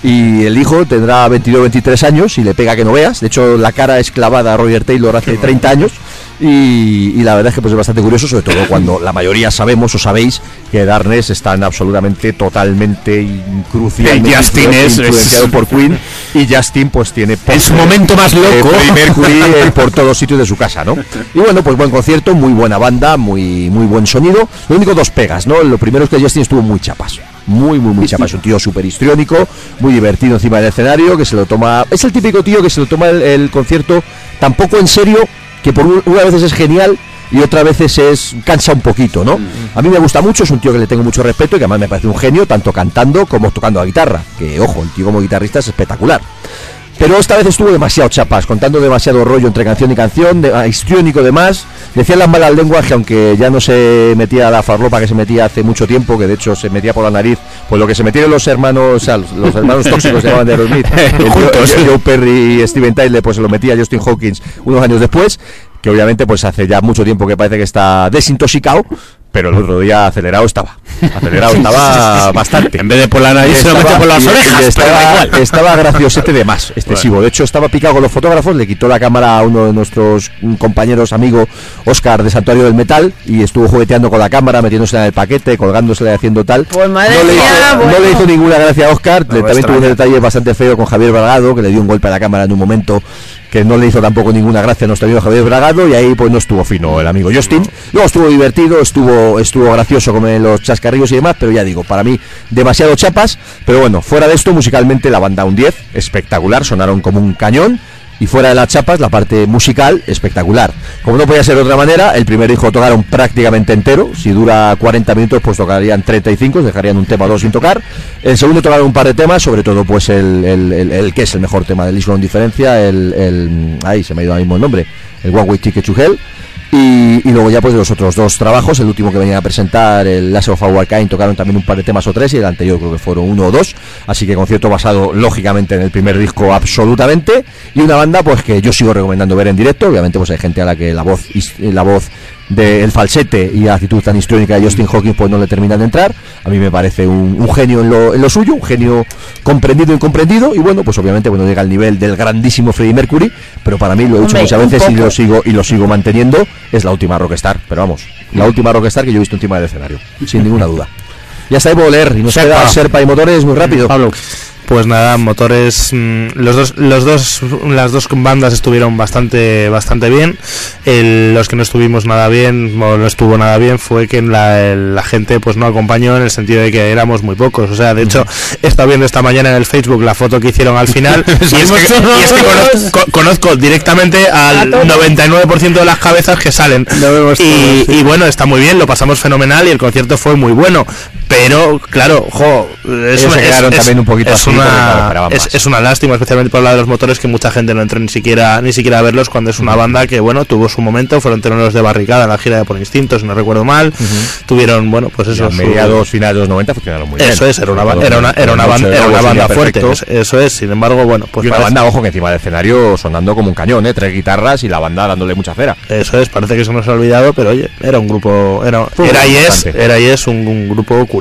Y el hijo tendrá 22 23 años y le pega que no veas. De hecho, la cara es clavada a Roger Taylor hace 30 años. Y, y la verdad es que pues, es bastante curioso, sobre todo cuando la mayoría sabemos o sabéis que Darkness están absolutamente, totalmente crucialmente Justin es- influenciado es- por Queen. Y Justin pues tiene... En su momento más loco. eh, Mercury eh, por todos sitios de su casa, ¿no? Y bueno, pues buen concierto, muy buena banda, muy muy buen sonido. Lo único dos pegas, ¿no? Lo primero es que Justin estuvo muy chapas. Muy, muy, muy chapas. Un tío súper histriónico, muy divertido encima del escenario, que se lo toma... Es el típico tío que se lo toma el, el concierto tampoco en serio, que por un- una veces es genial y otras veces es cansa un poquito, ¿no? A mí me gusta mucho, es un tío que le tengo mucho respeto y que además me parece un genio, tanto cantando como tocando la guitarra. Que, ojo, el tío como guitarrista es espectacular. Pero esta vez estuvo demasiado chapas, contando demasiado rollo entre canción y canción, de, ah, histriónico de más. Decían las malas lenguas que aunque ya no se metía la farlopa que se metía hace mucho tiempo, que de hecho se metía por la nariz, pues lo que se metieron los hermanos, o sea, los, hermanos tóxicos llamaban de Aerosmith, Juntos. Joe Perry y Steven Tyler, pues se lo metía Justin Hawkins unos años después, que obviamente pues hace ya mucho tiempo que parece que está desintoxicado, pero el otro día acelerado estaba. Acelerado estaba bastante. En vez de por la nariz, se lo mete por las orejas. estaba, igual. estaba graciosete de más, excesivo. De hecho, estaba picado con los fotógrafos, le quitó la cámara a uno de nuestros compañeros, amigo Oscar de Santuario del Metal, y estuvo jugueteando con la cámara, metiéndose en el paquete, colgándosela y haciendo tal. Pues madre no, le mía, hizo, no bueno. le hizo ninguna gracia a Oscar, le- también tuvo un detalle bastante feo con Javier Bragado, que le dio un golpe a la cámara en un momento que no le hizo tampoco ninguna gracia a nuestro amigo Javier Bragado y ahí pues no estuvo fino el amigo Justin. Luego estuvo divertido, estuvo estuvo gracioso como en los chascarrillos y demás, pero ya digo, para mí demasiado chapas, pero bueno, fuera de esto musicalmente la banda un 10, espectacular, sonaron como un cañón. Y fuera de las chapas, la parte musical, espectacular. Como no podía ser de otra manera, el primer disco tocaron prácticamente entero. Si dura 40 minutos, pues tocarían 35, dejarían un tema o dos sin tocar. El segundo tocaron un par de temas, sobre todo pues el, el, que es el mejor tema del disco diferencia, el, el ahí se me ha ido ahora mismo el nombre, el One Way Ticket to Hell. Y, y luego ya pues los otros dos trabajos, el último que venían a presentar, el Last of Our Kind, tocaron también un par de temas o tres y el anterior creo que fueron uno o dos, así que concierto basado lógicamente en el primer disco absolutamente. Y una banda pues que yo sigo recomendando ver en directo, obviamente pues hay gente a la que la voz his- la voz del falsete y la actitud tan histriónica de Justin Hawkins pues no le terminan de entrar, a mí me parece un, un genio en lo, en lo suyo, un genio comprendido y incomprendido. Y bueno pues obviamente bueno llega al nivel del grandísimo Freddie Mercury, pero para mí lo he dicho Hombre, muchas veces y lo sigo y lo sigo manteniendo es la última rockstar. Pero vamos la última rockstar que yo he visto encima del escenario sin ninguna duda. Ya puedo leer y nos Serpa. queda Serpa y motores muy rápido. Pablo. Pues nada, motores, mm, los dos, los dos, las dos bandas estuvieron bastante, bastante bien. El- los que no estuvimos nada bien, o no estuvo nada bien, fue que la, gente pues no acompañó en el sentido de que éramos muy pocos. O sea, de hecho, he estado viendo esta mañana en el Facebook la foto que hicieron al final y, es que, y es que conozco, conozco directamente al 99% de las cabezas que salen. Y, y bueno, está muy bien, lo pasamos fenomenal y el concierto fue muy bueno. Pero, claro, jo, es, Ellos se quedaron también un poquito es así claro, una, es, es una lástima, especialmente por la de los motores, que mucha gente no entró ni siquiera ni siquiera a verlos cuando es una banda que, bueno, tuvo su momento, fueron teloneros de barricada en la gira de Por Instinto, si no recuerdo mal. Tuvieron, bueno, pues eso. mediados finales de los 90 funcionaron muy bien eso es, era una, era una, era una, banda, era una banda fuerte. es- Eso es, sin embargo, bueno, pues y una parece- banda ojo que encima del escenario sonando como un cañón eh tres guitarras y la banda dándole mucha cera Eso es, parece que se nos ha olvidado, pero oye, era un grupo, era, era y es, era y es un, un grupo curioso.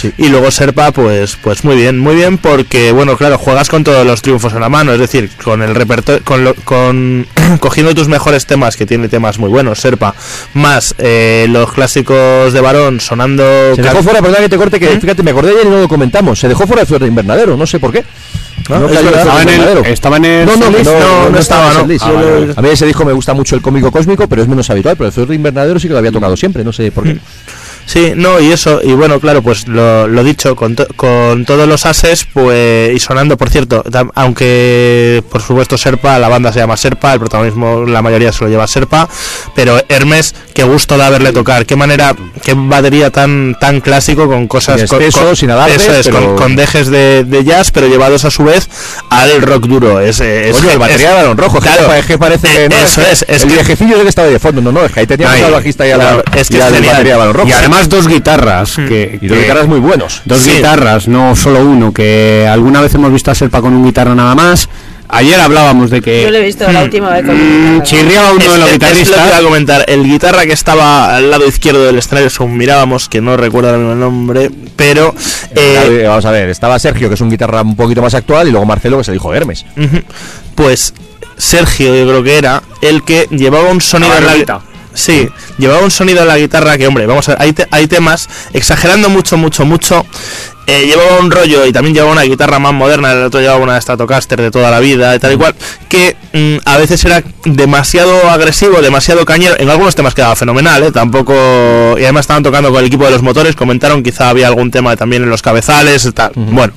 Sí. Y luego Serpa, pues, pues muy bien, muy bien porque, bueno, claro, juegas con todos los triunfos en la mano, es decir, con el repertorio, con, lo- con cogiendo tus mejores temas, que tiene temas muy buenos, Serpa, más eh, los clásicos de varón sonando. se dejó fuera perdona que te corte ¿Mm? que fíjate me acordé ayer y no lo comentamos se dejó fuera de Ciudad de Invernadero no sé por qué ¿no? No Es. Estaba en el, Invernadero. estaba en el No, no, no, no estaba, no. el. Ah, vale. A mí ese disco me gusta mucho el cómico cósmico, pero es menos habitual. Pero el Flor de Invernadero sí que lo había tocado siempre, no sé por qué. Sí, no, y eso, y bueno, claro, pues lo, lo dicho, con, to- con todos los ases, pues, y sonando, por cierto, tam- aunque por supuesto Serpa, la banda se llama Serpa, el protagonismo la mayoría se lo lleva Serpa, pero Hermes, qué gusto de haberle tocar, qué manera, qué batería tan tan clásico con cosas espeso, con- sin eso es, pero- con, con dejes de, de jazz, pero llevados a su vez al rock duro. Es, el batería es- de balón rojo, claro, es que parece que no, eso es, es el que- viejecillo que estaba ahí de fondo, no, no, es que ahí teníamos al bajista y a la, es que y es al genial. batería de balón rojo. Y además dos guitarras. Que, y dos que- guitarras muy buenos. Dos Sí. guitarras, no solo uno, que alguna vez hemos visto a Serpa con un guitarra nada más. Ayer hablábamos de que Yo lo he visto la última vez con mm, chirriaba uno Es- de los es- es lo que iba a guitarristas. comentar. El guitarra que estaba al lado izquierdo del escenario, según mirábamos, que no recuerdo ahora mismo el nombre, pero. eh, Eh, Vamos a ver, estaba Sergio, que es un guitarra un poquito más actual, y luego Marcelo, que es el hijo de Hermes. pues Sergio, yo creo que era, el que llevaba un sonido en la. Sí, llevaba un sonido en la guitarra que, hombre, vamos a ver, hay, te- hay temas, exagerando mucho, mucho, mucho, eh, llevaba un rollo y también llevaba una guitarra más moderna, el otro llevaba una Stratocaster de toda la vida y tal y cual, que mm, a veces era demasiado agresivo, demasiado cañero, en algunos temas quedaba fenomenal, ¿eh? tampoco, y además estaban tocando con el equipo de los motores, comentaron quizá había algún tema también en los cabezales, tal, bueno.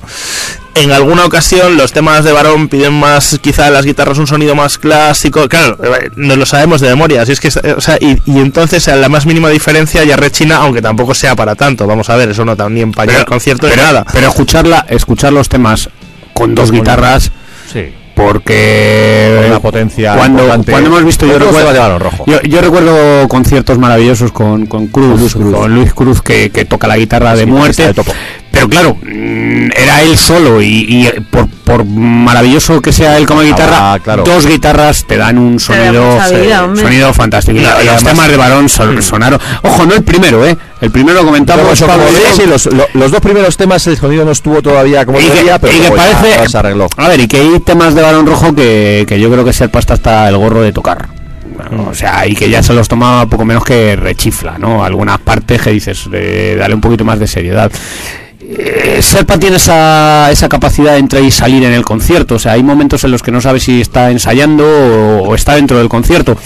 En alguna ocasión los temas de varón piden más, quizá las guitarras un sonido más clásico. Claro, nos lo sabemos de memoria. Así es que, o sea, y, y entonces a la más mínima diferencia ya rechina, aunque tampoco sea para tanto. Vamos a ver, eso no ni empaña el concierto ni nada. Pero escucharla, escuchar los temas con dos guitarras, Sí. porque Con una potencia cuando, importante. cuando hemos visto yo recuerdo, temas de balón rojo. yo, yo recuerdo conciertos maravillosos con, con Cruz, con Luis Cruz que, que toca la guitarra de muerte de. Pero claro mm, era él solo y, y, eh, por, por maravilloso que sea él como guitarra Ah, claro. dos guitarras te dan un sonido vida, hombre. sonido fantástico. Y, Y la- y los temas de varón son- sonaron. Ojo no el primero eh. El primero lo comentamos Pablo sí, los, lo- los dos primeros temas el sonido no estuvo todavía como y que, debería, pero y que ya parece se arregló. a ver y que hay temas de balón rojo que, que yo creo que Serpa está hasta el gorro de tocar. Bueno, o sea y que ya se los toma poco menos que rechifla no algunas partes que dices eh, dale un poquito más de seriedad Eh, Serpa tiene esa, esa capacidad de entrar y salir en el concierto. O sea, hay momentos en los que no sabe si está ensayando o, o está dentro del concierto.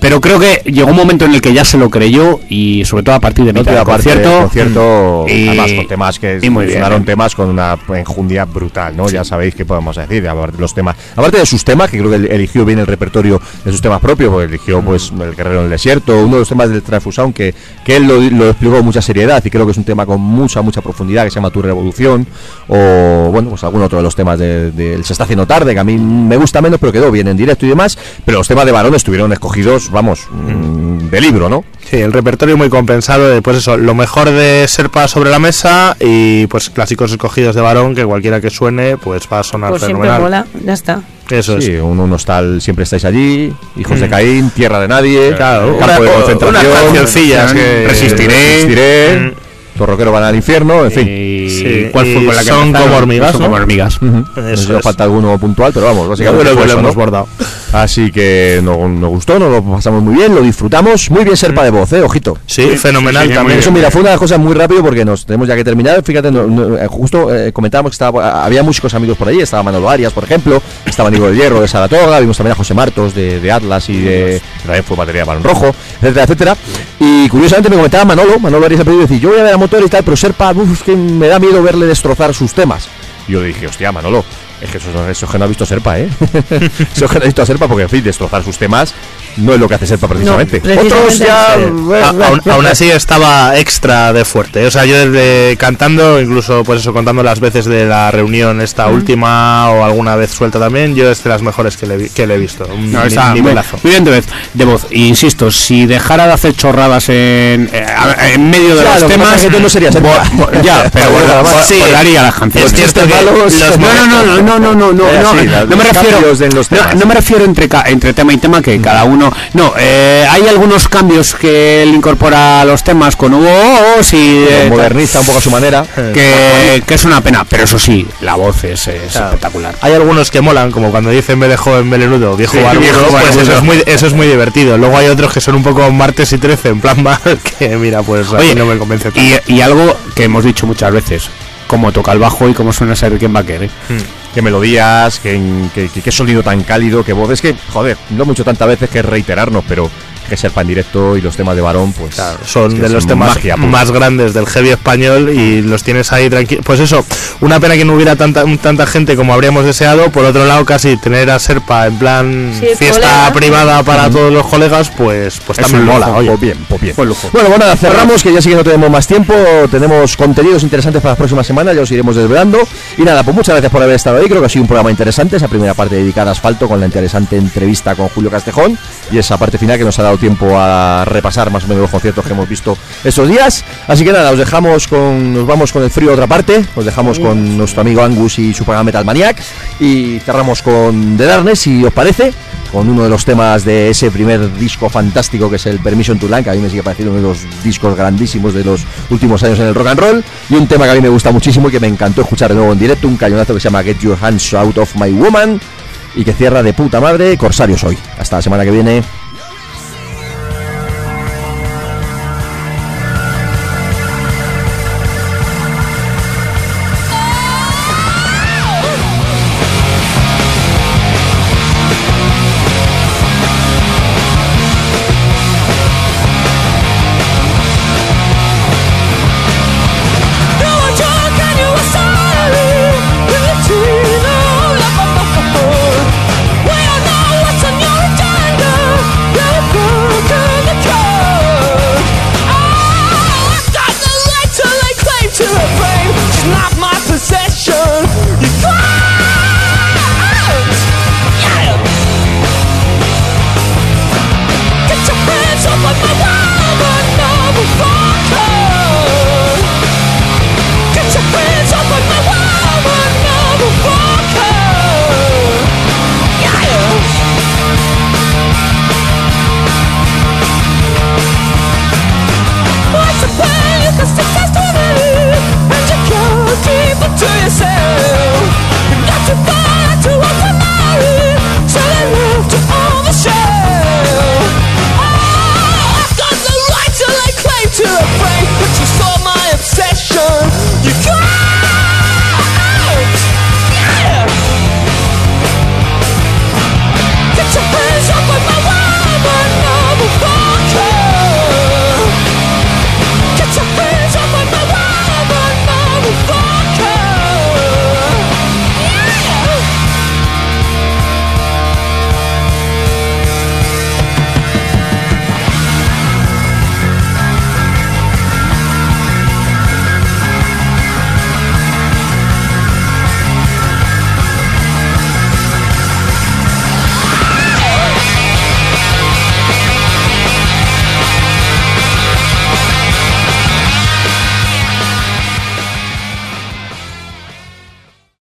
Pero creo que llegó un momento en el que ya se lo creyó y sobre todo a partir de No mitad del concierto. concierto y- además con temas que sonaron ¿eh? temas con una enjundia brutal, ¿no? Ya sabéis qué podemos decir, aparte de los temas, aparte de sus temas, que creo que eligió bien el repertorio de sus temas propios, porque eligió pues el guerrero en el desierto, uno de los temas del Transfusion que, que él lo, lo explicó con mucha seriedad y creo que es un tema con mucha, mucha profundidad que se llama Tu Revolución, o bueno, pues algún otro de los temas del de, Se está haciendo tarde, que a mí me gusta menos, pero quedó bien en directo y demás, pero los temas de varón estuvieron escogidos, vamos, mm, de libro, ¿no? Sí, el repertorio muy compensado de, pues eso, lo mejor de Serpa sobre la mesa y pues clásicos escogidos de varón que cualquiera que suene pues va a sonar Pues siempre fenomenal. mola, ya está. Eso Sí, es. un, unos tal, siempre estáis allí, hijos de Mm. Caín, tierra de nadie, Claro, campo de una- concentración, unas cancioncillas que- resistiré, resistiré, torroquero van al infierno, en fin. Y Sí, ¿cuál fue con la que son como hormigas, Son ¿no? como hormigas. Ujú. No sé si falta alguno puntual, pero vamos, Yo básicamente creo que fue lo eso, hemos ¿no? bordado. Así que no- nos gustó, nos lo pasamos muy bien, lo disfrutamos, muy bien Serpa de voz, eh, ojito. Sí, fenomenal sí, sí, también. Eso, mira, fue una cosa muy rápido porque nos tenemos ya que terminar. Fíjate, no- no, eh, justo eh, comentábamos que estaba, había músicos amigos por ahí. Estaba Manolo Arias, por ejemplo. Estaba Nico del Hierro de Saratoga. Vimos también a José Martos de, de Atlas y de. También fue batería de balón rojo, etcétera, etcétera. Y curiosamente me comentaba Manolo, Manolo Arias al principio, decir, yo voy a ver a motor y tal, pero Serpa, uf, que me da miedo verle destrozar sus temas. Yo le dije, hostia, Manolo. Es que eso, eso que no ha visto Serpa, ¿eh? eso que no ha visto a Serpa, porque en fin, destrozar sus temas no es lo que hace Serpa precisamente. precisamente Otros ya. no A- aún, así estaba extra de fuerte. O sea, yo desde cantando, incluso pues eso, contando las veces de la reunión esta última o alguna vez suelta también, yo es de las mejores que le, vi- que le he visto. Un No, está nivelazo. muy bien de, vez, de voz. Insisto, si dejara de hacer chorradas en, eh, en medio de los temas. que tú no serías el- bo- bo- ya, pero Bueno, sí, volaría las canciones. Es cierto que los No, no, no, no, no, no, no, no, Eh, no, no, me refiero, en los no, temas. no me refiero entre, entre tema y tema que cada uno, no, eh, hay algunos cambios que él incorpora a los temas con voz y eh, moderniza un poco a su manera. que, que es una pena, pero eso sí, la voz es, es Claro. espectacular. Hay algunos que molan, como cuando dicen vez de joven melenudo, viejo Sí, barbudo, viejo pues barbudo. eso es, muy, eso es muy divertido. Luego hay otros que son un poco martes y 13, en plan mal, que mira, pues a mí Oye, no me convence tanto. Y, y algo que hemos dicho muchas veces, cómo toca el bajo y cómo suena ese Rickenbacker. ¿eh? Qué melodías, qué, qué, sonido tan cálido, qué voz. Es que, joder, hemos dicho tantas veces que reiterarnos, pero que ser en directo y los temas de varón, pues Claro, son es que de los temas magia más grandes del heavy español y los tienes ahí tranquilos. Pues eso, una pena que no hubiera tanta tanta gente como habríamos deseado. Por otro lado, casi tener a Serpa en plan Sí, fiesta colega. privada para todos los colegas, pues, pues Es también un mola. lujo, Oye, pues bien, pues bien. Buen lujo. Bueno, bueno, nada, cerramos, que ya sí que no tenemos más tiempo. Tenemos contenidos interesantes para las próximas semanas, ya os iremos desvelando. Y nada, pues muchas gracias por haber estado ahí. Creo que ha sido un programa interesante. Esa primera parte dedicada a asfalto con la interesante entrevista con Julio Castejón. Y esa parte final que nos ha dado tiempo a repasar más o menos los conciertos que hemos visto estos días. Así que nada, os dejamos con. Nos vamos con el frío a otra parte. Os dejamos con nuestro amigo Angus y su programa Metal Maniac. Y cerramos con The Darkness, si os parece con uno de los temas de ese primer disco fantástico que es el Permission to Land, que a mí me sigue pareciendo uno de los discos grandísimos de los últimos años en el rock and roll, y un tema que a mí me gusta muchísimo y que me encantó escuchar de nuevo en directo, un cañonazo que se llama Get Your Hands Out of My Woman, y que cierra de puta madre Corsarios hoy. Hasta la semana que viene.